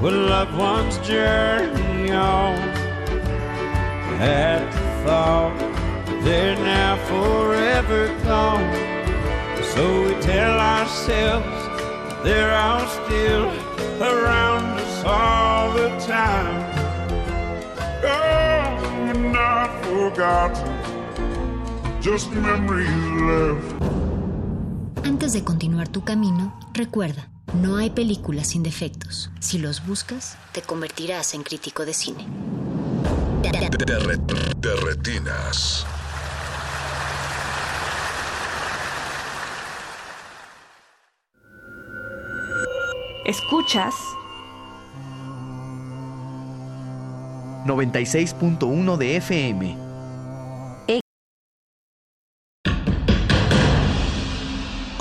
when loved ones journey on. At the thought they're now forever gone. So we tell ourselves they're all still around us all the time. Oh, not forgotten, just memories left. Antes de continuar tu camino, recuerda, no hay películas sin defectos. Si los buscas, te convertirás en crítico de cine. De, re- de retinas. Escuchas 96.1 de FM.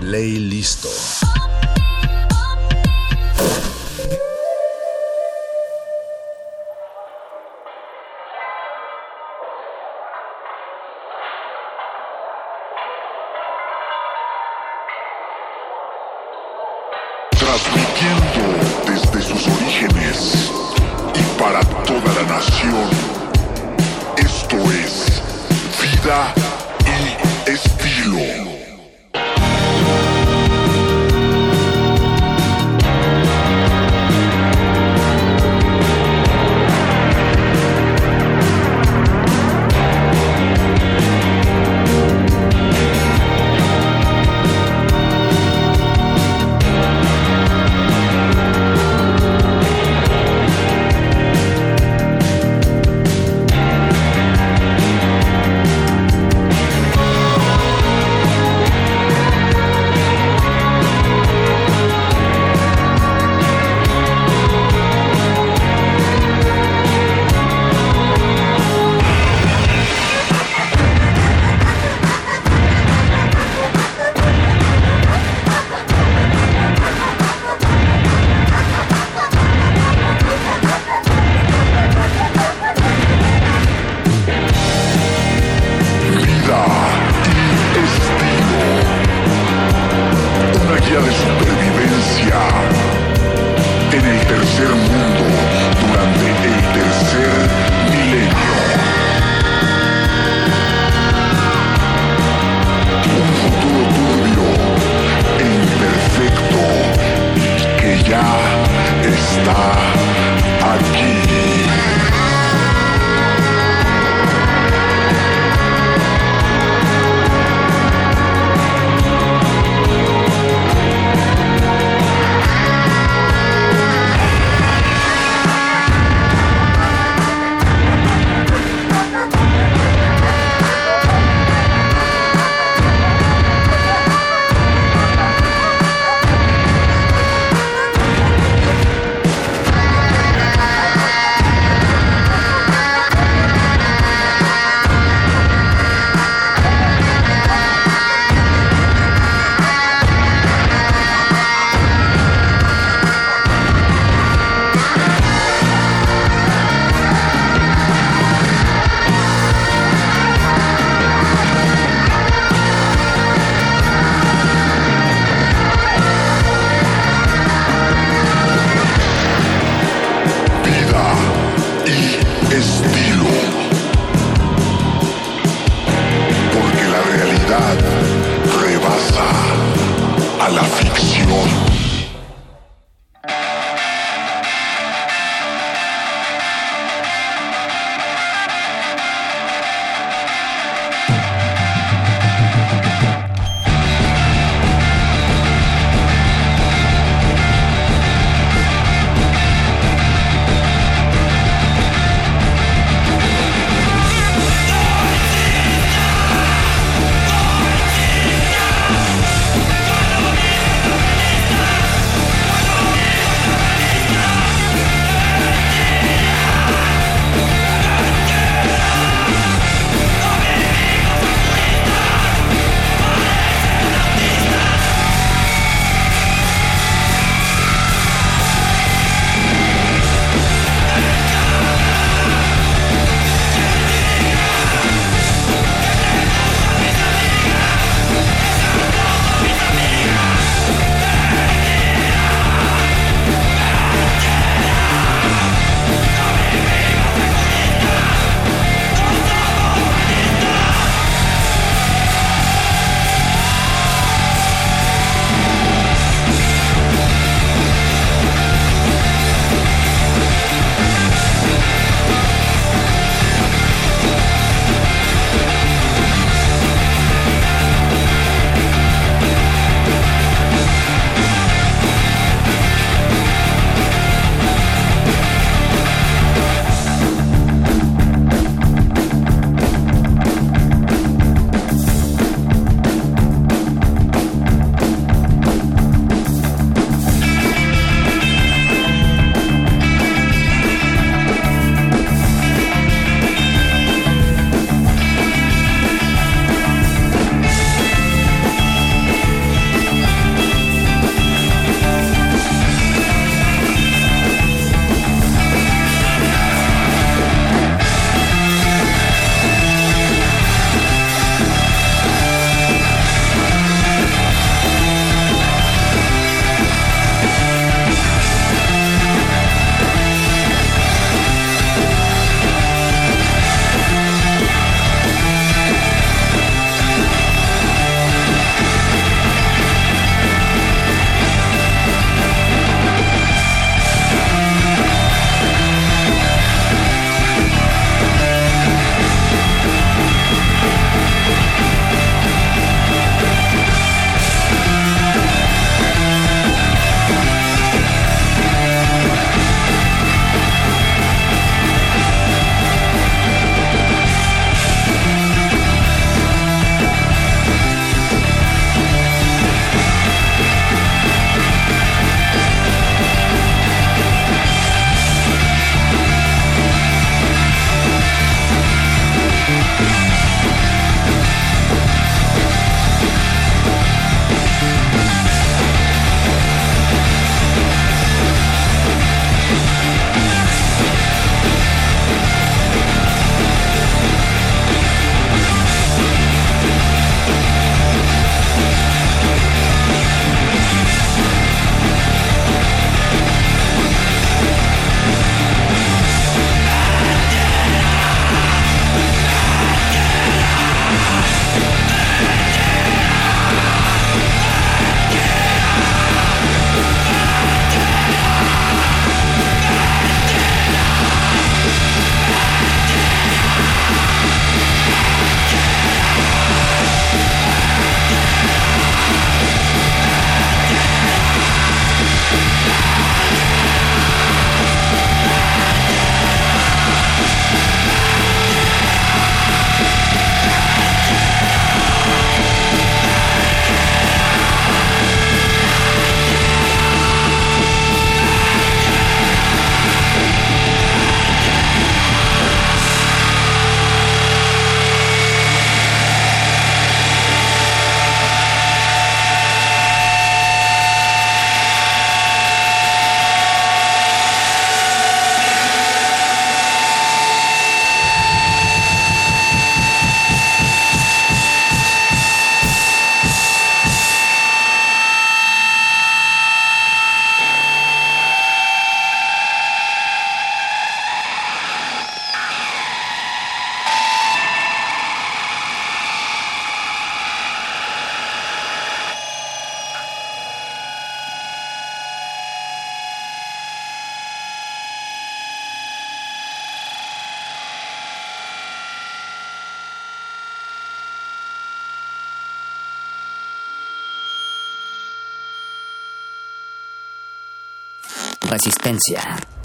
Listo. transmitiendo desde sus orígenes y para toda la nación. Esto es vida Resistencia.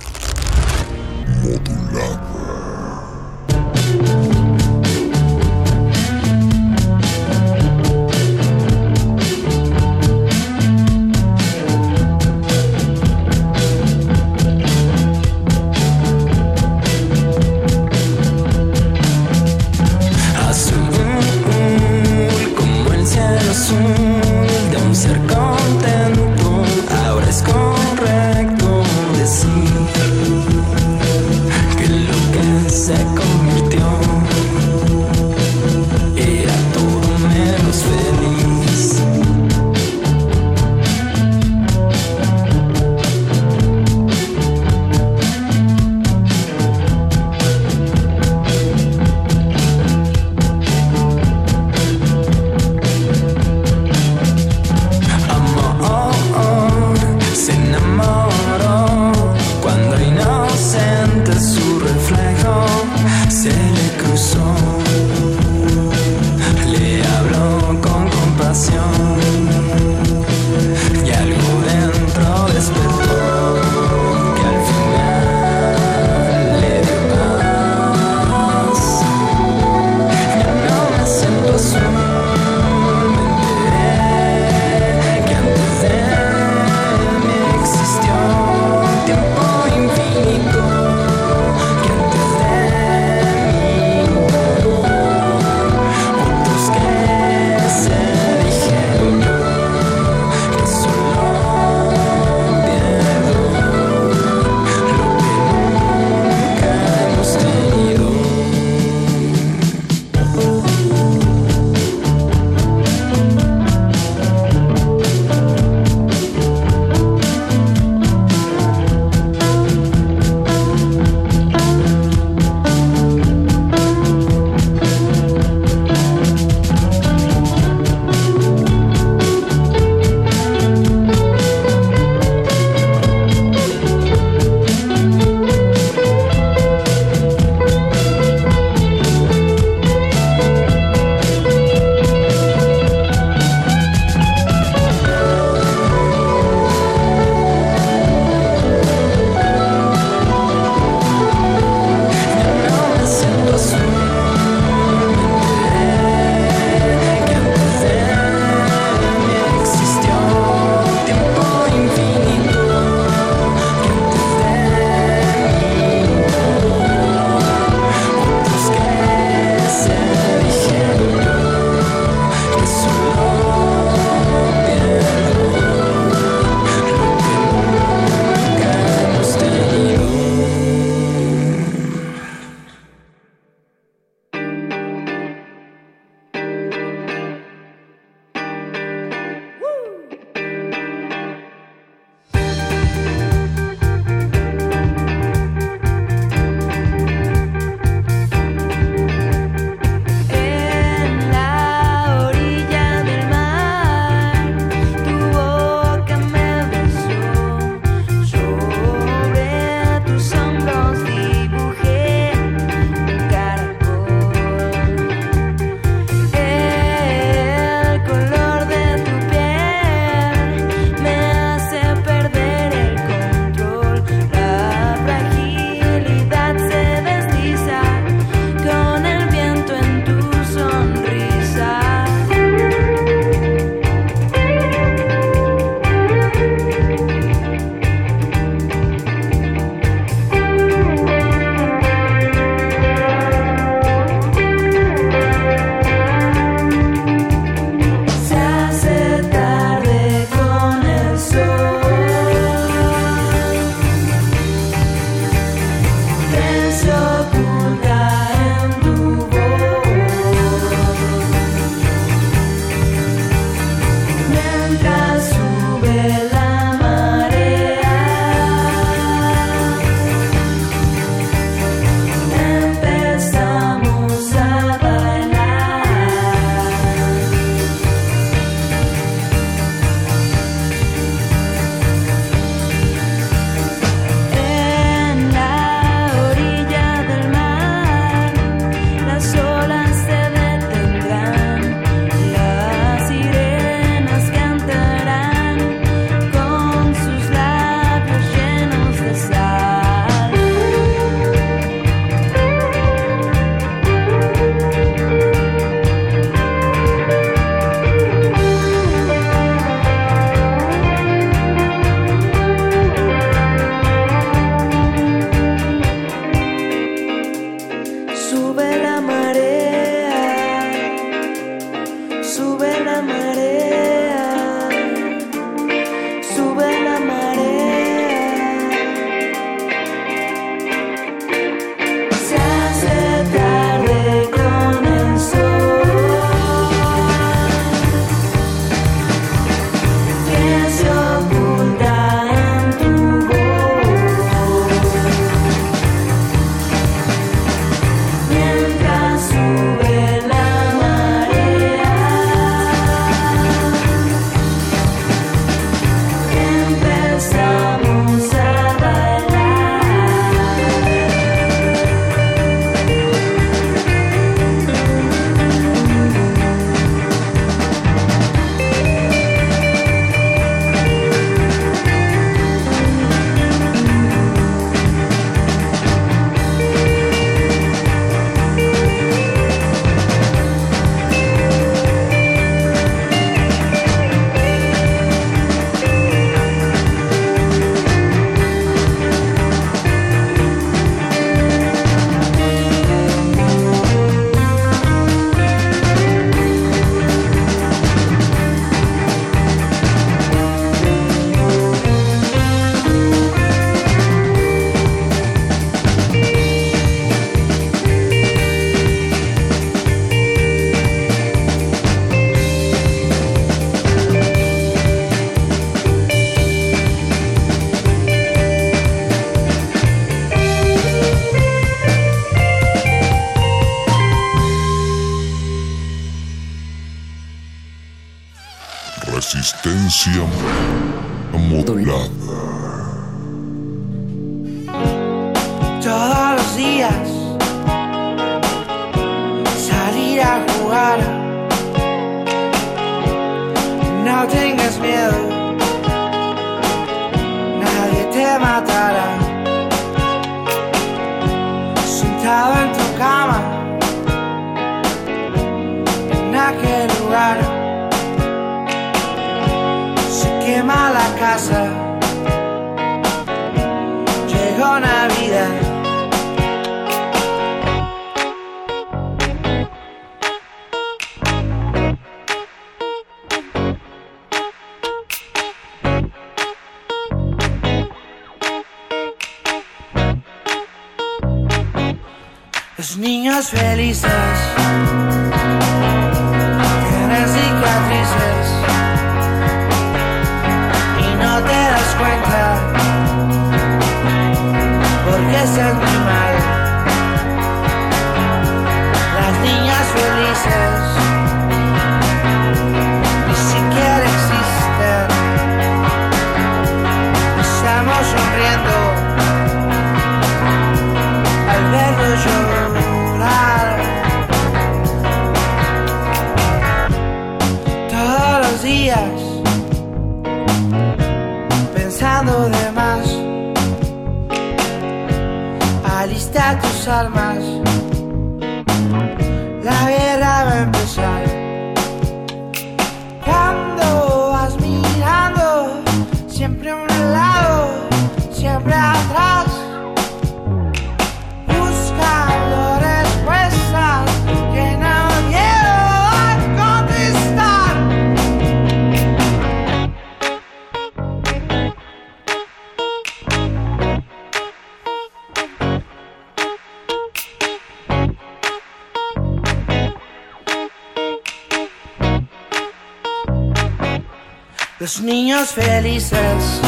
Los niños felices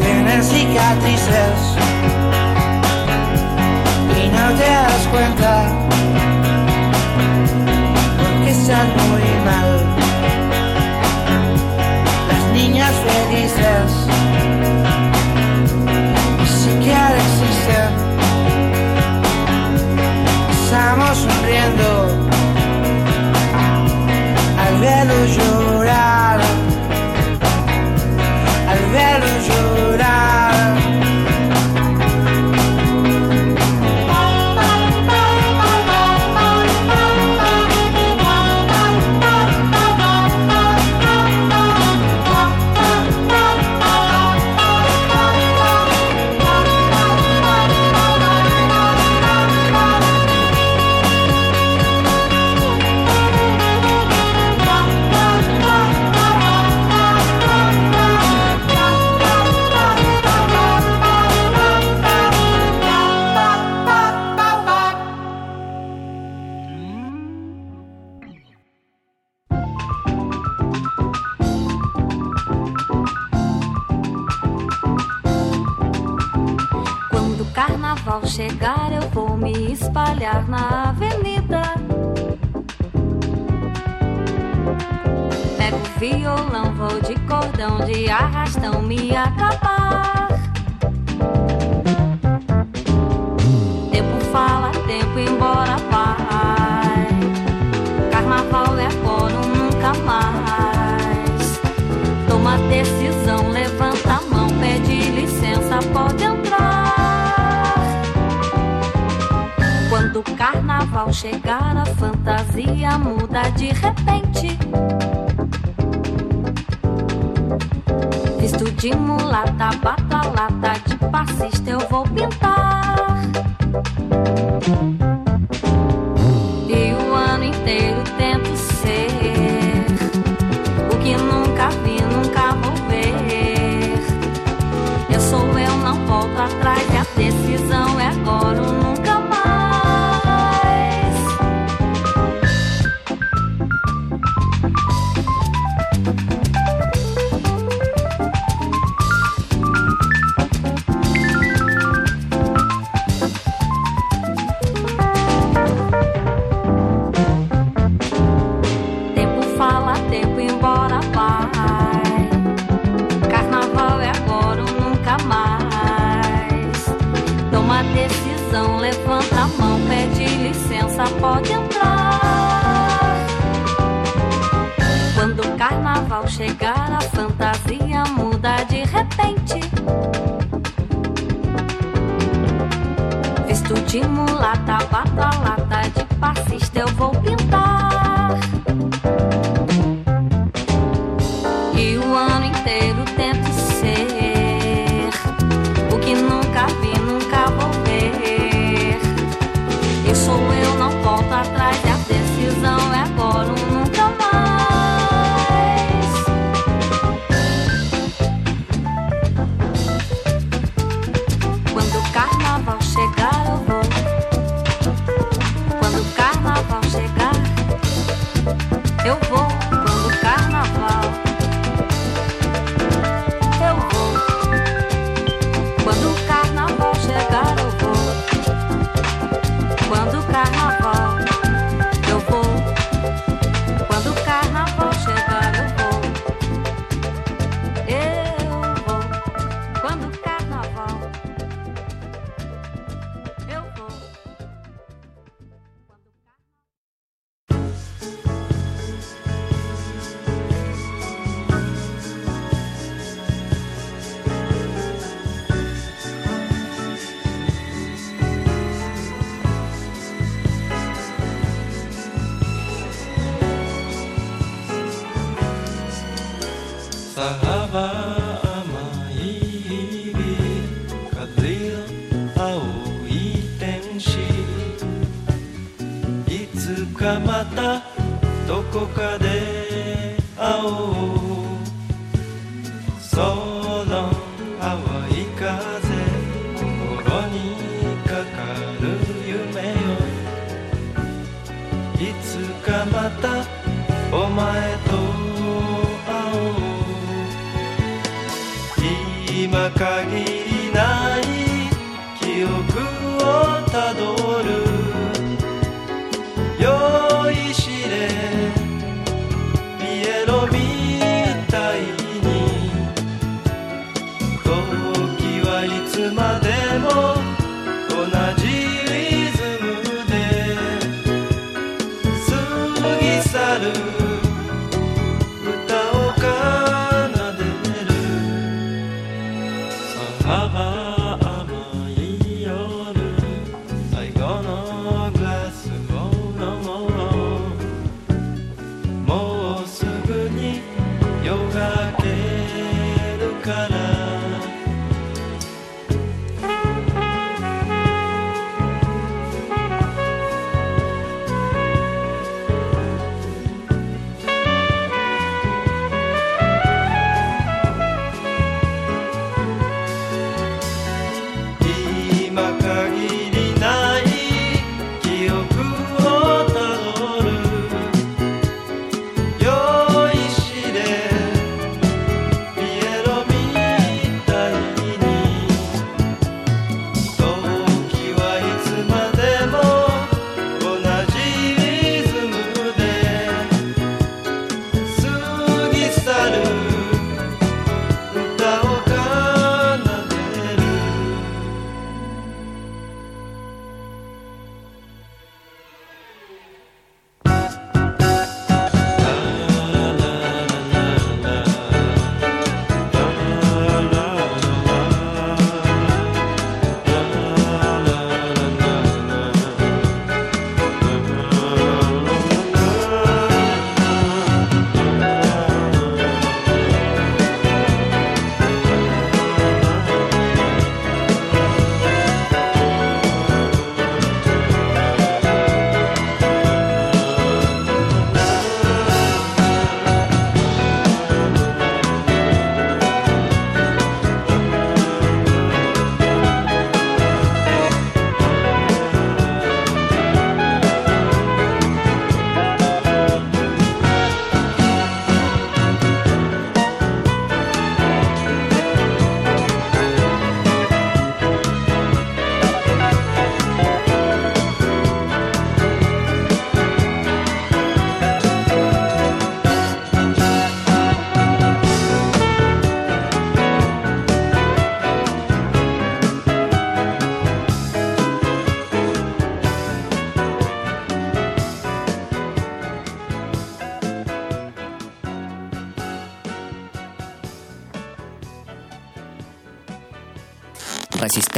tienen cicatrices y no te das cuenta porque están muy mal.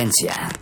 Resistencia.